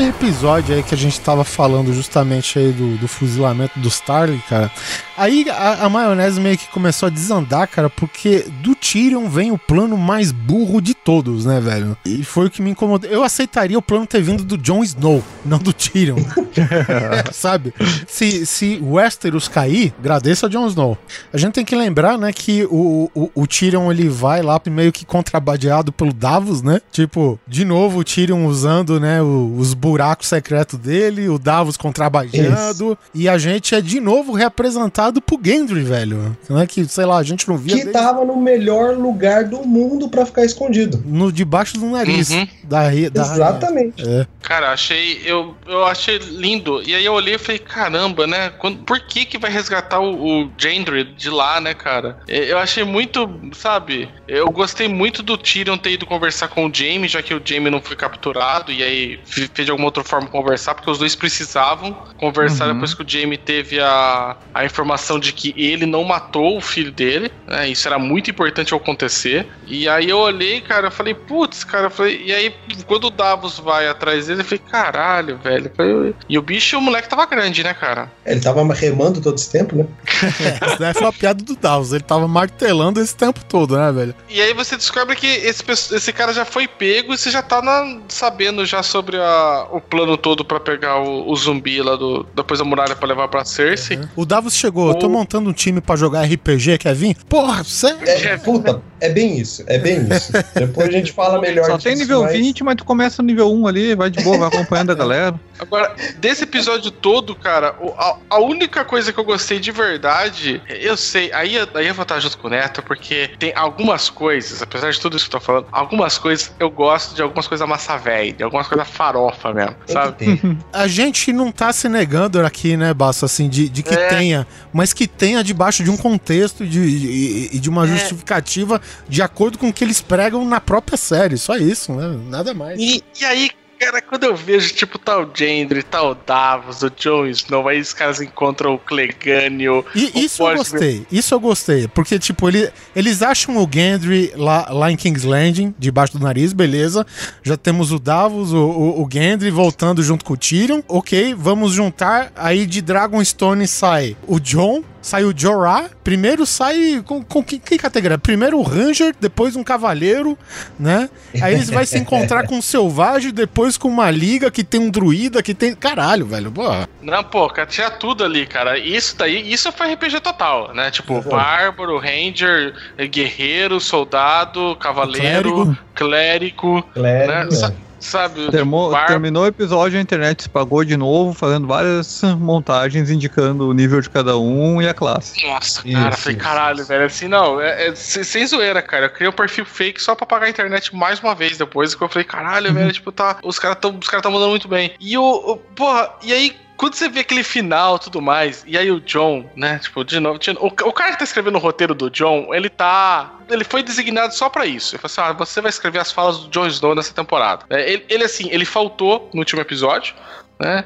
Nesse episódio aí que a gente tava falando justamente aí do, do fuzilamento do Starling, cara, aí a, a maionese meio que começou a desandar, cara, porque do Tyrion vem o plano mais burro de todos, né, velho? E foi o que me incomodou. Eu aceitaria o plano ter vindo do Jon Snow, não do Tyrion. Sabe? Se, se Westeros cair, agradeça a Jon Snow. A gente tem que lembrar, né, que o, o, o Tyrion ele vai lá meio que contrabandeado pelo Davos, né? Tipo, de novo o Tyrion usando, né, o- os buracos secretos dele, o Davos contrabandeando, e a gente é de novo representado por Gendry, velho. Não é que, sei lá, a gente não via Que desde- tava no melhor lugar do mundo pra ficar escondido. no debaixo do nariz Uhum. da, da Exatamente. É. Cara, achei. Eu, eu achei lindo. E aí eu olhei e falei, caramba, né? Quando, por que que vai resgatar o, o Gendry de lá, né, cara? Eu achei muito, sabe? Eu gostei muito do Tyrion ter ido conversar com o Jaime, já que o Jaime não foi capturado. E aí fez de alguma outra forma conversar, porque os dois precisavam conversar Uhum. depois que o Jaime teve a, a informação de que ele não matou o filho dele. Né? Isso era muito importante acontecer. E aí eu olhei, cara, eu falei, putz, cara, eu falei, e aí quando o Davos vai atrás dele, eu falei, caralho, velho. Eu falei, e o bicho, o moleque tava grande, né, cara? Ele tava remando todo esse tempo, né? Essa daí foi a piada do Davos. Ele tava martelando esse tempo todo, né, velho? E aí você descobre que esse, esse cara já foi pego e você já tá na- sabendo já sobre a- o plano todo pra pegar o, o zumbi lá do, depois da muralha pra levar pra Cersei. O Davos chegou, eu tô O- montando um time pra jogar RPG, quer vir? Porra, sério? É, puta, é bem isso, é bem isso. Depois a gente fala melhor Só disso, tem nível mas- 20, mas tu começa no nível 1 ali, vai de boa, vai acompanhando a galera. Agora, desse episódio todo, cara, o- a, a única coisa que eu gostei de verdade, eu sei, aí, eu- aí eu vou estar junto com o Neto, porque tem algumas coisas, apesar de tudo isso que eu tô falando, algumas coisas eu gosto de algumas coisas massa velha, de algumas coisas farofa sabe? A gente não tá se negando aqui, né, Basso, assim, de, de que É. tenha, mas que tenha debaixo de um contexto e de, e- e de uma É. justificativa de acordo com o que eles pregam na própria série. Só isso, né? Nada mais. E, e aí, cara, quando eu vejo, tipo, tal Gendry, tal Davos, o Jon Snow, aí os caras encontram o Clegane, o, E o isso eu gostei, isso eu gostei, porque, tipo, ele, eles acham o Gendry lá, lá em King's Landing, debaixo do nariz, beleza. Já temos o Davos, o, o, o Gendry voltando junto com o Tyrion. Ok, vamos juntar. Aí de Dragonstone sai o Jon, sai o Jorah, primeiro sai com, com que, que categoria? Primeiro o Ranger, depois um Cavaleiro, né? Aí eles vai se encontrar com um Selvagem, depois com uma Liga que tem um Druida, que tem... Caralho, velho, pô. Não, pô, tinha tudo ali, cara. Isso daí, isso foi RPG total, né? Tipo, Exato. Bárbaro, Ranger, Guerreiro, Soldado, Cavaleiro, Clérigo, Clérigo, né? é. Sa- sabe? Termo- Bar- Terminou o episódio, a internet se pagou de novo, fazendo várias montagens indicando o nível de cada um e a classe. Nossa, Isso, cara, falei, isso. caralho, velho, assim, não, é, é sem zoeira, cara. Eu criei um perfil fake só pra pagar a internet mais uma vez depois, que eu falei, caralho, velho, tipo, tá. Os caras tão, os caras tão mandando muito bem. E o- porra, e aí. Quando você vê aquele final tudo mais, e aí o John, né? Tipo, de novo. de- o, o cara que tá escrevendo o roteiro do John, ele tá. Ele foi designado só pra isso. Ele falou assim: ah, você vai escrever as falas do Jon Snow nessa temporada. É, ele, ele, assim, ele faltou no último episódio, né?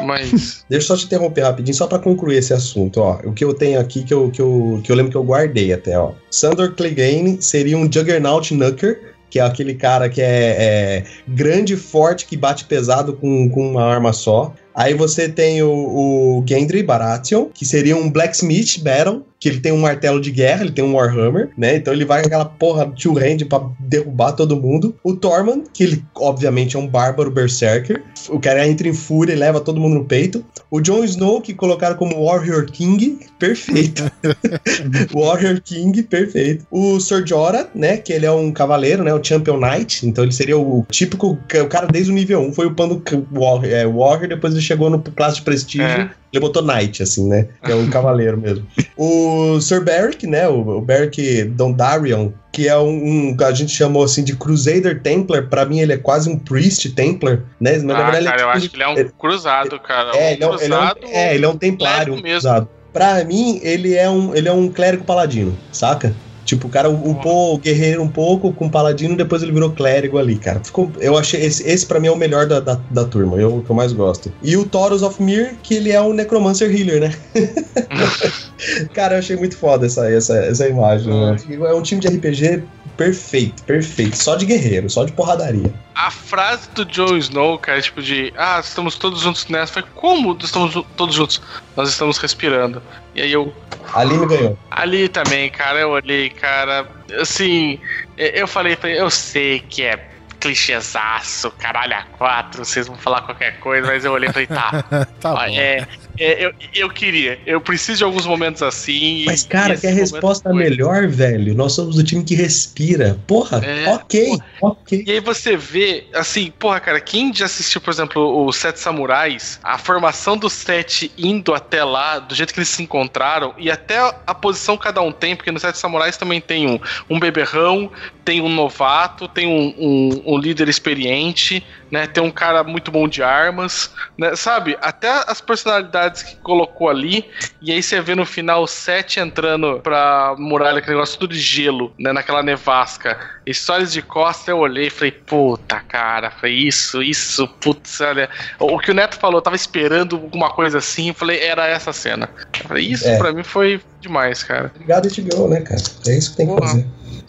Mas. Deixa eu só te interromper rapidinho, só pra concluir esse assunto, ó. O que eu tenho aqui, que eu, que eu, que eu lembro que eu guardei até, ó. Sandor Clegane seria um Juggernaut Knucker, que é aquele cara que é, é grande, forte, que bate pesado com, com uma arma só. Aí você tem o, o Gendry Baratheon, que seria um Blacksmith Battle, que ele tem um martelo de guerra, ele tem um Warhammer, né? Então ele vai com aquela porra two hand pra derrubar todo mundo. O Tormund, que ele obviamente é um bárbaro berserker. O cara entra em fúria e leva todo mundo no peito. O Jon Snow, que colocaram como Warrior King, perfeito. Warrior King, perfeito. O Sir Jorah, né, que ele é um cavaleiro, né, o Champion Knight, então ele seria o típico, o cara desde o nível 1, foi upando Warrior, é, Warrior depois ele chegou no classe de prestígio, É. ele botou Knight, assim, né, que é um cavaleiro mesmo. O Sir Beric, né, o, o Beric Dondarrion, que é um, um- a gente chamou assim de Crusader Templar, pra mim ele é quase um Priest Templar, né, mas na ah, verdade cara, eu ele é acho que ele é um cruzado, cara. é, um ele é, um- ele é um, cruzado. é, ele é um templário mesmo. usado. Pra mim, ele é um, ele é um clérigo paladino, saca? Tipo, o cara upou o guerreiro um pouco com paladino, depois ele virou clérigo ali, cara. Ficou, eu achei, esse, esse pra mim é o melhor da, da, da turma, eu, o que eu mais gosto. E o Taurus of Mir, que ele é um Necromancer Healer, né? cara, eu achei muito foda essa, essa, essa imagem, né? É um time de RPG perfeito, perfeito. Só de guerreiro, só de porradaria. A frase do Jon Snow, cara, tipo de ah, estamos todos juntos nessa, foi como estamos todos juntos? Nós estamos respirando. E aí eu. Ali me ganhou. Ali também, cara, eu olhei, cara. Assim, eu falei, falei, eu sei que é clichêzaço, caralho, a quatro, vocês vão falar qualquer coisa, mas eu olhei e falei, tá. Tá ó, bom. é, é, eu, eu queria, eu preciso de alguns momentos assim. Mas, cara, que a resposta melhor, velho. Nós somos do time que respira. Porra, É, ok, ok. E aí você vê, assim, porra, cara, quem já assistiu, por exemplo, os Sete Samurais, a formação dos sete indo até lá, do jeito que eles se encontraram, e até a posição que cada um tem, porque nos Sete Samurais também tem um, um beberrão, tem um novato, tem um, um- um líder experiente, né? Tem um cara muito bom de armas, né? Sabe? Até as personalidades que colocou ali, e aí você vê no final o sete entrando pra muralha, aquele negócio tudo de gelo, né? Naquela nevasca. Histórias de costa, eu olhei e falei, puta, cara, foi isso, isso, putz, olha. O que o Neto falou, eu tava esperando alguma coisa assim, falei, era essa cena. Eu falei, isso É. pra mim foi demais, cara. Obrigado, HBO, né, cara? É isso que tem que fazer.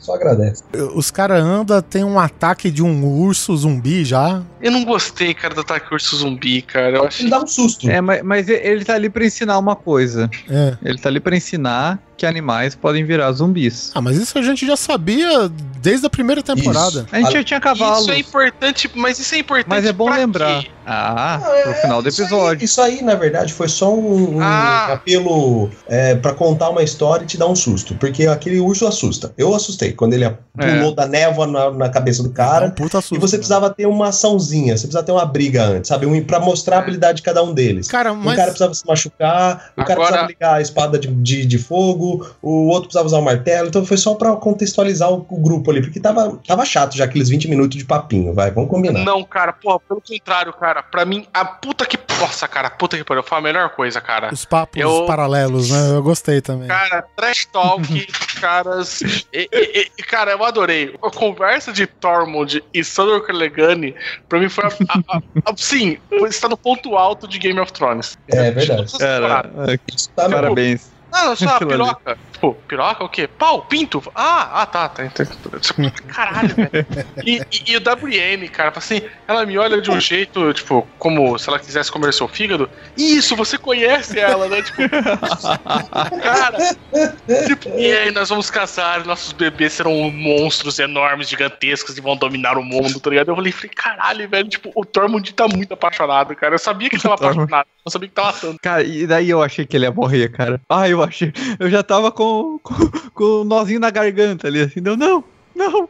Só agradece. Os caras andam, tem um ataque de um urso zumbi já. Eu não gostei, cara, do ataque urso zumbi, cara. Eu achei. Ele dá um susto. É, mas, mas ele tá ali pra ensinar uma coisa. É. Ele tá ali pra ensinar que animais podem virar zumbis. Ah, mas isso a gente já sabia desde a primeira temporada. A gente Ah, já tinha cavalos. Isso é importante, mas isso é importante. Mas é bom pra lembrar. quê? Ah, Ah, é, pro final do isso aí- episódio. Isso aí, na verdade, foi só um, um Ah. apelo é, para contar uma história e te dar um susto. Porque aquele urso assusta. Eu assustei quando ele pulou da névoa na, na cabeça do É um cara. puta susto, E você né? precisava ter uma açãozinha, você precisava ter uma briga antes, sabe? Um, pra mostrar a habilidade de cada um deles. Cara, Um mas. cara precisava se machucar, o cara precisava ligar a espada de, de, de fogo, o outro precisava usar o martelo, então foi só pra contextualizar o, o grupo ali, porque tava, tava chato já aqueles 20 minutos de papinho, vai, vamos combinar. Não, cara, porra, pelo contrário, cara. Pra mim, a puta que. Nossa, cara, puta que pariu. Foi a melhor coisa, cara. Os papos Eu- paralelos, né? Eu gostei também. Cara, trash talk, caras. E, e- e- cara, eu adorei. A conversa de Tormund e Sandor Clegane, pra mim foi. A, a, a, a- sim, está no ponto alto de Game of Thrones. É verdade. As temporadas. Cara, Isso tá, parabéns. Ah, só a piroca. Tipo, piroca o quê? Pau, pinto. Ah, ah, tá, tá. entendi. Caralho, velho. E, e, e o WN, cara, assim, ela me olha de um jeito, tipo, como se ela quisesse comer seu fígado. Isso, você conhece ela, né? Tipo, cara. Tipo, e aí nós vamos casar, nossos bebês serão monstros enormes, gigantescos e vão dominar o mundo, tá ligado? Eu falei, falei, caralho, velho, tipo, o Tormund tá muito apaixonado, cara. Eu sabia que ele tava apaixonado, eu sabia que tava tanto. Cara, e daí eu achei que ele ia morrer, cara. Ah, eu achei. Eu já tava com, com, com o nozinho na garganta ali, assim. Não, não, não.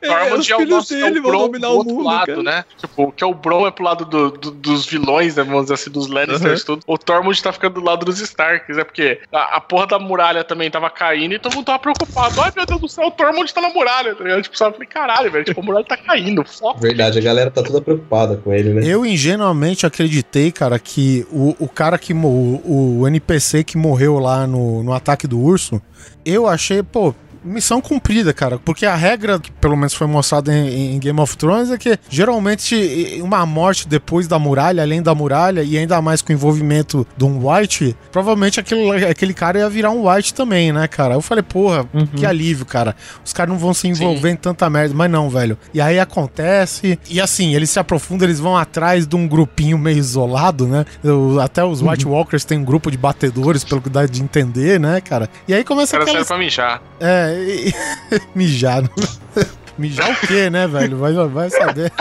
É, Tormund os é o filhos nosso é dele o vão Bron do o outro mundo, lado, cara. né? Tipo, que é o Bron é pro lado do- do- dos vilões, né? Vamos dizer assim, dos Lannisters tudo. O Tormund tá ficando do lado dos Starks, é porque a, a porra da muralha também tava caindo e todo mundo tava preocupado. Ai, meu Deus do céu, o Tormund tá na muralha, tá ligado? Tipo, sabe? Eu falei, caralho, velho, tipo, a muralha tá caindo, foco. Verdade, a galera tá toda preocupada com ele, né? Eu ingenuamente acreditei, cara, que o, o cara que. O, o NPC que morreu lá no, no ataque do urso, eu achei, pô. Missão cumprida, cara. Porque a regra, que pelo menos foi mostrada em, em Game of Thrones, é que geralmente uma morte depois da muralha, além da muralha, e ainda mais com o envolvimento de um White, provavelmente aquele, aquele cara ia virar um White também, né, cara? Eu falei, porra, Uhum. que alívio, cara. Os caras não vão se envolver em tanta merda, mas não, velho. E aí acontece, e assim, eles se aprofundam, eles vão atrás de um grupinho meio isolado, né? Eu- até os White Walkers têm um grupo de batedores, pelo que dá de entender, né, cara? E aí começa sério aquelas... pra mijar. É, e- mijar. mijar o quê, né, velho? Vai, vai saber.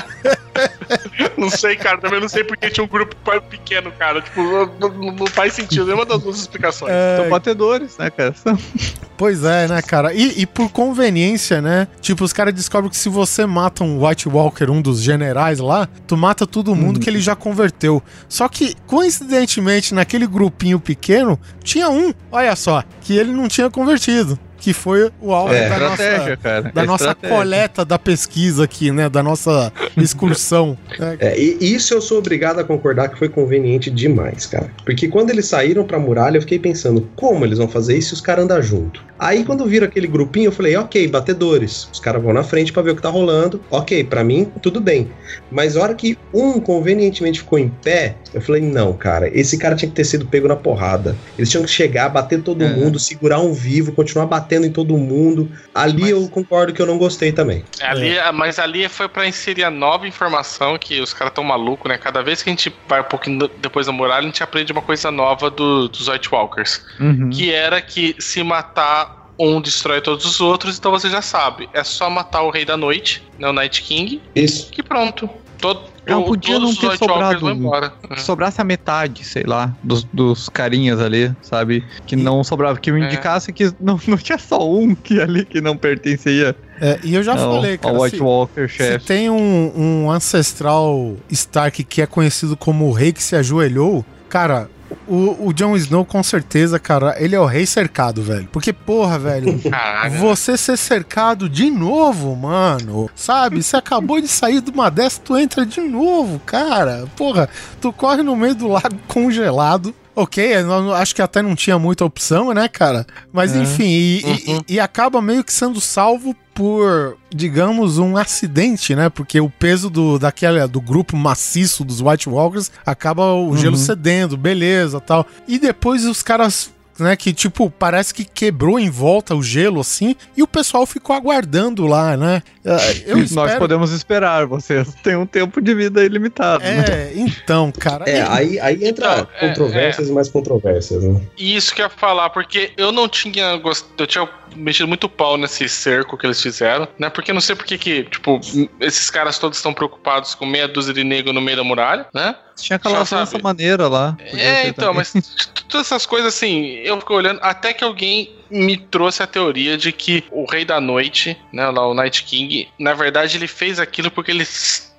Não sei, cara, também não sei porque tinha um grupo pequeno, cara. Tipo, não, não- não faz sentido nenhuma das duas explicações. É, São batedores, né, cara? São- Pois é, né, cara? E, e por conveniência, né? Tipo, os caras descobrem que se você mata um White Walker, um dos generais lá, tu mata todo mundo que ele já converteu. Só que, coincidentemente, naquele grupinho pequeno, tinha um, olha só, que ele não tinha convertido. Que foi o alvo É, da Estratégia, nossa, cara. da É nossa coleta da pesquisa aqui, né? Da nossa excursão. né? É, e isso eu sou obrigado a concordar que foi conveniente demais, cara. Porque quando eles saíram pra muralha, eu fiquei pensando, como eles vão fazer isso se os caras andam junto? Aí quando viram aquele grupinho, eu falei, ok, batedores. Os caras vão na frente pra ver o que tá rolando. Ok, pra mim, tudo bem. Mas a hora que um convenientemente ficou em pé, eu falei, não, cara, esse cara tinha que ter sido pego na porrada. Eles tinham que chegar, bater todo É. mundo, segurar um vivo, continuar batendo em todo mundo. Ali Mas- eu concordo que eu não gostei também. É, Ali, Mas ali foi pra inserir a nova informação que os caras tão malucos, né? Cada vez que a gente vai um pouquinho depois da muralha, a gente aprende uma coisa nova do- dos White Walkers. Uhum. Que era que se matar um destrói todos os outros, então você já sabe. É só matar o Rei da Noite, né? O Night King, Isso. que pronto. Todo, Não, o- podia não ter sobrado. Que sobrasse a metade, sei lá, dos, dos carinhas ali, sabe? Que não sobrava, que me É. indicasse que não, não tinha só um que ali que não pertencia É, e eu já ao, falei, cara. ao White se- Walker Se chefe. tem um, um ancestral Stark que é conhecido como o rei que se ajoelhou, cara, o, o Jon Snow com certeza, cara, ele é o rei cercado, velho. Porque, porra, velho, você ser cercado de novo, mano, sabe? Você acabou de sair de uma dessa, tu entra de novo, cara. Porra, tu corre no meio do lago congelado. Ok, acho que até não tinha muita opção, né, cara? Mas É. enfim, e, e- Uhum. e acaba meio que sendo salvo por, digamos, um acidente, né? Porque o peso do, daquela, do grupo maciço dos White Walkers acaba o gelo Uhum. cedendo, beleza tal. E depois os caras né, que tipo, parece que quebrou em volta o gelo assim, e o pessoal ficou aguardando lá, né? Eh, Eu Nós espero... podemos esperar, vocês têm um tempo de vida ilimitado. né? É, então, cara. É, e- aí, aí entra Então, é, controvérsias e mais controvérsias, né? Isso que eu ia falar, porque eu não tinha gostado. Eu tinha mexido muito pau nesse cerco que eles fizeram, né? Porque eu não sei porque que, tipo, esses caras todos estão preocupados com meia dúzia de negro no meio da muralha, né? Tinha aquela Só lança sabe. maneira lá. É, então, também. mas todas essas coisas assim, eu fico olhando, até que alguém me trouxe a teoria de que o Rei da Noite, né, lá o Night King, na verdade ele fez aquilo porque ele,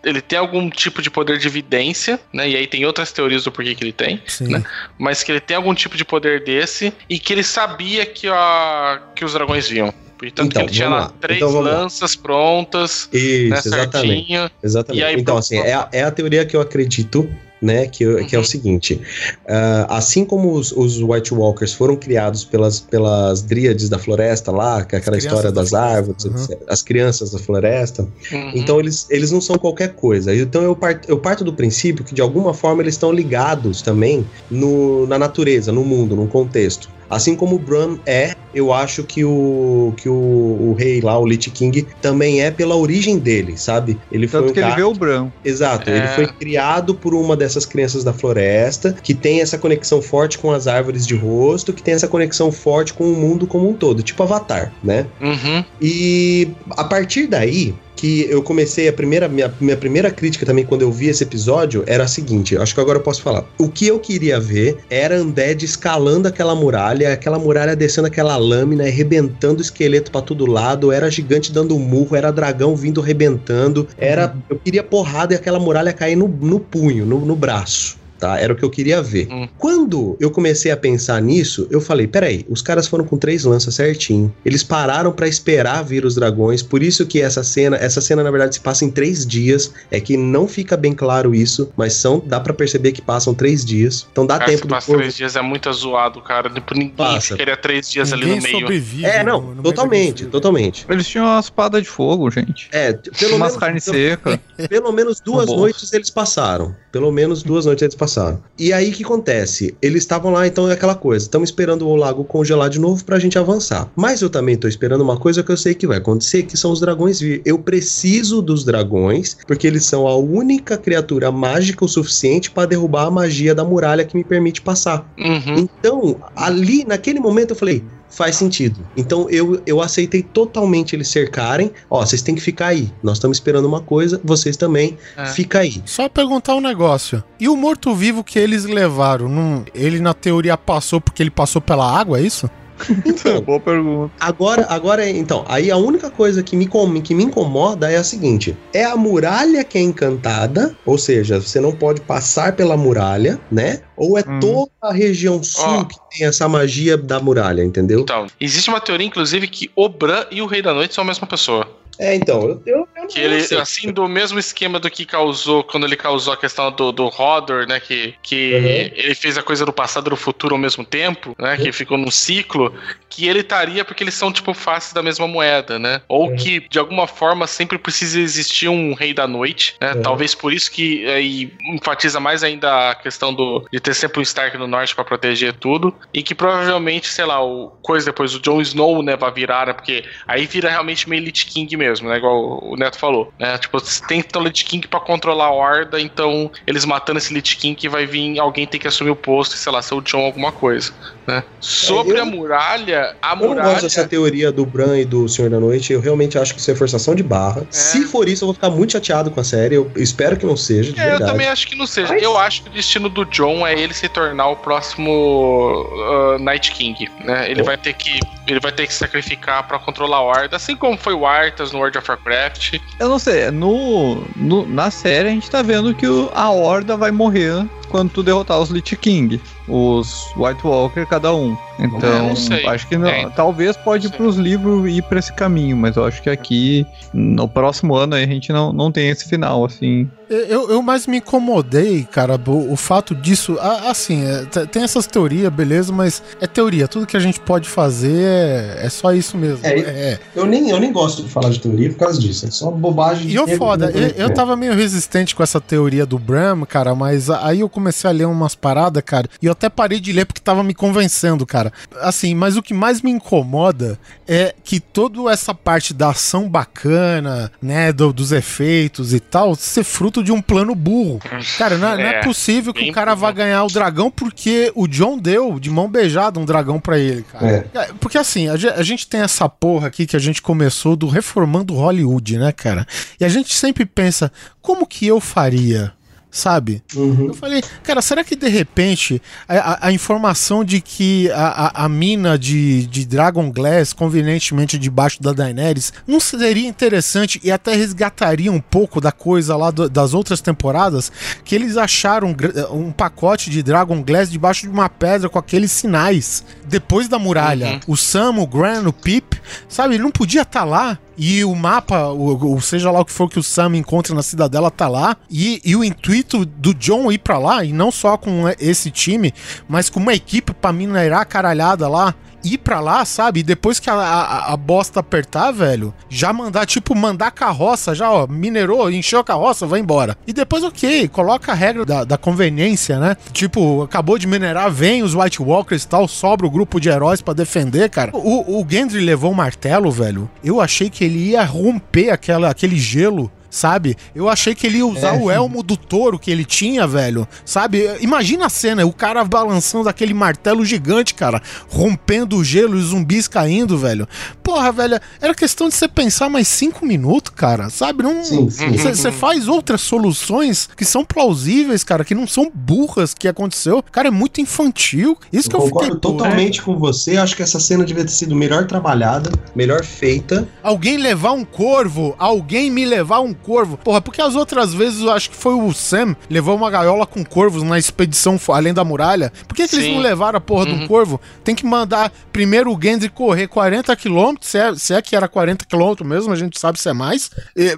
ele tem algum tipo de poder de evidência, né, e aí tem outras teorias do porquê que ele tem, Sim. né? mas que ele tem algum tipo de poder desse e que ele sabia que, a, que os dragões viam. Portanto, Então, que ele tinha lá lá. três Então, vamos lá. lanças prontas, Isso, né, exatamente. certinho. Exatamente. E aí, então, assim, é a, é a teoria que eu acredito. Né? Que, uhum. que é o seguinte: uh, assim como os, os, White Walkers foram criados pelas, pelas dríades da floresta lá, que é aquela história das árvores, uhum. as crianças da floresta, uhum. então eles, eles não são qualquer coisa. Então eu parto, eu parto do princípio que de alguma forma eles estão ligados também no, na natureza, no mundo, no contexto. Assim como o Bran é, eu acho que o que o, o, rei lá, o Lich King, também é pela origem dele, sabe? Ele Tanto foi um que ele vê o Bran. Exato, é... ele foi criado por uma dessas crianças da floresta, que tem essa conexão forte com as árvores de rosto, que tem essa conexão forte com o mundo como um todo, tipo Avatar, né? Uhum. E a partir daí, que eu comecei a primeira minha, minha primeira crítica também quando eu vi esse episódio era a seguinte, acho que agora eu posso falar. O que eu queria ver era Undead escalando aquela muralha, aquela muralha descendo aquela lâmina, arrebentando esqueleto para todo lado, era gigante dando um murro, era dragão vindo arrebentando, era eu queria porrada e aquela muralha cair no, no punho, no, no braço tá? Era o que eu queria ver. Hum. Quando eu comecei a pensar nisso, eu falei: peraí, os caras foram com três lanças certinho. Eles pararam para esperar vir os dragões. Por isso que essa cena, essa cena na verdade se passa em três dias. É que não fica bem claro isso, mas são, dá para perceber que passam três dias. Então dá cara, tempo do povo... três dias é muito zoado, cara. Tipo, ninguém passa. ficaria três dias ninguém ali no meio. Sobrevive é, não, no, no totalmente, totalmente. Eles tinham uma espada de fogo, gente. É, pelo menos carne seca. Pelo menos duas noites eles passaram. Pelo menos duas noites eles passaram. E aí o que acontece? Eles estavam lá, então é aquela coisa. Estamos esperando o lago congelar de novo pra gente avançar. Mas eu também tô esperando uma coisa que eu sei que vai acontecer, que são os dragões vir. Eu preciso dos dragões, porque eles são a única criatura mágica o suficiente para derrubar a magia da muralha que me permite passar. Uhum. Então, ali, naquele momento, eu falei: faz sentido. Então eu, eu aceitei totalmente eles cercarem. Ó, vocês têm que ficar aí. Nós estamos esperando uma coisa, vocês também. É. Fica aí. Só perguntar um negócio. E o morto-vivo que eles levaram? Não, ele, na teoria, passou porque ele passou pela água, é isso? Então, boa pergunta. Agora, agora, então, aí a única coisa que me, que me incomoda é a seguinte: é a muralha que é encantada, ou seja, você não pode passar pela muralha, né? Ou é hum. toda a região sul que tem essa magia da muralha, entendeu? Então, existe uma teoria, inclusive, que o Bran e o Rei da Noite são a mesma pessoa. É, então, eu que ele, assim, do mesmo esquema do que causou quando ele causou a questão do, do Hodor, né? Que, que uhum. ele fez a coisa do passado e do futuro ao mesmo tempo, né? Uhum. Que ficou num ciclo, que ele estaria porque eles são, tipo, faces da mesma moeda, né? Ou uhum. que, de alguma forma, sempre precisa existir um rei da noite, né? Uhum. Talvez por isso que aí enfatiza mais ainda a questão do, de ter sempre um Stark no norte para proteger tudo. E que provavelmente, sei lá, o coisa depois, o Jon Snow, né, vai virar, né? Porque aí vira realmente meio Lich King mesmo, né? Igual o Neto falou. Né? Tipo, tem o Lich King pra controlar a horda, então eles matando esse Lich King que vai vir, alguém tem que assumir o posto sei lá, ser o John alguma coisa. Né? Sobre é, eu, a muralha, a eu muralha. Eu não gosto dessa teoria do Bran e do Senhor da Noite. Eu realmente acho que isso é forçação de barra. É. Se for isso, eu vou ficar muito chateado com a série. Eu espero que não seja. é, eu também acho que não seja. Mas... Eu acho que o destino do John é ele se tornar o próximo uh, Night King. Né? Ele oh. vai ter que. Ele vai ter que sacrificar para controlar a Horda, assim como foi o Arthas no World of Warcraft. Eu não sei, no, no na série a gente tá vendo que o, a Horda vai morrer quando tu derrotar os Lich King, os White Walker cada um. Então, acho que não, é. talvez pode ir pros livros ir para esse caminho, mas eu acho que aqui no próximo ano a gente não, não tem esse final assim. Eu, eu mais me incomodei, cara, o, o fato disso, assim, é, tem essas teorias, beleza, mas é teoria, tudo que a gente pode fazer é, é só isso mesmo. É, é, Eu, nem, eu nem gosto de falar de teoria por causa disso, é só bobagem. E eu foda, eu, eu tava meio resistente com essa teoria do Bram, cara, mas aí eu comecei a ler umas paradas, cara, e eu até parei de ler porque tava me convencendo, cara. Assim, mas o que mais me incomoda é que toda essa parte da ação bacana, né, do, dos efeitos e tal, ser fruto de um plano burro. Cara, não, é, não é possível que o cara vá ganhar o dragão porque o John deu de mão beijada um dragão para ele, cara. É. é. Porque assim, a, a gente tem essa porra aqui que a gente começou do reformando Hollywood, né, cara? E a gente sempre pensa, como que eu faria? Sabe? Uhum. Eu falei, cara, será que de repente a, a, a informação de que a, a, mina de, de Dragon Glass, convenientemente debaixo da Daenerys, não seria interessante e até resgataria um pouco da coisa lá do, das outras temporadas? Que eles acharam um, um, pacote de Dragon Glass debaixo de uma pedra com aqueles sinais. Depois da muralha, uhum. o Sam, o Gran, o Pip, sabe? Ele não podia estar tá lá e o mapa, ou, seja lá o que for que o Sam encontra na cidadela, tá lá. E, e o intuito do John ir pra lá, e não só com esse time, mas com uma equipe pra minerar a caralhada lá ir pra lá, sabe? E depois que a, a, a, bosta apertar, velho, já mandar, tipo, mandar carroça, já, ó, minerou, encheu a carroça, vai embora. E depois, ok, coloca a regra da, da conveniência, né? Tipo, acabou de minerar, vem os White Walkers e tal, sobra o grupo de heróis para defender, cara. O, o Gendry levou o um martelo, velho. Eu achei que ele ia romper aquela, aquele gelo sabe? Eu achei que ele ia usar é. o elmo do touro que ele tinha, velho, sabe? Imagina a cena, o cara balançando aquele martelo gigante, cara, rompendo o gelo e os zumbis caindo, velho. Porra, velho, era questão de você pensar mais cinco minutos, cara, sabe? Não, você faz outras soluções que são plausíveis, cara, que não são burras que aconteceu. Cara, é muito infantil. Isso eu que eu concordo fiquei totalmente é. com você. Acho que essa cena devia ter sido melhor trabalhada, melhor feita. Alguém levar um corvo, alguém me levar um corvo. Porra, porque as outras vezes eu acho que foi o Sam levou uma gaiola com corvos na expedição além da muralha. Por que, que eles não levaram a porra uhum. do corvo? Tem que mandar primeiro o Gendry correr 40 km, se é, se é que era 40 km mesmo, a gente sabe se é mais,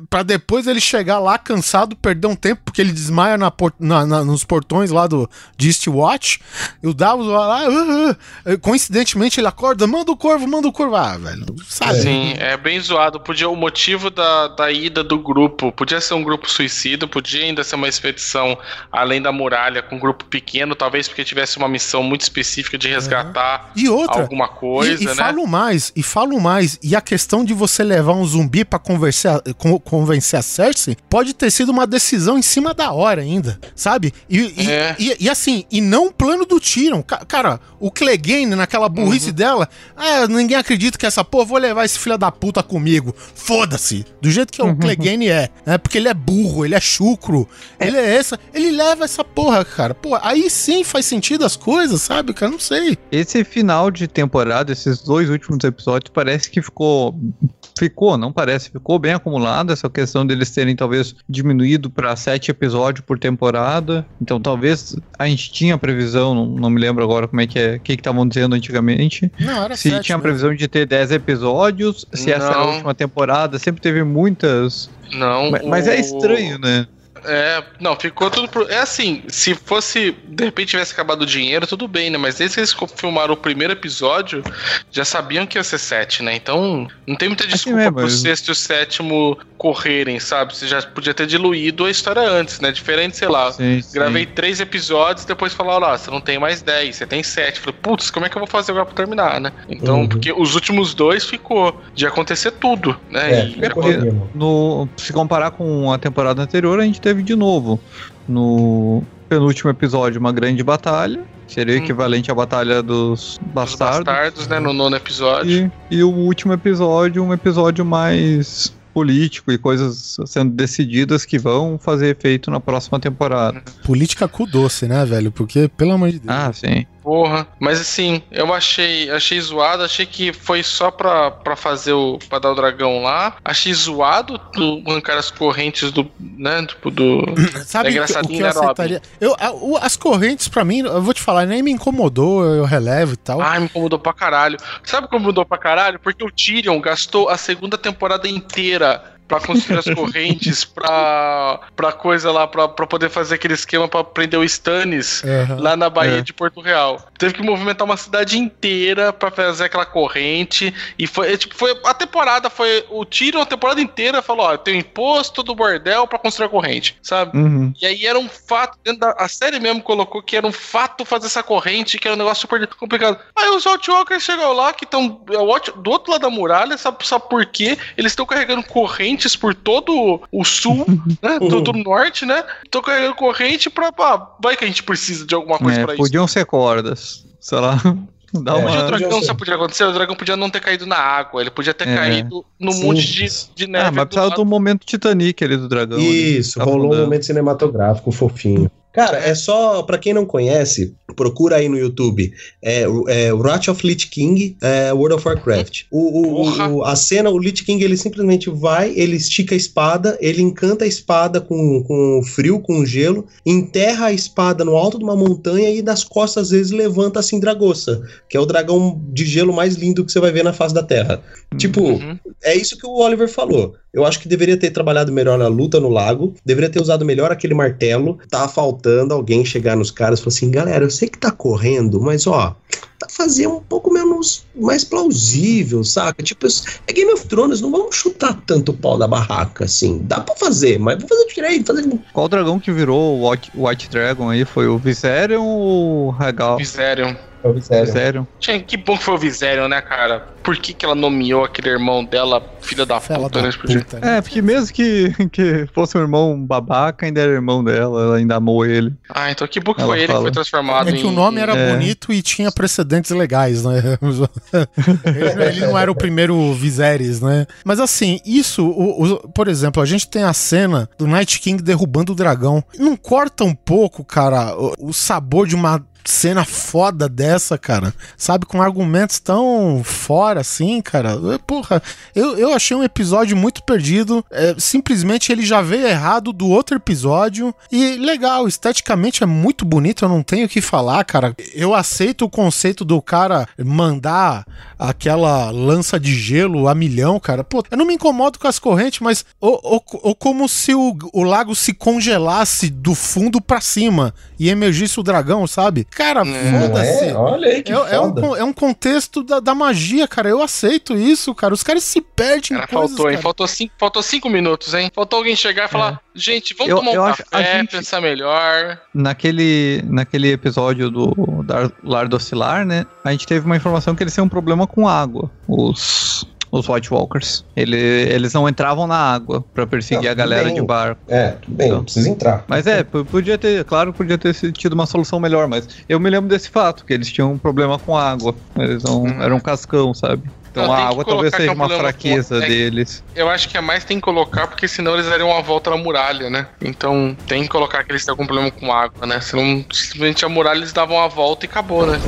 para depois ele chegar lá cansado, perder um tempo, porque ele desmaia na, na, na nos portões lá do de Eastwatch. E o Davos vai lá, uh, uh, coincidentemente ele acorda, manda o corvo, manda o corvo. Ah, velho, sabe? Sim, é bem zoado. Podia, o motivo da, da ida do grupo grupo, podia ser um grupo suicida, podia ainda ser uma expedição além da muralha com um grupo pequeno, talvez porque tivesse uma missão muito específica de resgatar uhum. e outra, alguma coisa, e, e né? falo mais, e falo mais, e a questão de você levar um zumbi para convencer, convencer a Cersei pode ter sido uma decisão em cima da hora ainda, sabe? E, e, é. e, e assim, e não o plano do Tyrion. Cara, o Clegane naquela burrice uhum. dela, ah, ninguém acredita que essa porra, vou levar esse filho da puta comigo. Foda-se. Do jeito que uhum. o Clegane é né? Porque ele é burro, ele é chucro, é. ele é essa. Ele leva essa porra, cara. Pô, aí sim faz sentido as coisas, sabe, cara? Não sei. Esse final de temporada, esses dois últimos episódios, parece que ficou ficou, não parece, ficou bem acumulado essa questão deles terem talvez diminuído para sete episódios por temporada. Então talvez a gente tinha previsão, não, não me lembro agora como é que é, o que estavam dizendo antigamente. Não, era se sete, tinha a previsão de ter dez episódios, se não. essa era a última temporada, sempre teve muitas não. Mas, mas é estranho, né? É, não, ficou tudo. Pro... É assim, se fosse. De repente tivesse acabado o dinheiro, tudo bem, né? Mas desde que eles filmaram o primeiro episódio, já sabiam que ia ser sete, né? Então, não tem muita desculpa assim pro sexto e o sétimo correrem, sabe? Você já podia ter diluído a história antes, né? Diferente, sei lá. Sim, gravei sim. três episódios, depois falaram, ó, você não tem mais dez, você tem sete. Falei, putz, como é que eu vou fazer agora pra terminar, né? Então, uhum. porque os últimos dois ficou de acontecer tudo, né? É, e... no, se comparar com a temporada anterior, a gente teve teve de novo no penúltimo episódio uma grande batalha. Seria hum. equivalente à Batalha dos Bastardos. Dos Bastardos, né? No nono episódio. E, e o último episódio, um episódio mais político e coisas sendo decididas que vão fazer efeito na próxima temporada. Política cu doce, né, velho? Porque, pelo amor de Deus. Ah, sim. Porra, mas assim, eu achei, achei zoado, achei que foi só pra, pra fazer o. pra dar o dragão lá. Achei zoado do arrancar as correntes do. né? Tipo, do. Sabe o que eu aceitaria? Eu, as correntes, pra mim, eu vou te falar, nem me incomodou, eu relevo e tal. Ah, me incomodou pra caralho. Sabe como mudou pra caralho? Porque o Tyrion gastou a segunda temporada inteira para construir as correntes, pra, pra coisa lá, pra, pra poder fazer aquele esquema pra prender o Stannis uhum, lá na Baía é. de Porto Real. Teve que movimentar uma cidade inteira pra fazer aquela corrente. E foi, é, tipo, foi a temporada, foi o tiro a temporada inteira falou: ó, tem imposto do bordel pra construir a corrente, sabe? Uhum. E aí era um fato, da a série mesmo colocou que era um fato fazer essa corrente, que era um negócio super complicado. Aí os Outwalkers chegam lá, que estão é do outro lado da muralha, sabe, sabe por quê? Eles estão carregando corrente correntes por todo o sul, né? todo o norte, né? Tô carregando corrente pra, pra. Vai que a gente precisa de alguma coisa é, pra isso. Podiam ser cordas. Sei lá. Dá uma... O dragão só podia acontecer, o dragão podia não ter caído na água, ele podia ter é. caído no Sim. monte de, de neve. Ah, mas precisava do, do momento Titanic ali do dragão. Isso, ali, rolou um momento cinematográfico fofinho. Cara, é só, pra quem não conhece, procura aí no YouTube. É, é Wrath of Lich King, é, World of Warcraft. O, o, o, a cena, o Lich King, ele simplesmente vai, ele estica a espada, ele encanta a espada com, com frio, com gelo, enterra a espada no alto de uma montanha e das costas, às vezes, levanta a Sindragossa, que é o dragão de gelo mais lindo que você vai ver na face da Terra. Tipo, Uhum. é isso que o Oliver falou. Eu acho que deveria ter trabalhado melhor a luta no lago, deveria ter usado melhor aquele martelo. Tá faltando alguém chegar nos caras e falar assim: galera, eu sei que tá correndo, mas ó, tá fazer um pouco menos mais plausível, saca? Tipo, é Game of Thrones, não vamos chutar tanto o pau da barraca assim. Dá pra fazer, mas vamos fazer direito, fazer. Qual dragão que virou o White, White Dragon aí? Foi o Viserion ou o Regal? Viserion. Sério. Viserion. Gente, que bom que foi o Viserion, né, cara? Por que, que ela nomeou aquele irmão dela, filha da Fela puta, da né? Puta. né? É, porque mesmo que, que fosse um irmão babaca, ainda era irmão dela, ela ainda amou ele. Ah, então que bom que Ela foi ele que foi transformado É que o nome era É. bonito e tinha precedentes legais, né? ele, ele não era o primeiro Viserys, né? Mas assim, isso, o- o- por exemplo, a gente tem a cena do Night King derrubando o dragão. Não corta um pouco, cara, o, o sabor de uma cena foda dessa, cara. Sabe, com argumentos tão fora assim, cara. Porra, eu, eu achei um episódio muito perdido. É, simplesmente ele já veio errado do outro episódio. E legal, esteticamente é muito bonito, eu não tenho o que falar, cara. Eu aceito o conceito do cara mandar aquela lança de gelo a milhão, cara. Pô, eu não me incomodo com as correntes, mas ou, ou- ou como se o, o lago se congelasse do fundo pra cima e emergisse o dragão, sabe? Cara, Não foda-se. É, olha aí que É, é um, foda. é um contexto da, da magia, cara. Eu aceito isso, cara. Os caras se perdem em Cara, coisas, faltou, hein? cara. Faltou cinco, faltou cinco minutos, hein? Faltou alguém chegar e falar: gente, vamos Eu- tomar um eu a café, gente- pensar melhor. Naquele, naquele episódio do Dar- Lar do Oscilar, né? A gente teve uma informação que eles têm um problema com água. Os. Os White Walkers. Ele, eles não entravam na água pra perseguir Não, a galera bem. de barco. É, tudo bem, Então. não precisa entrar. Mas é, podia ter, claro, podia ter tido uma solução melhor, mas eu me lembro desse fato, que eles tinham um problema com água. Eles não, Hum. eram um cascão, sabe? Então Não, a água talvez é seja um uma problema com- fraqueza é- deles. Eu acho que é mais tem que colocar, porque senão eles dariam uma volta na muralha, né? Então tem que colocar que eles têm algum problema com água, né? Senão simplesmente a muralha eles davam uma volta e acabou, né?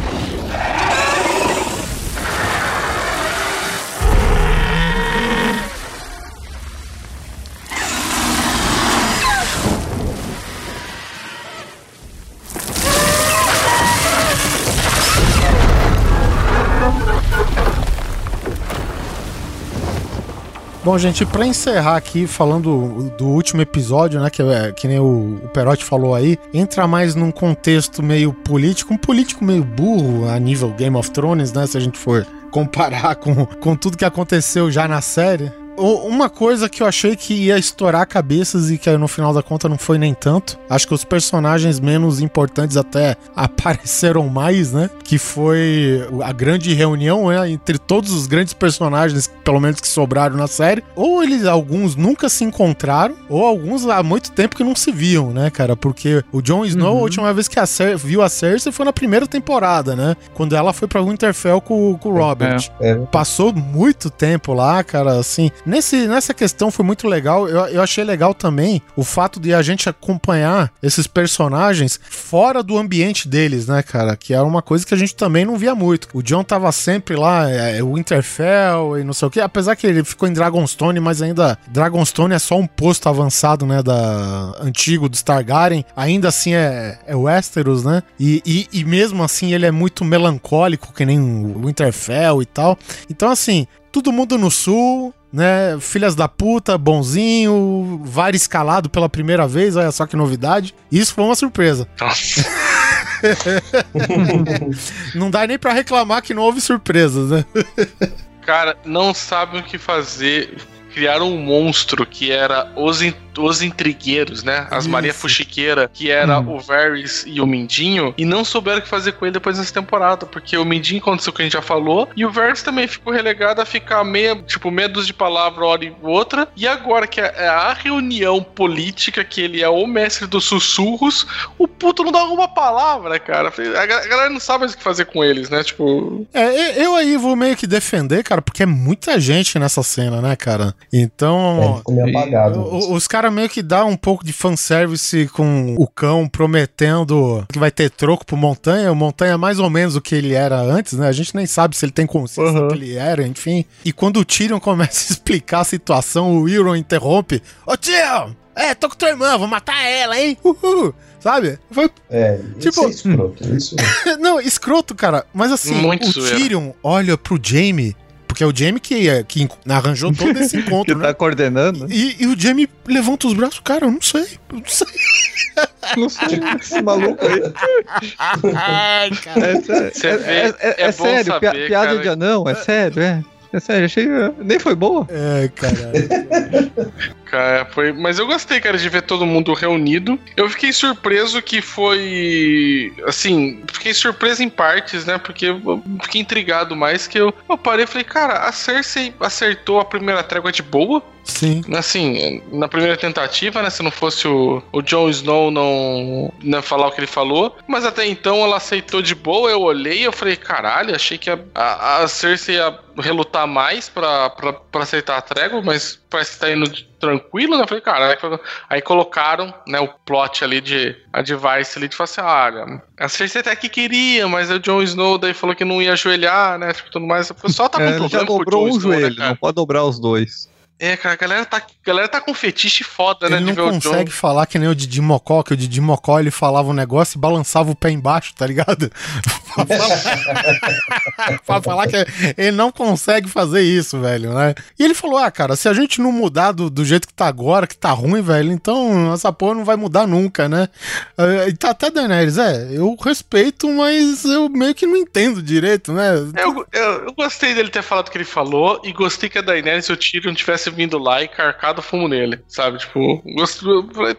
Bom, gente, pra encerrar aqui, falando do último episódio, né, que, é, que nem o, o Perotti falou aí, entra mais num contexto meio político, um político meio burro a nível Game of Thrones, né, se a gente for comparar com, com tudo que aconteceu já na série. Uma coisa que eu achei que ia estourar cabeças e que no final da conta não foi nem tanto. Acho que os personagens menos importantes até apareceram mais, né? Que foi a grande reunião né, entre todos os grandes personagens, pelo menos que sobraram na série. Ou eles, alguns nunca se encontraram, ou alguns há muito tempo que não se viam, né, cara? Porque o Jon Snow, Uhum. a última vez que a Cer viu a Cersei foi na primeira temporada, né? Quando ela foi pra Winterfell com, com o Robert É. passou muito tempo lá, cara, assim. Nesse, nessa questão foi muito legal. Eu, eu achei legal também o fato de a gente acompanhar esses personagens fora do ambiente deles, né, cara? Que era uma coisa que a gente também não via muito. O John tava sempre lá, é, Winterfell e não sei o que, apesar que ele ficou em Dragonstone, mas ainda Dragonstone é só um posto avançado, né, da antigo do Stargaren. Ainda assim é, é Westeros, né? E, e, e mesmo assim ele é muito melancólico, que nem o Winterfell e tal. Então, assim, todo mundo no sul, né? Filhas da puta, bonzinho, VAR escalado pela primeira vez, olha só que novidade. Isso foi uma surpresa. Nossa. Não dá nem pra reclamar que não houve surpresas, né? Cara, não sabem o que fazer. Criaram um monstro que era os, os intrigueiros, né? As Isso. Maria Fuxiqueira, que era Hum. o Varys e o Mindinho, e não souberam o que fazer com ele depois dessa temporada, porque o Mindinho aconteceu o que a gente já falou, e o Varys também ficou relegado a ficar meia, tipo, dúzia de palavra hora e outra, e agora que é é a reunião política, que ele é o mestre dos sussurros, o puto não dá alguma palavra, cara. A ga- a galera não sabe mais o que fazer com eles, né? Tipo, É, eu aí vou meio que defender, cara, porque é muita gente nessa cena, né, cara? Então. É, meio apagado. Os caras cara meio que dá um pouco de fanservice com o cão prometendo que vai ter troco pro Montanha. O Montanha é mais ou menos o que ele era antes, né? A gente nem sabe se ele tem consciência Uhum. do que ele era, enfim. E quando o Tyrion começa a explicar a situação, o Euron interrompe. Ô Tyrion! É, tô com tua irmã, vou matar ela, hein? Uhul! Sabe? Foi É, Tipo- é escroto. Isso Não, escroto, cara. Mas assim, Muito o zoeira. Tyrion olha pro Jamie, porque é o Jamie que, é- que arranjou todo esse Que encontro, né? tá coordenando. E, e o Jamie levanta os braços, cara, eu não sei. Eu não sei. Não sei esse maluco aí. Ai, cara. É, é, é- é- é é sério, saber, pi- piada cara. de anão, é sério, é. É sério, achei. Nem foi boa. É, caralho. Cara, foi... Mas eu gostei, cara, de ver todo mundo reunido. Eu fiquei surpreso que foi. Assim, fiquei surpreso em partes, né? Porque eu fiquei intrigado mais que eu, eu parei e falei, cara, a Cersei acertou a primeira trégua de boa. Sim. Assim, na primeira tentativa, né? Se não fosse o, o Jon Snow não, não falar o que ele falou. Mas até então ela aceitou de boa. Eu olhei e eu falei, caralho, achei que a, a, a Cersei ia relutar mais pra, pra, pra aceitar a trégua, mas parece que tá indo tranquilo, né? Eu falei, caralho. Aí colocaram, né, o plot ali de a device ali de falar assim, olha, a Cersei até que queria, mas o Jon Snow daí falou que não ia ajoelhar, né? Tipo, tudo mais. O pessoal tá com É, ele já problema com o dobrou Jon um Snow, né, joelho, cara? não pode dobrar os dois. É, cara, a galera tá, a galera tá com fetiche foda, né? Ele não consegue falar que nem o Didi Mocó, que o Didi Mocó ele falava um negócio e balançava o pé embaixo, tá ligado? pra, falar... pra falar que ele não consegue fazer isso, velho, né? E ele falou: ah, cara, se a gente não mudar do, do jeito que tá agora, que tá ruim, velho, então essa porra não vai mudar nunca, né? Eh, E tá até Daenerys, é, eu respeito, mas eu meio que não entendo direito, né? Eu, eu, eu gostei dele ter falado o que ele falou e gostei que a Daenerys e o Tyrion tivessem vindo lá e carcado fumo nele, sabe? Tipo,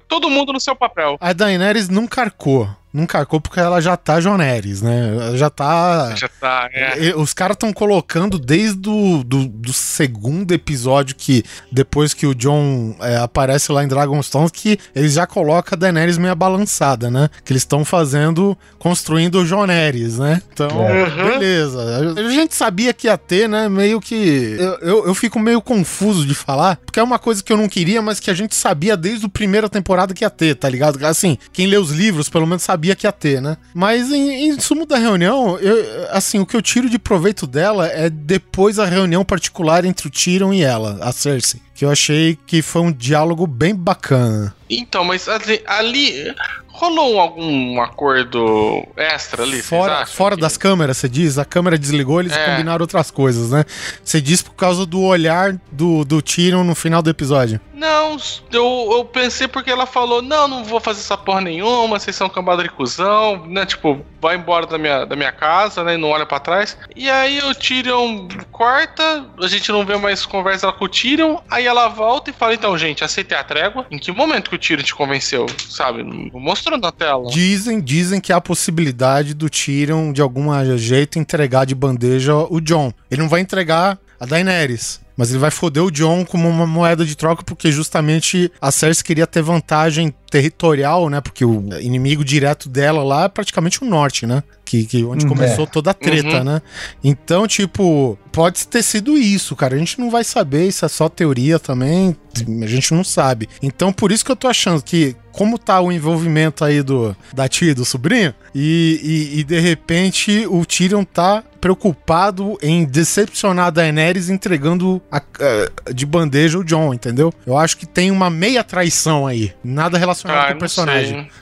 todo mundo no seu papel. A Daenerys não carcou. Não carcou porque ela já tá Joneres, né? Ela já tá. Já tá, é. Os caras estão colocando desde o do, do segundo episódio que depois que o John é, aparece lá em Dragonstone que eles já colocam a Daenerys meio balançada, né? Que eles estão fazendo, construindo o Joneres, né? Então, Uhum. beleza. A gente sabia que ia ter, né? Meio que... Eu, eu, eu fico meio confuso de falar, porque é uma coisa que eu não queria, mas que a gente sabia desde a primeira temporada que ia ter, tá ligado? Assim, quem lê os livros pelo menos sabia que ia ter, né? Mas em, em sumo da reunião, eu, assim, o que eu tiro de proveito dela é depois a reunião particular entre o Tyrion e ela, a Cersei. Que eu achei que foi um diálogo bem bacana. Então, mas ali, ali rolou algum acordo extra ali? Fora, fora que- das câmeras, você diz? A câmera desligou, eles É. combinaram outras coisas, né? Você diz por causa do olhar do, do Tyrion no final do episódio. Não, eu, eu pensei porque ela falou: não, não vou fazer essa porra nenhuma, vocês são cambada de cuzão, né? Tipo, vai embora da minha, da minha casa, né? E não olha pra trás. E aí o Tyrion corta, a gente não vê mais conversa com o Tyrion, aí ela volta e fala: então, gente, aceitei a trégua. Em que momento que o Tyrion te convenceu? Sabe? Mostrou na tela. Dizem, dizem que há a possibilidade do Tyrion, de algum jeito, entregar de bandeja o John. Ele não vai entregar a Daenerys. Mas ele vai foder o John como uma moeda de troca, porque justamente a Cersei queria ter vantagem territorial, né? Porque o inimigo direto dela lá é praticamente o norte, né? Que, que onde Uhum. começou toda a treta, Uhum. né? Então, tipo, pode ter sido isso, cara. A gente não vai saber, isso é só teoria também. A gente não sabe. Então, por isso que eu tô achando que, como tá o envolvimento aí do da tia e do sobrinho, e, e, e de repente o Tyrion tá preocupado em decepcionar a Daenerys entregando a- a- de bandeja o John, entendeu? Eu acho que tem uma meia traição aí. Nada relacionado Ah, com o personagem.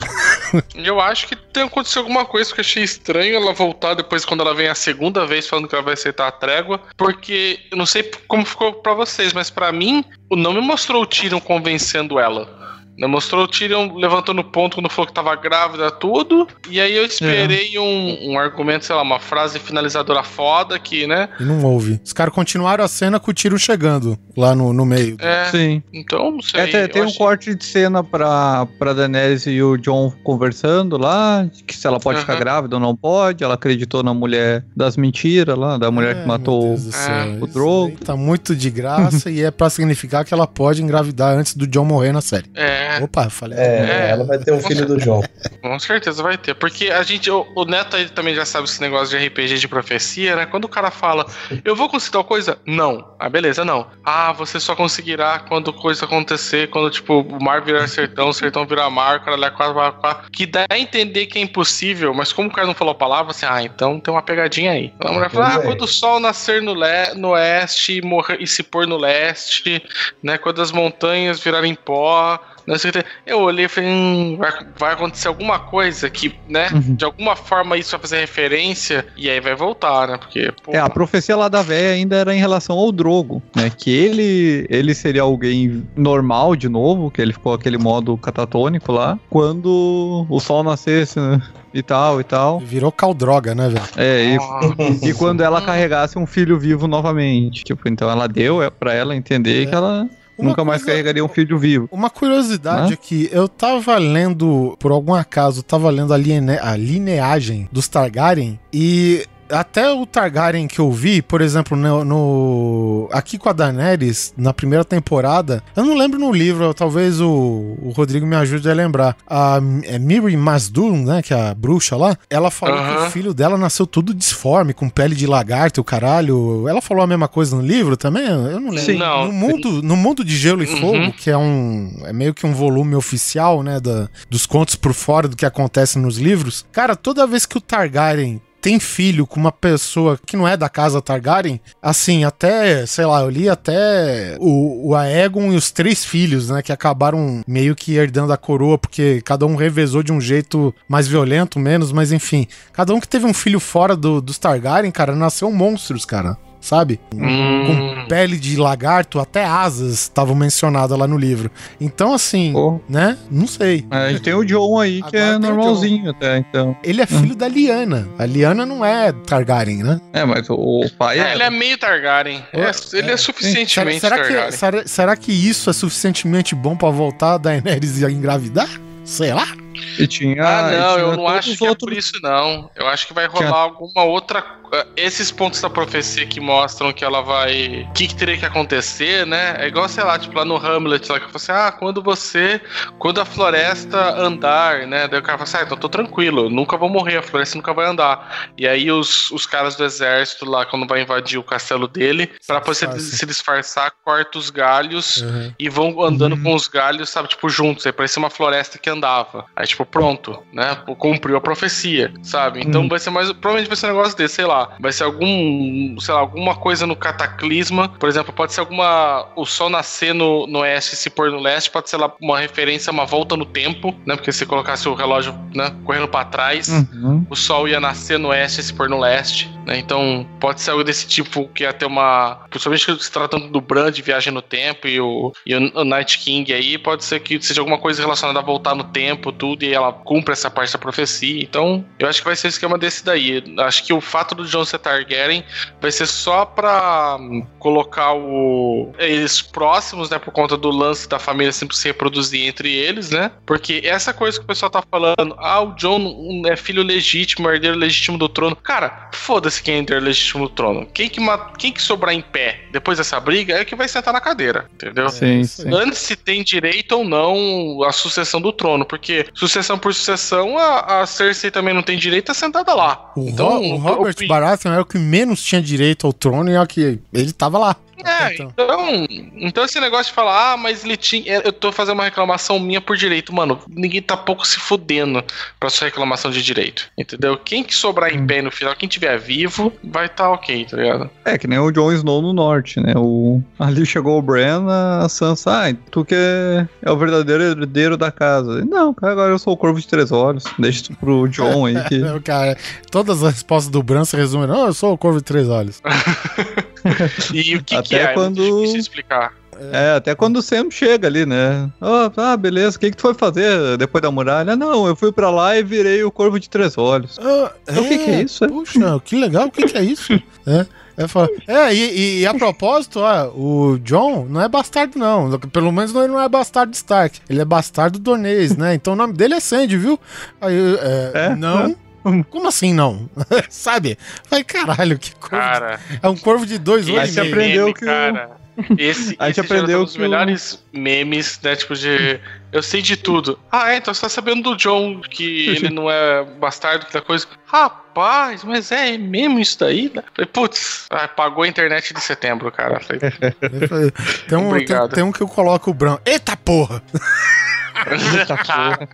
eu acho que tem acontecido alguma coisa que eu achei estranho ela voltar depois quando ela vem a segunda vez falando que ela vai aceitar a trégua, porque eu não sei como ficou pra vocês, mas pra mim não me mostrou o Tyrion convencendo ela. Não mostrou o Tyrion levantando ponto quando falou que tava grávida, tudo. E aí eu esperei um, um argumento, sei lá, uma frase finalizadora foda que, né? E não houve. Os caras continuaram a cena com o Tyrion chegando lá no, no meio. É, Sim. então não sei. É, tem, tem um achei- corte de cena pra, pra Daenerys e o John conversando lá, que se ela pode ficar grávida ou não pode. Ela acreditou na mulher das mentiras lá, da mulher É, que matou o. É, céu, o Drogo. Tá muito de graça e é pra significar que ela pode engravidar antes do John morrer na série. É, Opa, falei. É, É. ela vai ter um filho do João. Com certeza vai ter. Porque a gente, o, o Neto aí também já sabe esse negócio de RPG de profecia, né? Quando o cara fala, eu vou conseguir tal coisa? Não. Ah, beleza, não. ah, você só conseguirá quando coisa acontecer, quando, tipo, o mar virar sertão, o sertão virar mar, o cara lá quatro, quatro, que dá a entender que é impossível, mas como o cara não falou a palavra, assim, ah, então tem uma pegadinha aí. A mulher fala, ah, é. quando o sol nascer no, le no oeste e, morrer, e se pôr no leste, né, quando as montanhas virarem pó, não sei o que tem. Eu olhei e falei, hum, vai, vai acontecer alguma coisa que, né, Uhum. de alguma forma isso vai fazer referência e aí vai voltar, né, porque, pô, É, a profecia lá da véia ainda era em relação ao Drogo, né? Que ele, ele seria alguém normal de novo, que ele ficou aquele modo catatônico lá, quando o sol nascesse, né? E tal, e tal. Virou caldroga, né, velho? É, e, e quando ela carregasse um filho vivo novamente. Tipo, então ela deu é, pra ela entender É. que ela Uma nunca mais coisa- carregaria um filho vivo. Uma curiosidade Hã? aqui, eu tava lendo, por algum acaso, tava lendo a, liene- a lineagem dos Targaryen e até o Targaryen que eu vi, por exemplo, no, no- aqui com a Daenerys, na primeira temporada, eu não lembro no livro, talvez o, o Rodrigo me ajude a lembrar. A é Miri Masdun, né, que é a bruxa lá, ela falou que o filho dela nasceu tudo disforme, com pele de lagarto, e o caralho. Ela falou a mesma coisa no livro também? Eu não lembro. Sim. Não. No mundo, no mundo de Gelo e Uhum. Fogo, que é um é meio que um volume oficial, né, da, dos contos por fora do que acontece nos livros. Cara, toda vez que o Targaryen tem filho com uma pessoa que não é da casa Targaryen, assim, até, sei lá, eu li até o, o Aegon e os três filhos, né, que acabaram meio que herdando a coroa, porque cada um revezou de um jeito mais violento, menos, mas enfim. Cada um que teve um filho fora do, dos Targaryen, cara, nasceu monstros, cara, sabe? hum, pele de lagarto, até asas estavam mencionadas lá no livro. Então, assim, Pô, né? Não sei. a gente tem o John aí, que Agora é tem o normalzinho até, então. Ele é filho da Liana. A Liana não é Targaryen, né? É, mas o, pai é, é. ele é meio Targaryen. É, ele é, Será, suficientemente será que, Targaryen. será, será que isso é suficientemente bom pra voltar a Daenerys a engravidar? Sei lá. E tinha. Ah, não, tinha eu não acho que outros- é por isso, não. Eu acho que vai rolar Tinha- alguma outra. Esses pontos da profecia que mostram que ela vai. O que, que teria que acontecer, né? É igual, sei lá, tipo lá no Hamlet, lá que eu falei assim: ah, quando você. Quando a floresta andar, né? Daí o cara fala assim: ah, então tô tranquilo, eu nunca vou morrer, a floresta nunca vai andar. E aí os, os caras do exército lá, quando vai invadir o castelo dele, pra você disfarça. se disfarçar, corta os galhos Uhum. e vão andando Uhum. com os galhos, sabe, tipo, juntos. Aí parecia uma floresta que andava. Aí, tipo, pronto, né? Cumpriu a profecia, sabe? Então Uhum. vai ser mais. Provavelmente vai ser um negócio desse, sei lá. Vai ser algum. Sei lá, alguma coisa no cataclisma. Por exemplo, pode ser alguma. O sol nascer no, no oeste e se pôr no leste. Pode ser lá uma referência, uma volta no tempo, né? Porque se colocasse o relógio, né, correndo pra trás. Uhum. O sol ia nascer no oeste e se pôr no leste, né? Então pode ser algo desse tipo que ia ter uma. Principalmente se tratando do Bran de viagem no tempo e o, e o Night King aí, pode ser que seja alguma coisa relacionada a voltar no tempo, tudo, e ela cumpre essa parte da profecia. Então, eu acho que vai ser o esquema desse daí. Acho que o fato do Jon ser Targaryen vai ser só pra hum, colocar o eles próximos, né? Por conta do lance da família sempre se reproduzir entre eles, né? Porque essa coisa que o pessoal tá falando, ah, o Jon hum, é filho legítimo, herdeiro legítimo do trono. Cara, foda-se quem é herdeiro legítimo do trono. Quem que, quem que sobrar em pé depois dessa briga é que vai sentar na cadeira, entendeu? Sim, sim. Antes se tem direito ou não a sucessão do trono, porque sucessão por sucessão, a, a Cersei também não tem direito a sentada lá. O, então, Ro- o Robert o- Baratheon era o que menos tinha direito ao trono e é o que ele tava lá. É, Então. então, então esse negócio de falar, ah, mas ele tinha. Eu tô fazendo uma reclamação minha por direito. Mano, ninguém tá pouco se fudendo pra sua reclamação de direito. Entendeu? Quem que sobrar em Hum. pé no final, quem tiver vivo, vai tá ok, tá ligado? É, que nem o Jon Snow no norte, né? O... Ali chegou o Bran, a Sansa, ah, tu que é, é o verdadeiro herdeiro da casa. Não, cara, agora eu sou o Corvo de Três Olhos. Deixa tu pro Jon aí que... Não, cara, todas as respostas do Bran se resumem. Não, eu sou o Corvo de Três Olhos. E o que, que Até é? quando- É difícil explicar. É, até quando o Sam chega ali, né? Ah, ah, beleza, o que que tu foi fazer depois da muralha? Não, eu fui pra lá e virei o Corvo de Três Olhos. Ah, Então, o que que é isso, é? Puxa, que legal, o que, que é isso? é. É, fala- é, e, e- e a propósito, ó, o John não é bastardo, não. Pelo menos ele não é bastardo de Stark. Ele é bastardo do Donês, né? Então o nome dele é Sandy, viu? Aí, é, É? não. Como assim não? Sabe? Falei, caralho, que corvo. Cara, É um corvo de dois olhos e você meio. aprendeu meme, que cara. Esse, A gente esse já aprendeu é um dos que melhores memes, né? Tipo de. Eu sei de tudo. Ah, é, então você tá sabendo do John, que ele não é bastardo, que da coisa. Rapaz, mas é mesmo isso daí? né? Falei, putz, ah, pagou a internet de setembro, cara. Falei, Tem um, tem, tem um que eu coloco o Brão. Eita porra! Eita porra.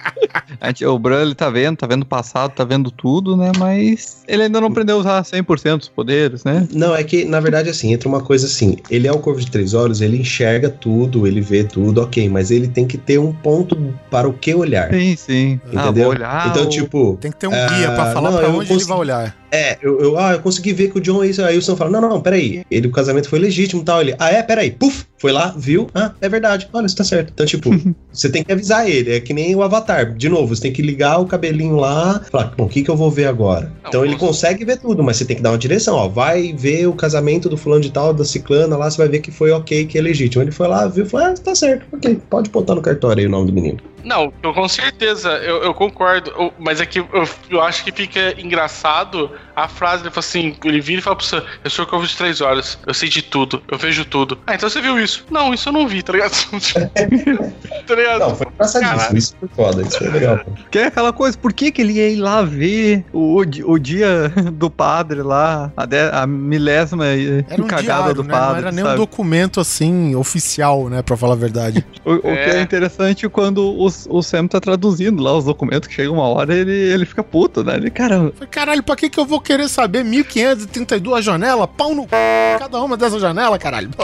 Gente- o Bran, ele tá vendo, tá vendo o passado, tá vendo tudo, né? Mas ele ainda não aprendeu a usar 100% dos poderes, né? Não, é que, na verdade, assim, entra uma coisa assim. Ele é o Corvo de Três Olhos, ele enxerga tudo, ele vê tudo, ok, mas ele tem que ter um ponto para o que olhar. Sim, sim. Ah, Entendeu? vou olhar. então, tipo, Tem que ter um Ah, guia pra falar não, pra eu onde ele consegui- vai olhar. é, eu, eu, ah, eu consegui ver que o John é isso. Aí o Sam fala: Não, não, peraí. Ele, o casamento foi legítimo e tal. Ele, ah, é, peraí. Puf, foi lá, viu? Ah, é verdade. Olha, isso tá certo. Então, tipo, você tem que avisar ele. É que nem o Avatar. De novo, você tem que ligar o cabelinho lá. Falar, bom, o que, que eu vou ver agora? Não, então ele posso- consegue ver tudo, mas você tem que dar uma direção, ó. Vai ver o casamento do fulano de tal, da ciclana lá, você vai ver que foi ok, que é legítimo. Ele foi lá, viu, falou, ah, tá certo, ok. Pode botar no cartório aí o nome do menino. Não, eu com certeza, eu, eu concordo. eu- mas é que eu, eu acho que fica engraçado a frase, ele fala assim, ele vira e fala pro Sam, eu sou o Corvo de Três Horas, eu sei de tudo, eu vejo tudo. Ah, então você viu isso? Não, isso eu não vi, tá ligado? tá ligado? Não, foi engraçadíssimo. Caralho. Isso foi foda, isso foi legal. Que é aquela coisa, por que, que ele ia ir lá ver o, o, di- o dia do padre lá, a, de- a milésima Era um cagada diário, do né? padre? Não era nem um sabe? documento assim, oficial, né? Pra falar a verdade. O, o que É. é interessante quando o, o Sam tá traduzindo lá os documentos, que chega uma hora ele, ele fica puto, né? Ele, cara, Falei, caralho, pra que, que eu vou querer saber 1532 janelas? Pau no. c****, Cada uma dessas janelas, caralho.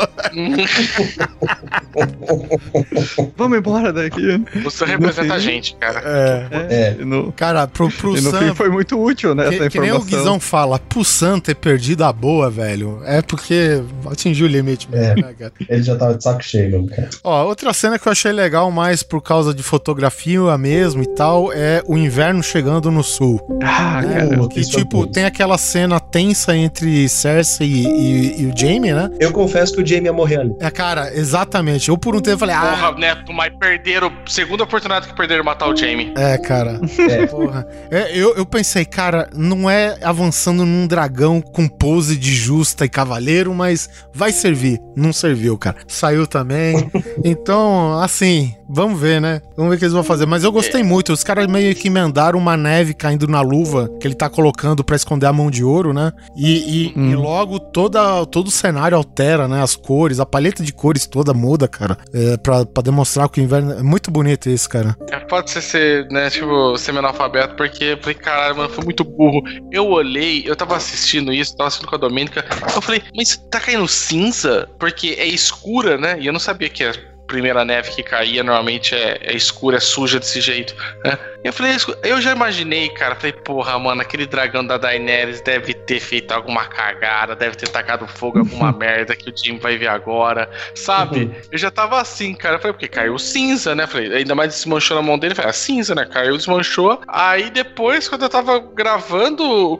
vamos embora daqui. O Sam representa a gente, cara. É. É, no, Cara, pro, pro e no Sam. fim foi muito útil, né? Que, essa que nem o informação. Guizão fala, pro Sam ter perdido a boa, velho, é porque atingiu o limite mesmo, É. né, cara? Ele já tava de saco cheio, cara. Ó, outra cena que eu achei legal, mais por causa de fotografia mesmo e tal, é o inverno chegando no sul. Ah, cara. Pô, Que, tipo, tem aquela cena tensa entre Cersei e, e- e o Jaime, né? Eu confesso que o Jamie ia morrer ali. É, cara, exatamente. Eu por um tempo falei, ah, Porra, Neto, mas perderam. Segunda oportunidade que perderam matar o Jamie. É, cara. É. Porra. É, eu, eu pensei, cara, não é avançando num dragão com pose de justa e cavaleiro, mas vai servir. Não serviu, cara. Saiu também. Então, assim, vamos ver, né? Vamos ver o que eles vão fazer. Mas eu gostei muito. Os caras meio que emendaram uma neve caindo na luva que ele tá colocando pra esconder a mão de ouro, né? E, e- Hum. e logo toda, todo o cenário altera, né? As cores, a paleta de cores toda muda, cara. É, pra, pra demonstrar que o inverno. É muito bonito isso, cara. É, pode ser, ser, né, tipo, semi-analfabeto, porque eu falei, caralho, mano, foi muito burro. Eu olhei, eu tava assistindo isso, tava assistindo com a Domênica, eu falei, mas tá caindo cinza? Porque é escura, né? E eu não sabia que a primeira neve que caía normalmente é, é escura, é suja desse jeito, né? Eu falei, eu já imaginei, cara, falei, porra, mano, aquele dragão da Daenerys deve ter feito alguma cagada, deve ter tacado fogo alguma merda que o time vai ver agora, sabe? Eu já tava assim, cara. Eu falei, porque caiu cinza, né? Falei, ainda mais desmanchou na mão dele. Falei, ah, cinza, né? Caiu, desmanchou. Aí depois, quando eu tava gravando o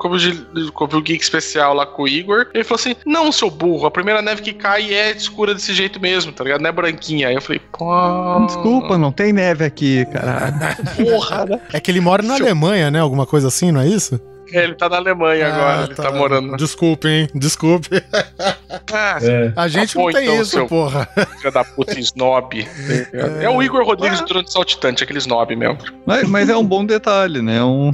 o Geek especial lá com o Igor, ele falou assim: Não, seu burro, a primeira neve que cai é escura desse jeito mesmo, tá ligado? Não é branquinha. Eu falei, pô. Desculpa, não tem neve aqui, caralho. Porra, É que ele mora na Alemanha, né? Alguma coisa assim, não é isso? ele tá na Alemanha agora, Ah, ele tá, morando. Desculpe, hein? Desculpe. Ah, É. A gente Tá bom, não tem então, isso, seu- porra. filha da puta snob. É, o Igor Rodrigues durante saltitante, aquele snob mesmo. Mas, mas é um bom detalhe, né? Um,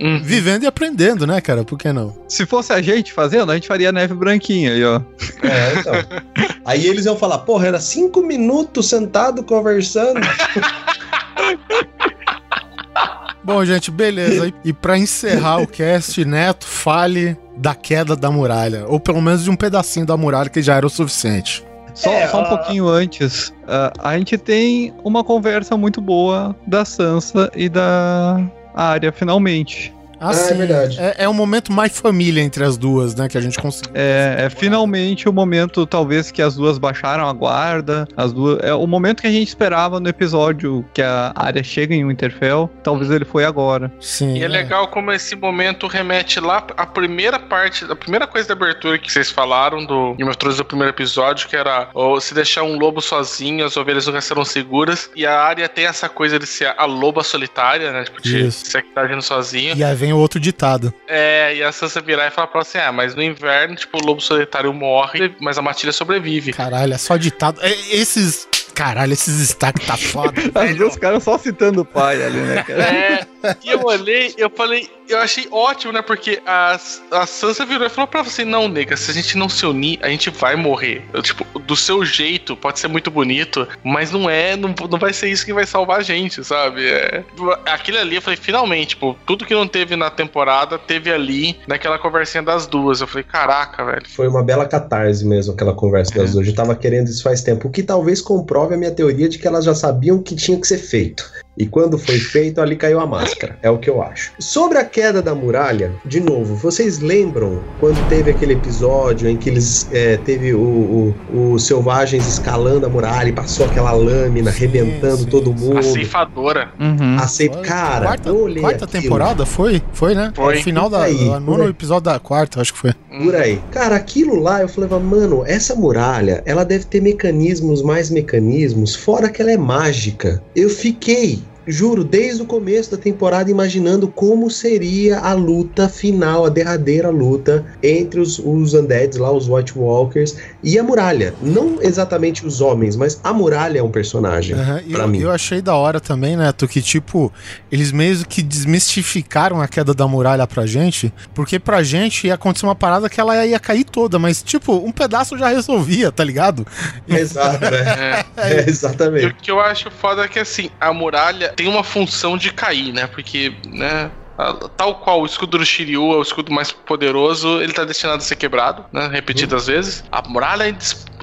Hum. Vivendo e aprendendo, né, cara? Por que não? se fosse a gente fazendo, a gente faria neve branquinha aí, ó. É, então. Aí eles iam falar, porra, era cinco minutos sentado conversando. Bom, gente, beleza. E, e pra encerrar o cast, Neto, fale da queda da muralha. Ou pelo menos de um pedacinho da muralha que já era o suficiente. Só, É, só um a- pouquinho antes, ah, a gente tem uma conversa muito boa da Sansa e da área, finalmente. Assim, é verdade. É, é um momento mais família entre as duas, né? Que a gente conseguiu. É, é finalmente o momento, talvez, que as duas baixaram a guarda. As duas. É o momento que a gente esperava no episódio que a área chega em Winterfell. Talvez ele foi agora. Sim. E é legal como esse momento remete lá à primeira parte, a primeira coisa da abertura que vocês falaram do Game of Thrones do primeiro episódio, que era ó, se deixar um lobo sozinho, as ovelhas nunca serão seguras. E a área tem essa coisa de ser a loba solitária, né? Tipo, de Isso. ser que tá agindo sozinha. E a vem o outro ditado. É, e a Sansa virar e falar pra ela assim: ah, mas no inverno, tipo, o lobo solitário morre, mas a matilha sobrevive. Caralho, é só ditado. É, esses. Caralho, esses destaques tá foda. As duas caras só citando o pai ali, né, cara? É, e eu olhei, eu falei, eu achei ótimo, né? Porque a, a Sansa virou e falou pra você: não, nega, se a gente não se unir, a gente vai morrer. Eu, tipo, do seu jeito, pode ser muito bonito, mas não é, não, não vai ser isso que vai salvar a gente, sabe? É, aquele ali, eu falei, finalmente, tipo, tudo que não teve na temporada, teve ali naquela conversinha das duas. Eu falei, caraca, velho. Foi uma bela catarse mesmo aquela conversa das duas. Eu tava querendo isso faz tempo. O que talvez comprove a minha teoria de que elas já sabiam que tinha que ser feito. E quando foi feito, ali caiu a máscara. É o que eu acho. Sobre a queda da muralha, de novo, vocês lembram quando teve aquele episódio em que eles é, teve o, o, os selvagens escalando a muralha e passou aquela lâmina Sim, arrebentando sim, todo mundo? A ceifadora. Uhum. Acei- Foi Cara, quarta, eu olhei quarta aquilo. temporada? Foi? Foi, né? Foi. O final da. Aí, o nono episódio da quarta, acho que foi. Por aí. Cara, aquilo lá, eu falei, mano, essa muralha, ela deve ter mecanismos, mais mecanismos, fora que ela é mágica. Eu fiquei, juro, desde o começo da temporada imaginando como seria a luta final, a derradeira luta entre os, os undeads lá, os White Walkers e a muralha. Não exatamente os homens, mas a muralha é um personagem. E pra eu, mim. eu achei da hora também, Neto, que tipo, eles meio que desmistificaram a queda da muralha pra gente, porque pra gente ia acontecer uma parada que ela ia cair toda, mas tipo, um pedaço já resolvia, tá ligado? Exato, é. É. É, E exatamente. o que eu acho foda é que, assim, a muralha tem uma função de cair, né? Porque, né? Tal qual o escudo do Shiryu é o escudo mais poderoso, ele tá destinado a ser quebrado, né? Repetidas vezes. A muralha é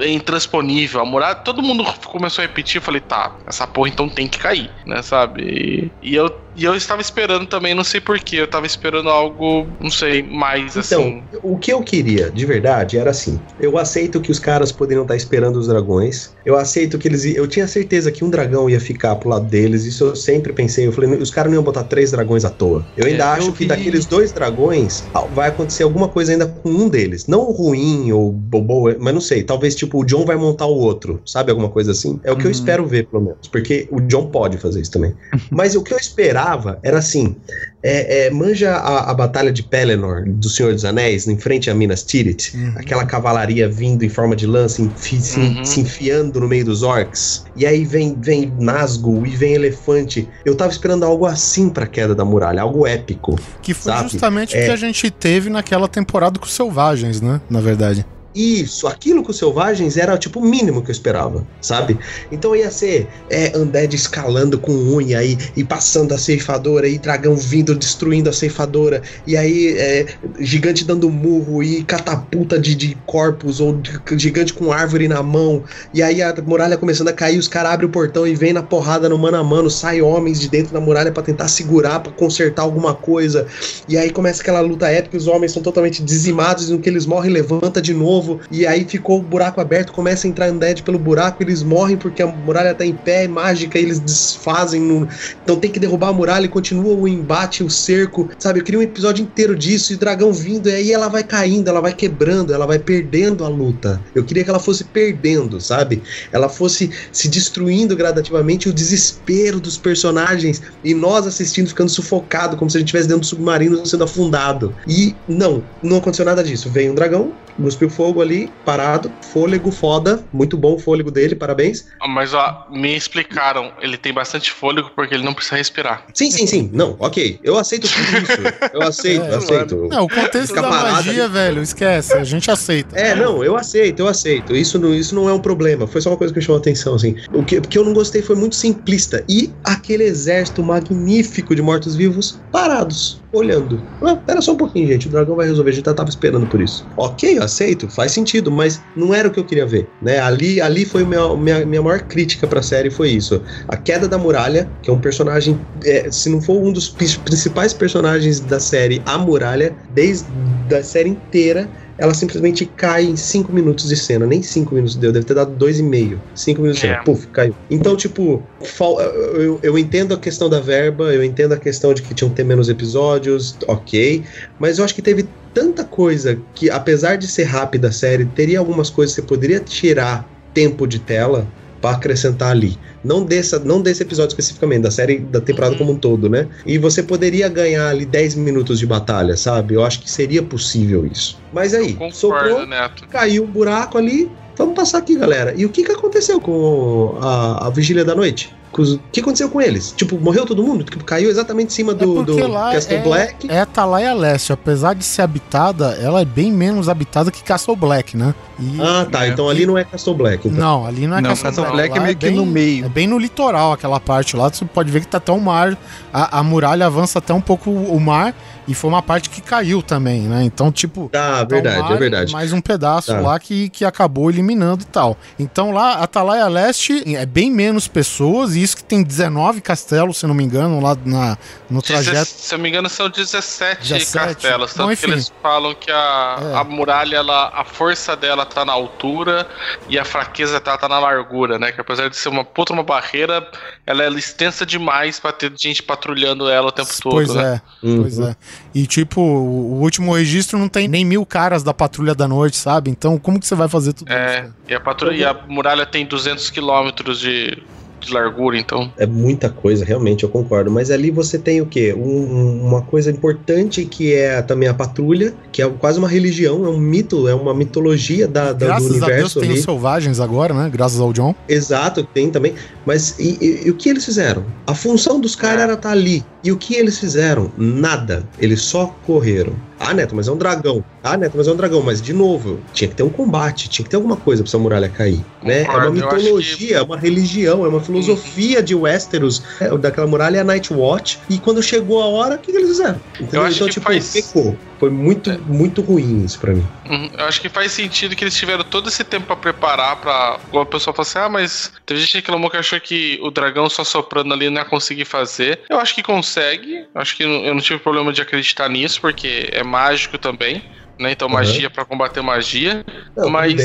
intransponível. A muralha. Todo mundo começou a repetir. Eu falei, tá, essa porra então tem que cair, né? Sabe? E, e eu, e eu estava esperando também, não sei porquê. Eu tava esperando algo, não sei, mais assim. Então, o que eu queria, de verdade, era assim. Eu aceito que os caras poderiam estar esperando os dragões. Eu aceito que eles. Eu tinha certeza que um dragão ia ficar pro lado deles. Isso eu sempre pensei. Eu falei, os caras não iam botar três dragões à toa. Eu ainda É, acho eu que daqueles dois dragões ah, vai acontecer alguma coisa ainda com um deles. Não ruim ou bobo, mas não sei. Talvez, tipo, o John vai montar o outro. Sabe? Alguma coisa assim. É o que eu Uhum. espero ver, pelo menos. Porque o John pode fazer isso também. mas o que eu esperava era assim. É, é, manja a, a batalha de Pelennor, do Senhor dos Anéis, em frente a Minas Tirith? Uhum. Aquela cavalaria vindo em forma de lança, enfi- se, Uhum. se enfiando no meio dos orcs. E aí vem, vem Nazgûl e vem elefante. Eu tava esperando algo assim pra queda da muralha, algo épico. Que foi Sabe? justamente o É. que a gente teve naquela temporada com os selvagens, né? Na verdade. Isso, aquilo com os selvagens era tipo o mínimo que eu esperava, sabe? Então ia ser é, Undead escalando com unha e, e passando a ceifadora, e dragão vindo destruindo a ceifadora, e aí é, gigante dando murro e catapulta de, de corpos, ou de- gigante com árvore na mão, e aí a muralha começando a cair, os caras abrem o portão e vem na porrada no mano a mano, sai homens de dentro da muralha pra tentar segurar, pra consertar alguma coisa, e aí começa aquela luta épica, os homens são totalmente dizimados, e no que eles morrem, levanta de novo, e aí ficou o buraco aberto, começa a entrar undead pelo buraco, eles morrem porque a muralha tá em pé, é mágica, e eles desfazem, no... então tem que derrubar a muralha e continua o embate, o cerco, sabe? Eu queria um episódio inteiro disso, e o dragão vindo, e aí ela vai caindo, ela vai quebrando, ela vai perdendo a luta. Eu queria que ela fosse perdendo, sabe? Ela fosse se destruindo gradativamente, o desespero dos personagens, e nós assistindo ficando sufocado, como se a gente estivesse dentro do submarino sendo afundado. E não, não aconteceu nada disso. Veio um dragão, cuspiu fogo ali, parado, fôlego foda, muito bom o fôlego dele, parabéns. Mas ó, me explicaram, ele tem bastante fôlego porque ele não precisa respirar. Sim, sim, sim, não, ok, eu aceito tudo isso, eu aceito, É, eu aceito. Não, o contexto Fica da magia, ali. velho, esquece, a gente aceita. É, não, eu aceito, eu aceito. Isso não, isso não é um problema. Foi só uma coisa que me chamou a atenção, assim. O que, o que eu não gostei foi muito simplista. E aquele exército magnífico de mortos-vivos parados, olhando. Ah, pera só um pouquinho, gente. O dragão vai resolver. A gente já tava esperando por isso. Ok, aceito, faz sentido, mas não era o que eu queria ver, né? Ali, ali foi minha, minha, minha maior crítica pra série, foi isso. A queda da muralha, que é um personagem, é, se não for um dos principais personagens da série, a muralha, desde a série inteira, ela simplesmente cai em 5 minutos de cena. Nem 5 minutos deu, deve ter dado 2,5. 5 minutos de É. cena, puf, caiu. Então, tipo, fal- eu, eu entendo a questão da verba, eu entendo a questão de que tinham que ter menos episódios, ok. Mas eu acho que teve tanta coisa que, apesar de ser rápida a série, teria algumas coisas que você poderia tirar tempo de tela pra acrescentar ali. Não desse, não desse episódio especificamente, da série, da temporada Uhum. como um todo, né? E você poderia ganhar ali 10 minutos de batalha, sabe? Eu acho que seria possível isso. Mas aí, Concordo, Neto. caiu um buraco ali. Vamos passar aqui, galera. E o que, que aconteceu com a, a Vigília da Noite? O que aconteceu com eles? Tipo, morreu todo mundo? Tipo, caiu exatamente em cima do, é do lá Castle é, Black? é Atalaia Leste. Apesar de ser habitada, ela é bem menos habitada que Castle Black, né? E- Ah, tá. É. Então ali não é Castle Black. Então. Não, ali não é Não, Castle, Castle Black. Black é meio que bem- no meio. É bem no litoral, aquela parte lá. Você pode ver que tá até o mar. A, a muralha avança até um pouco o mar. E foi uma parte que caiu também, né? Então, tipo. Tá, tá verdade, mar é verdade. Mais um pedaço Tá. lá que, que acabou eliminando e tal. Então lá, Atalaia Leste é bem menos pessoas. E isso que tem 19 castelos, se não me engano, lá na, no trajeto. Deze- Se eu não me engano, são 17, 17. castelos. Tanto Bom, que eles falam que a, É. a muralha, ela, a força dela tá na altura e a fraqueza dela tá na largura, né? Que apesar de ser uma puta uma barreira, ela é extensa demais pra ter gente patrulhando ela o tempo todo, Pois né? é. Uhum. Pois é. E tipo, o último registro não tem nem mil caras da patrulha da noite, sabe? Então, como que você vai fazer tudo É, isso? né? e a, patrulha, e a muralha tem 200 quilômetros de, de largura, então. É muita coisa, realmente, eu concordo. Mas ali você tem o quê? Um- um- uma coisa importante que é também a patrulha, que é quase uma religião, é um mito, é uma mitologia da, da- do Graças a Deus universo tem ali. os selvagens agora, né? Graças ao John. Exato, tem também. Mas e, e- e o que eles fizeram? A função dos caras É. era estar ali. E o que eles fizeram? Nada. Eles só correram. Ah, Neto, mas é um dragão. Ah, Neto, mas é um dragão. Mas, de novo, tinha que ter um combate, tinha que ter alguma coisa pra essa muralha cair. Né? É uma Concordo, eu acho mitologia, é uma religião, é uma filosofia de Westeros. É, daquela muralha é a Night Watch. E quando chegou a hora, o que, que eles fizeram? Entendeu? acho então, que tipo, faz- pecou. Foi muito, muito ruim isso pra mim. Uhum, Eu acho que faz sentido que eles tiveram todo esse tempo pra preparar pra. Igual a pessoa fala assim: ah, mas teve gente que reclamou que achou que o dragão só soprando ali não ia conseguir fazer. Eu acho que consegue. Acho que eu não tive problema de acreditar nisso, porque é mágico também. Né? Então, Uhum. magia pra combater magia. Não, Mas-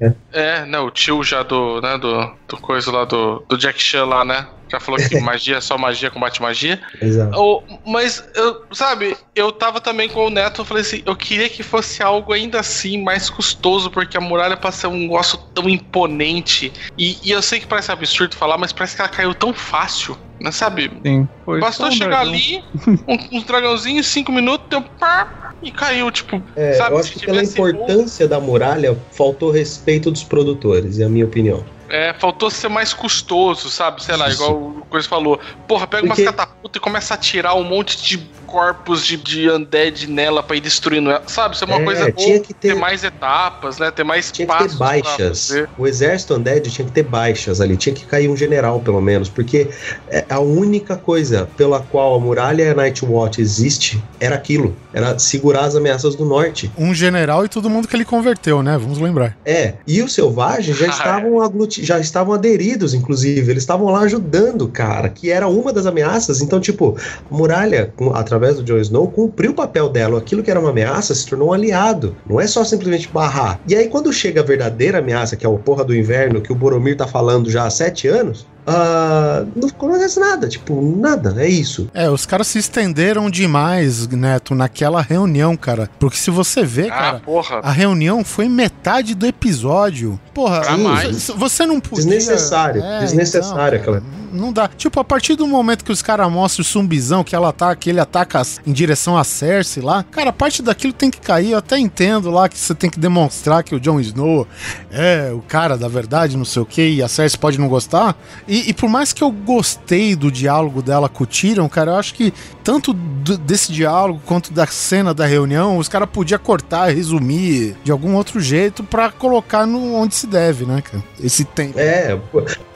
bem? É. É, né? O tio já do. Né, do, do coisa lá do, do Jack Chan lá, né? Já falou que magia é só magia, combate magia. Exato. O- mas, eu, sabe, eu tava também com o Neto, eu falei assim, eu queria que fosse algo ainda assim mais custoso, porque a muralha passa ser um negócio tão imponente. E, e eu sei que parece absurdo falar, mas parece que ela caiu tão fácil, né? Sabe? Sim. Foi Bastou um chegar dragão. ali, um- uns dragãozinhos, cinco minutos, deu pá, e caiu, tipo, É, sabe? eu acho que pela importância da muralha, faltou respeito dos produtores, é a minha opinião. É, faltou ser mais custoso, sabe? Sei lá, igual o Coisa falou. Porra, pega Porque- umas catapultas e começa a tirar um monte de corpos de, de undead nela pra ir destruindo ela. Sabe? Isso é uma É, coisa. tinha que ter- mais etapas, né? Ter mais Tinha que ter baixas. O exército undead tinha que ter baixas ali, tinha que cair um general pelo menos, porque é a única coisa pela qual a muralha Nightwatch existe era aquilo, era segurar as ameaças do norte. Um general e todo mundo que ele converteu, né? Vamos lembrar. É, e os selvagens já Ah, estavam agluti- já estavam aderidos, inclusive, eles estavam lá ajudando, cara, que era uma das ameaças. Então, tipo, a muralha, com- através do Jon Snow, cumpriu o papel dela. Aquilo que era uma ameaça se tornou um aliado. Não é só simplesmente barrar. E aí, quando chega a verdadeira ameaça, que é o porra do inverno, que o Boromir tá falando já há sete anos. ah, não acontece nada, tipo, nada, é isso. É, os caras se estenderam demais, Neto, naquela reunião, cara. Porque se você vê, Ah, cara, porra. a reunião foi metade do episódio. Porra, Sim, você não podia... Desnecessário, desnecessário então, cara, Não dá. Tipo, a partir do momento que os caras mostram o zumbizão, que ela tá, que ele ataca em direção a Cersei lá, cara, parte daquilo tem que cair. Eu até entendo lá que você tem que demonstrar que o Jon Snow é o cara da verdade, não sei o que, e a Cersei pode não gostar. E, e por mais que eu gostei do diálogo dela com o Tyrion, cara, eu acho que tanto do- desse diálogo quanto da cena da reunião, os caras podiam cortar, resumir de algum outro jeito pra colocar no onde se deve, né, cara? Esse tempo.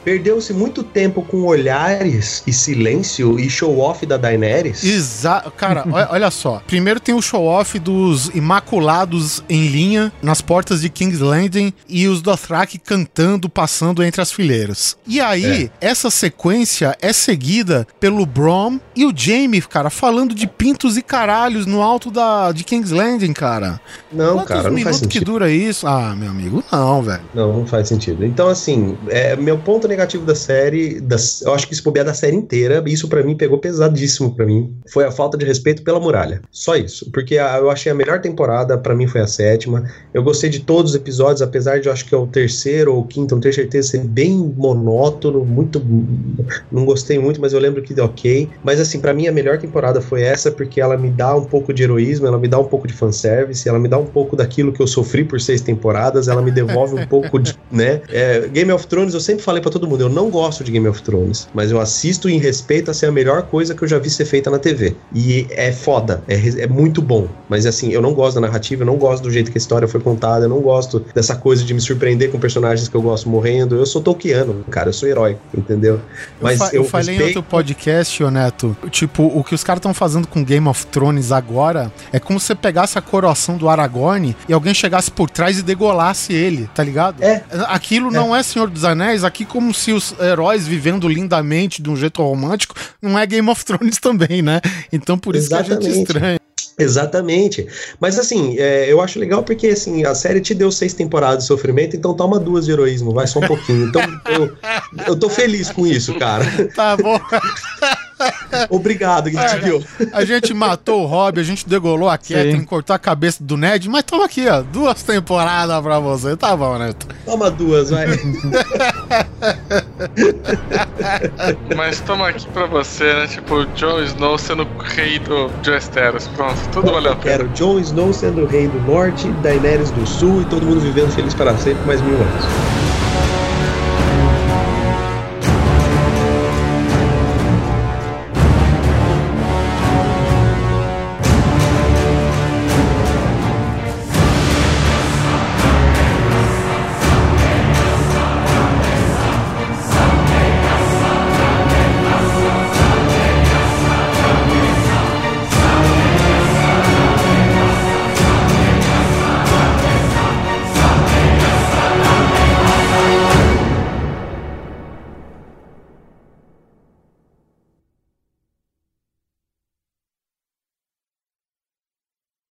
É, perdeu-se muito tempo com olhares e silêncio e show-off da Daenerys. Exato. Cara, olha, só. Primeiro tem o show-off dos Imaculados em linha nas portas de King's Landing e os Dothraki cantando, passando entre as fileiras. E aí, essa sequência é seguida pelo Brom e o Jaime, cara, falando de pintos e caralhos no alto da, de King's Landing, cara. Não, Quantos cara, não faz minutos que sentido. dura isso? Ah, meu amigo, não, velho. Não, não faz sentido. Então, assim, é, meu ponto negativo da série, das, eu acho que se bobear da série inteira, isso para mim pegou pesadíssimo para mim. Foi a falta de respeito pela muralha. Só isso. Porque a, eu achei a melhor temporada, para mim foi a sétima. Eu gostei de todos os episódios, apesar de eu acho que é o terceiro ou o quinto, não tenho certeza, ser bem monótono, muito. Não gostei muito, mas eu lembro que deu ok. Mas assim, para mim a melhor temporada foi essa, porque ela me dá um pouco de heroísmo, ela me dá um pouco de fanservice, ela me dá um pouco daquilo que eu sofri por seis temporadas, ela me devolve um pouco de. né? É, Game of Thrones, eu sempre falei para todo mundo, eu não gosto de Game of Thrones, mas eu assisto em respeito a ser a melhor coisa que eu já vi ser feita na TV. E é foda, é, é muito bom. Mas assim, eu não gosto da narrativa, eu não gosto do jeito que a história foi contada, eu não gosto dessa coisa de me surpreender com personagens que eu gosto morrendo. Eu sou Tolkiano, cara, eu sou herói, entendeu? Mas eu, fa eu, eu falei respeito... em outro podcast, ô Neto, tipo, o que os caras estão fazendo com Game of Thrones agora é como se você pegasse a coroação do Aragorn e alguém chegasse por trás e degolasse ele, tá ligado? É. Aquilo é. não é Senhor dos Anéis, aqui como se os heróis vivendo lindamente de um jeito romântico, não é Game of Thrones também, né? Então por isso Exatamente. que a gente estranha. Exatamente. Mas assim, é, eu acho legal porque assim, a série te deu seis temporadas de sofrimento, então toma duas de heroísmo, vai só um pouquinho. Então eu, eu tô feliz com isso, cara. Tá bom. Obrigado, Guilherme. A gente matou o Rob, a gente degolou a Catherine, cortou a cabeça do Ned, mas toma aqui, ó, duas temporadas pra você. Tá bom, Neto. Toma duas, vai. mas toma aqui pra você, né? Tipo, Jon Snow sendo rei do de Westeros. Pronto, tudo valeu a pena. Quero Jon Snow sendo rei do norte, Daenerys do sul e todo mundo vivendo feliz para sempre mais mil anos.